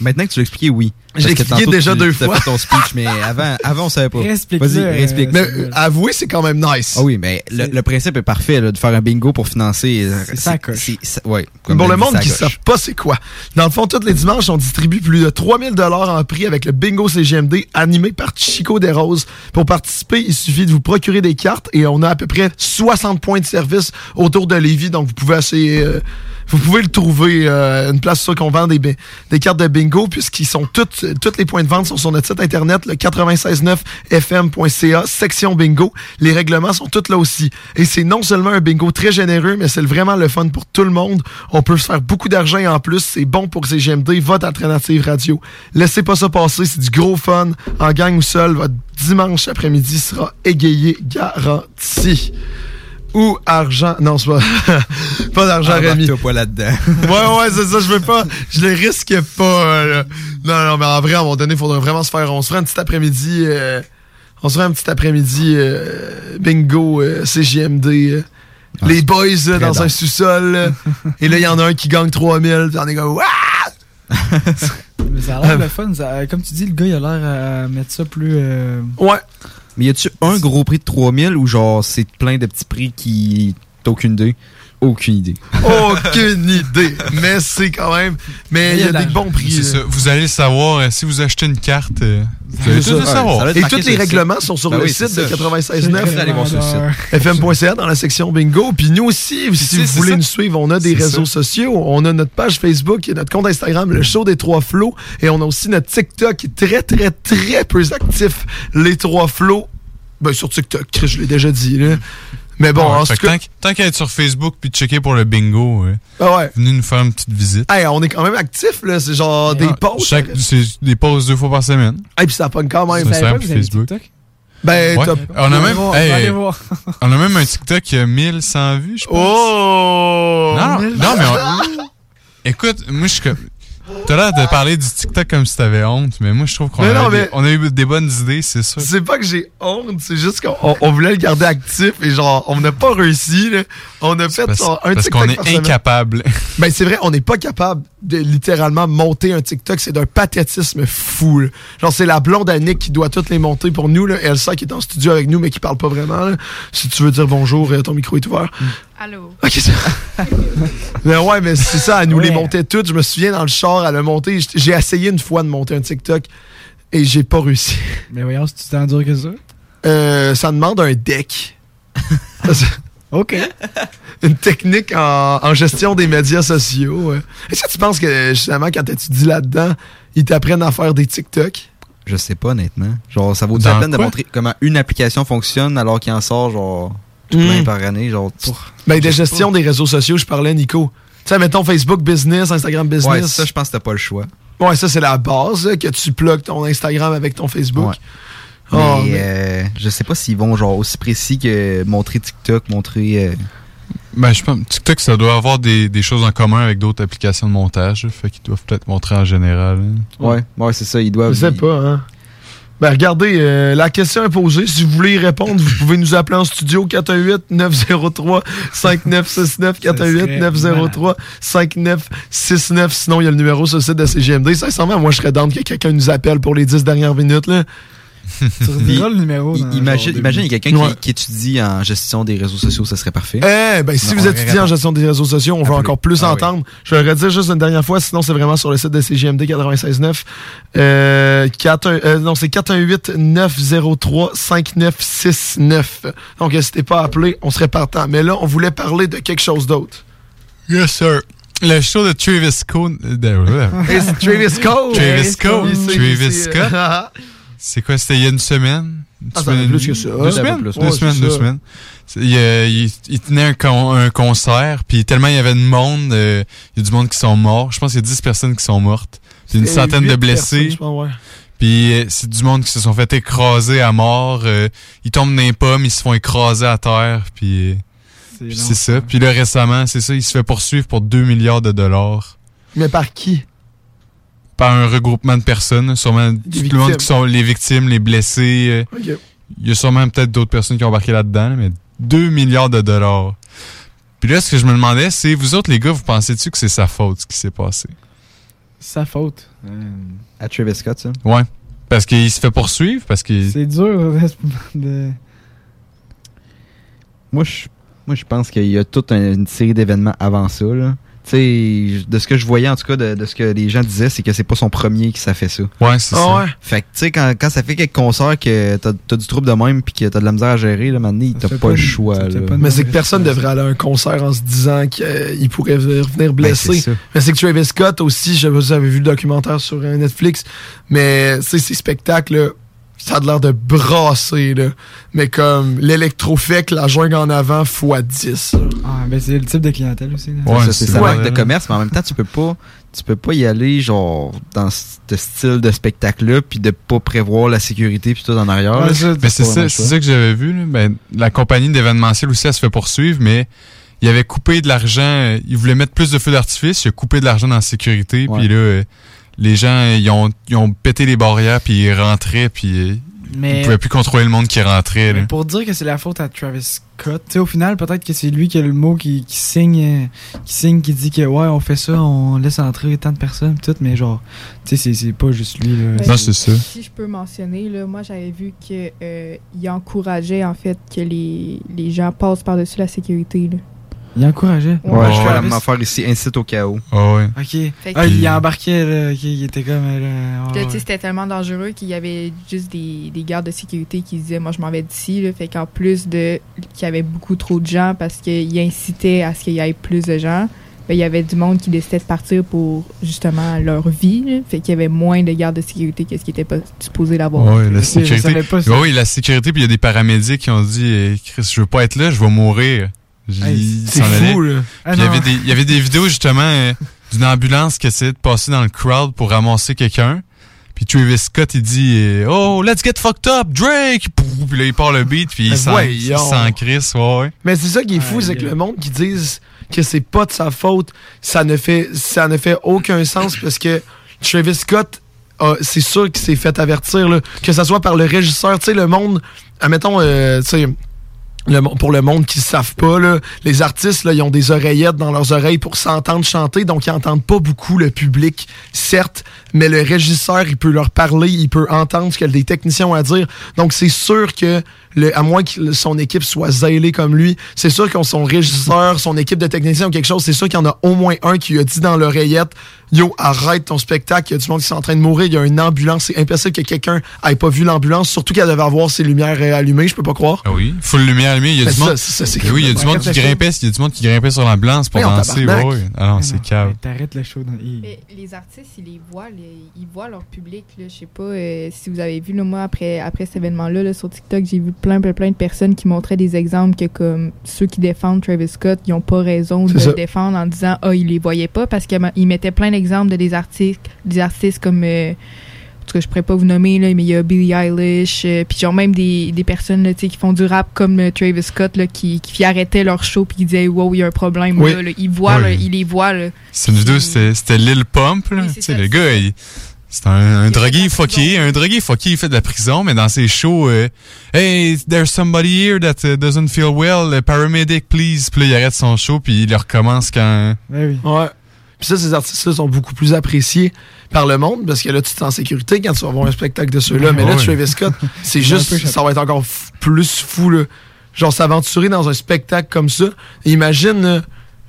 Maintenant que tu l'as expliqué, oui. Que expliqué tantôt, déjà tu- deux tu as fois. fait ton speech, mais avant, avant on savait pas. Réexplique-le, Vas-y, euh, réexplique. Mais euh, avouez, c'est quand même nice. Ah oui, mais le, le principe est parfait, là, de faire un bingo pour financer. euh, C'est ça, Ouais. comme Pour l'a le monde qui ne savent pas c'est quoi. Dans le fond, tous les dimanches, on distribue plus de 3000 dollars en prix avec le Bingo CGMD animé par Chico Desroses. Pour participer, il suffit de vous procurer des cartes et on a à peu près 60 points de service autour de Lévis. Donc, vous pouvez essayer... euh, vous pouvez le trouver, euh, une place sur qu'on vend des, des cartes de bingo, puisqu'ils sont toutes, toutes les points de vente sont sur notre site internet, le 969fm.ca, section bingo. Les règlements sont tous là aussi. Et c'est non seulement un bingo très généreux, mais c'est vraiment le fun pour tout le monde. On peut faire beaucoup d'argent en plus. C'est bon pour CGMD, votre alternative radio. Laissez pas ça passer, c'est du gros fun. En gang ou seul, votre dimanche après-midi sera égayé, garanti. Ou argent. Non, c'est pas. pas d'argent Ah, Rémi. Pas là-dedans. ouais, ouais, c'est ça, je veux pas. Je le risque pas. euh, là. Non, non, mais en vrai, à un moment donné, il faudrait vraiment se faire. On se ferait un petit après-midi. euh, on se ferait un petit après-midi euh, bingo euh, CJMD. euh, les boys dans un sous-sol. et là, il y en a un qui gagne 3000. Puis on est comme. Mais ça a l'air le fun. ça- comme tu dis, le gars, il a l'air à mettre ça plus. euh, Ouais. Mais y a-tu un gros prix de 3000 ou genre c'est plein de petits prix qui. T'as aucune idée? Aucune idée. Aucune idée. Mais c'est quand même. Mais il y a des bons prix. C'est là. ça. Vous allez le savoir, euh, si vous achetez une carte, euh, vous allez tout le savoir. Et tous les règlements sont sur Ben le oui, site de ça. 96.9. Allez voir sur le site. FM.ca dans la section bingo. Puis nous aussi, si c'est- vous c'est voulez ça. nous suivre, on a des réseaux ça. sociaux. On a notre page Facebook et notre compte Instagram, le show des trois flots. Et on a aussi notre TikTok qui est très, très, très peu actif. Les trois flots. Ben, sur TikTok, Chris, je l'ai déjà dit, là. Mais bon, Ouais, en tout cas. tant, qu'- tant qu'à être sur Facebook puis checker pour le bingo, ouais. Ah ouais. venez nous faire une petite visite. Hey, on est quand même actif, là. C'est genre des posts. Chaque, c'est des posts deux fois par semaine. Et puis ça pogne quand même. C'est simple, Facebook. Ben, Ouais. t'as- On a même, hey, on a même un TikTok qui a 1100 vues, je pense. Oh! Non, non, mais on- écoute, moi je suis comme. T'as l'air de parler du TikTok comme si t'avais honte, mais moi je trouve qu'on a, mais- eu des bonnes idées, c'est ça. C'est pas que j'ai honte, c'est juste qu'on on- on voulait le garder actif et genre, on n'a pas réussi. Là. On a fait parce- un parce TikTok qu'on est incapable. Ben c'est vrai, on n'est pas capable de littéralement monter un TikTok. C'est d'un pathétisme fou. là. Genre, c'est la blonde Annick qui doit toutes les monter pour nous. Là. Elsa qui est en studio avec nous mais qui parle pas vraiment. là. Si tu veux dire bonjour, euh, ton micro est ouvert. Allô? Ok, c'est- mais ouais, mais c'est ça, elle nous les montait toutes. Je me souviens dans le char, elle a monté. J'ai essayé une fois de monter un TikTok et j'ai pas réussi. Mais voyons, si tu t'endures que ça? Euh, ça demande un deck. OK. Une technique en, en gestion des médias sociaux. ouais. Est-ce que tu penses que justement, quand tu étudies là-dedans, ils t'apprennent à faire des TikTok? Je sais pas, honnêtement. Genre, ça vaut la peine de quoi? montrer comment une application fonctionne alors qu'il en sort, genre, tout plein par année. Genre, Ben, de gestion des réseaux sociaux, je parlais, Nico. Tu sais, mettons Facebook Business, Instagram Business. Ouais, ça, je pense que t'as pas le choix. Ouais, ça, c'est la base, là, que tu plugues ton Instagram avec ton Facebook. Ouais. Oh, mais mais- euh, je sais pas s'ils vont genre aussi précis que montrer TikTok, montrer. euh, Ben, je pense TikTok, ça doit avoir des, des choses en commun avec d'autres applications de montage. Fait qu'ils doivent peut-être montrer en général. hein. Ouais, ouais, c'est ça. Ils doivent. Je sais pas, hein. Ben, regardez, euh, la question est posée. Si vous voulez y répondre, vous pouvez nous appeler en studio 418-903-5969. 418-903-5969. Sinon, il y a le numéro sur le site de CGMD. Sincèrement, moi, je serais down que quelqu'un nous appelle pour les 10 dernières minutes, là. Tu rediras le numéro. Dans Imagine, imagine, il y a quelqu'un Ouais. qui, qui étudie en gestion des réseaux sociaux, ça serait parfait. Eh, ben, si Non, vous étudiez en gestion des réseaux sociaux, on veut encore plus Ah oui. entendre. Je vais le redire juste une dernière fois, sinon c'est vraiment sur le site de CGMD 96.9. Euh, 4, euh, non, c'est 418-903-5969. Donc, n'hésitez pas à appeler, on serait partant. Mais là, on voulait parler de quelque chose d'autre. Yes, sir. Le show de Travis Scott. c'est Travis Scott. Travis Scott. Travis. Scott. C'est quoi, c'était il y a une semaine? Une Ah, ça plus que. Deux semaines? plus. Deux Ouais, semaines, deux ça. semaines. Il, euh, il- il tenait un, con- un concert, puis tellement il y avait de monde, euh, il y a du monde qui sont morts. Je pense qu'il y a 10 personnes qui sont mortes. Puis une centaine de blessés. pense, ouais. Puis euh, c'est du monde qui se sont fait écraser à mort. euh, ils tombent dans les pommes, ils se font écraser à terre. Puis puis c'est ça. Puis là récemment, c'est ça, il se fait poursuivre pour 2 milliards de dollars Mais par qui? Par un regroupement de personnes, sûrement tout le monde qui sont les victimes, les blessés. euh. Il y a sûrement peut-être d'autres personnes qui ont embarqué là-dedans, là, mais 2 milliards de dollars. Puis là, ce que je me demandais, c'est vous autres les gars, vous pensez-tu que c'est sa faute ce qui s'est passé? Sa faute. Euh, À Travis Scott, ça. Ouais. Parce qu'il se fait poursuivre, parce qu'il C'est dur de. Moi, je, moi, je pense qu'il y a toute un- une série d'événements avant ça. Là. Tu sais, de ce que je voyais, en tout cas, de, de ce que les gens disaient, c'est que c'est pas son premier qui ça fait ça. Ouais, c'est Ah ça. ouais? Fait que, tu sais, quand, quand ça fait quelques concerts que t'as as du trouble de même puis que t'as de la misère à gérer, là, maintenant, t'as pas pas le choix. ça là. pas Mais c'est que personne devrait aller à un concert en se disant qu'il pourrait revenir blessé. Ben, c'est ça. mais c'est que Travis Scott aussi, je sais pas si vous avez vu le documentaire sur euh, Netflix, mais tu sais, ces spectacles, là, ça a l'air de brasser, là. Mais comme l'électrofec, la jungle en avant, fois 10. là. Ah, ben c'est le type de clientèle aussi. là. Ouais, Ça, c'est vrai. marque de commerce, mais en même temps, tu peux pas, tu peux pas y aller genre dans ce style de spectacle-là, puis de pas prévoir la sécurité puis tout en arrière. Ouais, là. ça, Mais c'est ça, choix. ça que j'avais vu. là. Ben, la compagnie d'événementiel aussi, elle se fait poursuivre, mais il avait coupé de l'argent. euh, Il voulait mettre plus de feux d'artifice. Il a coupé de l'argent dans la sécurité. Ouais. Puis là, euh, les gens, ils ont, ils ont pété les barrières, puis ils rentraient, puis euh, ils Mais, pouvaient plus contrôler le monde qui rentrait. là. mais pour dire que c'est la faute à Travis Scott, au final, peut-être que c'est lui qui a le mot qui, qui signe, qui signe, qui dit que ouais, on fait ça, on laisse entrer tant de personnes, pis tout, mais genre, tu sais, c'est- c'est pas juste lui. Là. Ben, Non, c'est ça. Si je peux mentionner, là, moi j'avais vu que euh, il encourageait en fait que les, les gens passent par-dessus la sécurité. Là. Il encourageait. Ouais, Ouais, je fais la même affaire ici, incite au chaos. Ah ouais. Ok. Que- Ah, il embarquait, là, ok, il était comme. euh, là, ouais, c'était tellement dangereux qu'il y avait juste des, des gardes de sécurité qui disaient moi je m'en vais d'ici là. fait qu'en plus de qu'il y avait beaucoup trop de gens parce qu'il incitait à ce qu'il y ait plus de gens ben, il y avait du monde qui décidait de partir pour justement leur vie là. fait qu'il y avait moins de gardes de sécurité que ce qui était pas supposé d'avoir Ouais, la sécurité. oui, la sécurité, puis il y a des paramédics qui ont dit eh, Chris, je veux pas être là, je vais mourir. Hey, C'est fou, là. Ah, il y avait des, il y avait des vidéos justement euh, d'une ambulance qui essayait de passer dans le crowd pour ramasser quelqu'un. Puis Travis Scott, il dit euh, Oh, let's get fucked up, Drake! Puis là, il part le beat, puis il s'en crisse, ouais, ouais. Mais c'est ça qui est fou, c'est que le monde qui disent que c'est pas de sa faute, ça ne fait, ça ne fait aucun sens parce que Travis Scott, c'est sûr qu'il s'est fait avertir, là, que ce soit par le régisseur, tu sais, le monde, admettons, euh, tu sais, pour le monde qui ne savent pas, les artistes, là, ils ont des oreillettes dans leurs oreilles pour s'entendre chanter, donc ils n'entendent pas beaucoup le public, certes, mais le régisseur, il peut leur parler, il peut entendre ce que les techniciens à dire. Donc c'est sûr que, le, à moins que son équipe soit zélée comme lui, c'est sûr que son régisseur, son équipe de techniciens ou quelque chose, c'est sûr qu'il y en a au moins un qui lui a dit dans l'oreillette Yo, arrête ton spectacle, il y a du monde qui est en train de mourir, il y a une ambulance, c'est impossible que quelqu'un ait pas vu l'ambulance, surtout qu'elle devait avoir ses lumières euh, allumées, je peux pas croire. Ah oui, full lumière allumée, il y a Ben du monde. ça, Ben oui, il y a du monde qui le grimpait, il y a du monde qui grimpait sur l'ambulance pour danser, ouais, ouais. Ah non, c'est cave. T'arrêtes le show dans. il- Mais les artistes, ils les voient, les- ils voient leur public. Là. Je sais pas euh, si vous avez vu, là, moi, après, après cet événement-là, là, sur TikTok, j'ai vu plein, plein, plein de personnes qui montraient des exemples que, comme ceux qui défendent Travis Scott, ils ont pas raison de le défendre en disant Ah, ils les voyaient pas, parce qu'ils mettaient plein d'exemples de des artistes, des artistes comme. euh, en tout cas, je pourrais pas vous nommer, là, mais il y a Billie Eilish, euh, puis genre même des, des personnes là, qui font du rap comme euh, Travis Scott, là, qui, qui arrêtaient leur show puis qui disaient Wow, il y a un problème. Oui. Là, là. Ils voient, Oui. là, ils les voient. Là. C'est une vidéo, c'était Lil Pump, là. Oui, ça, le gars, il. C'est un, un drogué fucké, un drogué fucké, il fait de la prison, mais dans ses shows, euh, Hey, there's somebody here that uh, doesn't feel well, paramedic, please. Puis là, il arrête son show, puis il le recommence quand. Ben oui. Ouais. Puis ça, ces artistes-là sont beaucoup plus appréciés par le monde parce que là, tu te sens en sécurité quand tu vas voir un spectacle de ceux-là. Mais là, Ouais. Travis Scott, c'est juste, peu ça va être encore plus fou, là. Genre, s'aventurer dans un spectacle comme ça. Imagine, là,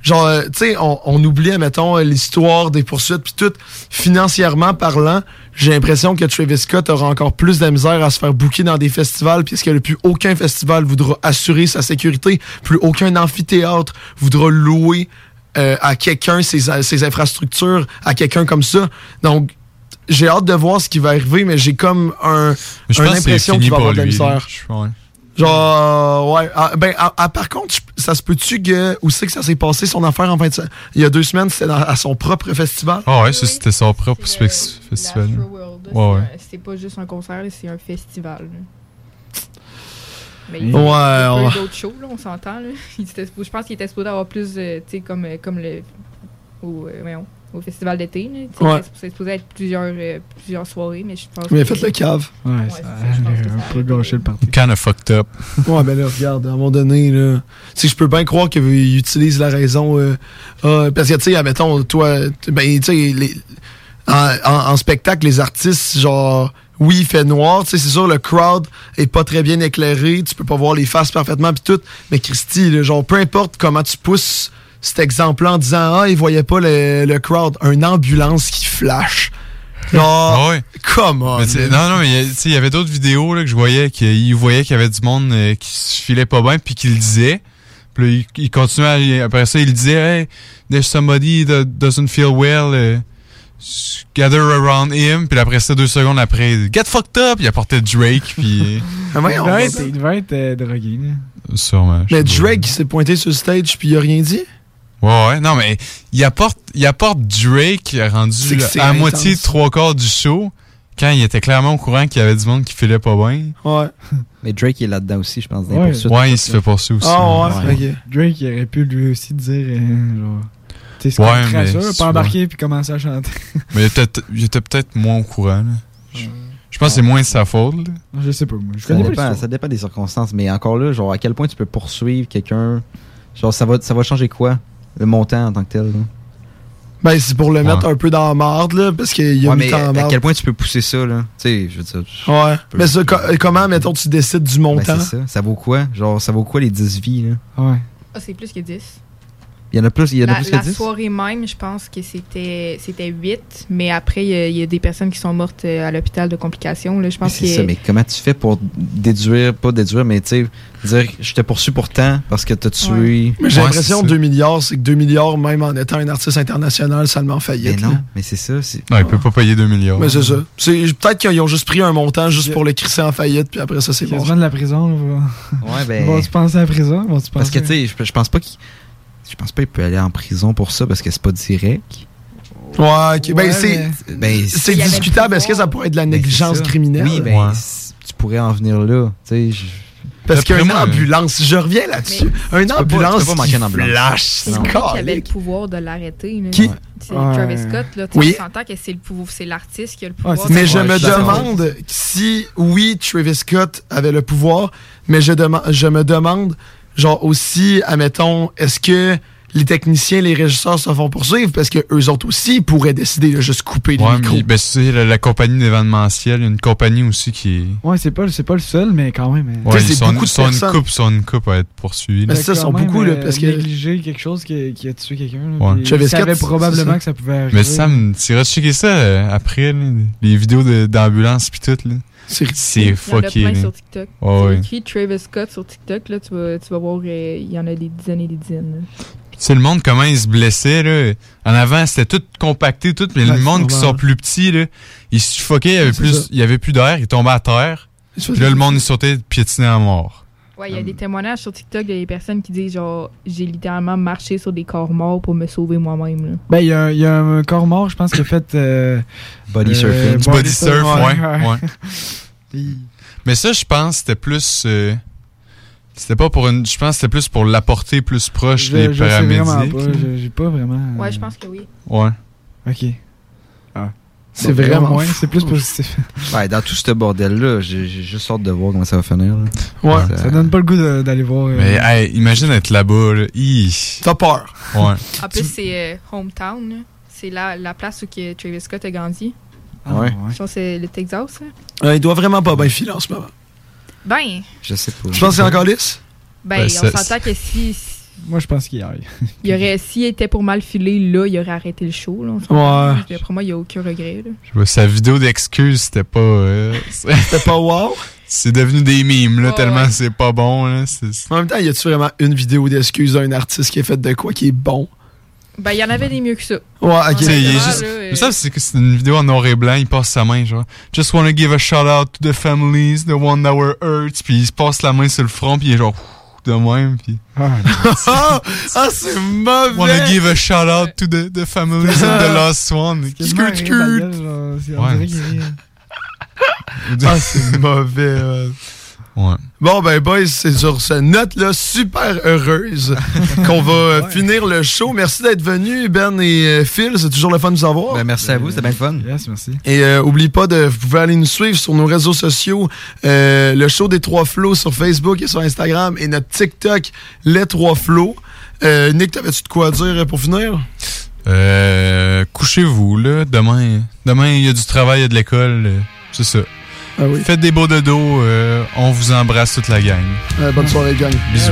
genre, euh, tu sais, on, on oublie, mettons, l'histoire des poursuites puis tout. Financièrement parlant, j'ai l'impression que Travis Scott aura encore plus de misère à se faire booker dans des festivals puisque plus aucun festival voudra assurer sa sécurité, plus aucun amphithéâtre voudra louer euh, à quelqu'un ses, ses infrastructures, à quelqu'un comme ça. Donc, j'ai hâte de voir ce qui va arriver, mais j'ai comme un, une impression qu'il va avoir de la misère. Je- ouais. Genre, ouais. Ah, ben, ah, ah, par contre, ça se peut-tu que. Où c'est que ça s'est passé, son affaire, en fait? ça- Il y a deux semaines, c'était à son propre festival? Ah ouais, ça c'était son propre spec- festival. Ouais, c'est pas juste un concert, c'est un festival. Mais Ouais, il y a ouais. d'autres shows, là, on s'entend. Je pense qu'il était supposé avoir plus, euh, tu sais, comme, euh, comme le. Au, euh, voyons, au festival d'été. Ouais. C'était supposé être plusieurs, euh, plusieurs soirées, mais je pense Mais faites le cave. Ouais, ça a un peu gâché le parti. Kind of fucked up. Ouais, ben là, regarde, à un moment donné, là. Tu sais, je peux bien croire qu'il utilise la raison. euh, ah, parce que, tu sais, admettons, toi, ben, tu sais, les- en, en- en spectacle, les artistes, genre, oui, il fait noir. Tu sais, c'est sûr, le crowd est pas très bien éclairé. Tu peux pas voir les faces parfaitement, puis tout. Mais Christy, là, genre, peu importe comment tu pousses cet exemple-là en disant, ah, il voyait pas le, le crowd, une ambulance qui flash. Genre, Ah ouais. come on. Mais non, non, mais il y avait d'autres vidéos là, que je voyais qu'il voyait qu'il y avait du monde euh, qui se filait pas bien puis qu'il le disait. Puis là, il, il continuait, à- après ça, il disait Hey, there's somebody that doesn't feel well. euh, gather around him. Puis après ça, deux secondes après, get fucked up. Il apportait Drake. Puis. Ah, il, voyons, devait on être, va- il devait être euh, drogué. Sûrement. Mais. Drake il s'est pointé sur le stage, puis il a rien dit? Ouais, ouais, non, mais il apporte, il apporte Drake rendu à intense. moitié, trois quarts du show, quand il était clairement au courant qu'il y avait du monde qui filait pas bien. Ouais. Mais Drake est là-dedans aussi, je pense. dans Ouais. poursuites. Ouais, il se fait poursuivre aussi. Ah ouais, ok. Drake il aurait pu lui aussi dire euh, genre. Tu sais, c'est Ouais, mais c'est pas embarquer puis commencer à chanter. Mais il était, il était peut-être moins au courant. là. Je, je pense que c'est moins de sa faute. là. Je sais pas, moi. Je Ça connais dépend, ça dépend des circonstances. Mais encore là, genre, à quel point tu peux poursuivre quelqu'un Genre, ça va, ça va changer quoi? Le montant en tant que tel. là? Ben, c'est pour le mettre un peu dans la marde, là, parce qu'il a Ouais, mis mais à quel point tu peux pousser ça, là? Tu sais, je veux dire. Ouais. peux- Mais ça, co- comment, mettons, tu décides du Ben, montant? c'est ça. Ça vaut quoi? Genre, ça vaut quoi les 10 vies, là? Ouais. Ah, c'est plus que 10. Il y en a plus, il y en a La, plus la que 10 soirée même, je pense que c'était c'était 8, mais après, il y a- il y, a des personnes qui sont mortes euh, à l'hôpital de complications. Là. Je Mais pense C'est que ça, mais comment tu fais pour déduire, pas déduire, mais tu sais, dire je te poursuis pour tant parce que t'as tué. Mais j'ai Ouais, l'impression que ça. 2 milliards, c'est que 2 milliards, même en étant un artiste international, ça le met en faillite. Mais non, là. mais c'est ça. c'est- Non, il peut pas payer 2 milliards. Mais c'est ça. C'est- Peut-être qu'ils ont juste pris un montant juste pour le crisser en faillite, puis après ça, c'est bon. De la prison. Là, Ouais, ben- Vont-tu penser à la prison? Parce que tu sais, je, pense pas qu'il. Je pense pas qu'il peut aller en prison pour ça parce que c'est pas direct. Ouais, ok. Ben, Ouais, c'est mais- ben, discutable. Est-ce que ça pourrait être de la négligence ça. criminelle? Oui, ben, tu pourrais en venir là. Tu sais, je- Parce qu'une moi, ambulance, je reviens là-dessus. Une ambulance pas manquer qui une ambulance. flash, c'est lui qui avait le pouvoir de l'arrêter. Qui? C'est Ouais. Travis Scott. Là, tu Oui. on s'entend que c'est le pouvoir, c'est l'artiste qui a le pouvoir. Mais je me demande si, oui, Travis Scott avait le pouvoir, mais je, dema- je me demande, genre aussi, admettons, est-ce que les techniciens, les régisseurs se font poursuivre parce que eux autres aussi pourraient décider de juste couper le Ouais, micro. mais ben, c'est la, la compagnie d'événementiel. Il y a une compagnie aussi qui est. Ouais, c'est pas, c'est pas le seul, mais quand même. euh, Ouais, c'est ils sont, beaucoup de sont une coupe, sont une coupe à être poursuivis. Mais ça, sont beaucoup, là, euh, parce que- Négliger quelque chose qui, qui a tué quelqu'un. Ouais. puis Travis Il savait Scott, c'est probablement ça. que ça pouvait arriver. Mais Sam, tu iras checker ça euh, après, là, les vidéos de- d'ambulance pis tout. là. C'est Il y en a fucké. plein là. sur TikTok. Ouais, Tu ouais. écris Travis Scott sur TikTok, là, tu, vas, tu vas voir, euh, il y en a des dizaines et des dizaines. là. Tu sais, le monde, comment il se blessait, là. En avant, c'était tout compacté, tout. Mais Ouais, le monde qui sont plus petits, là, il suffoquait, il y avait plus, il y avait plus d'air, il tombait à terre. Il se Puis là, le monde, il sautait, piétinait à mort. Ouais, il y a des témoignages sur TikTok de des personnes qui disent genre j'ai littéralement marché sur des corps morts pour me sauver moi-même. là. Ben, il y, a- il y a un corps mort, je pense, qui a fait. euh, Body euh, surfing. Du body surf, ouais. ouais. Mais ça, je pense, c'était plus. euh, c'était pas pour une. Je pense que c'était plus pour l'apporter plus proche Je, des je sais vraiment paramédics. pas. je- J'ai pas vraiment. euh, Ouais, je pense que oui. Ouais. Ok. C'est vraiment moins. C'est plus positif. Ouais, dans tout ce bordel-là, j'ai juste hâte de voir comment ça va finir. là. Ouais. Ça donne pas le goût d'aller voir. euh, Mais hey, imagine être là-bas, là. T'as peur. Ouais. En plus, c'est euh, hometown. C'est la, la place où que Travis Scott a grandi. Ah ouais. Je pense que c'est le Texas. là. Euh, il doit vraiment pas bien filer en ce moment. Ben, Je sais pas. Je pense qu'il est encore lisse. ben Ben, on ça- s'entend que si, si- Moi, je pense qu'il y a. il aurait, s'il était pour mal filer, là, il aurait arrêté le show. Là, s'entend. D'après moi, il n'y a aucun regret. Là. Je vois, sa vidéo d'excuses, c'était pas. euh, c'était pas wow? C'est devenu des mimes, là, Ouais, tellement ouais. c'est pas bon. Là. C'est- En même temps, y a-tu vraiment une vidéo d'excuse d'un artiste qui est fait de quoi qui est bon? Ben, il y en avait des mieux que ça. Ouais, ok. Tu sais, c'est que c'est une vidéo en noir et blanc, il passe sa main, genre. Just wanna give a shout out to the families, the one that were hurt. Puis il se passe la main sur le front, puis il est genre. De même, puis. ah, ah, c'est mauvais! Wanna give a shout out to the, the families of the lost Ouais. rit. Ah, c'est mauvais. Ouais. Bon, ben, boys, c'est sur cette note-là super heureuse qu'on va euh, finir le show. Merci d'être venus, Ben et euh, Phil. C'est toujours le fun de vous avoir. Ben, merci à vous, c'était bien le fun. Yes, merci. Et euh, oublie pas de, vous pouvez aller nous suivre sur nos réseaux sociaux, euh, le show des trois flots sur Facebook et sur Instagram et notre TikTok, les trois flots. Euh, Nick, t'avais-tu de quoi dire pour finir? Euh, couchez-vous, là. Demain, demain, il y a du travail, il y a de l'école. c'est ça. Ah oui. Faites des beaux dodos. euh, on vous embrasse toute la gang. Euh, bonne soirée, gang. Bisous.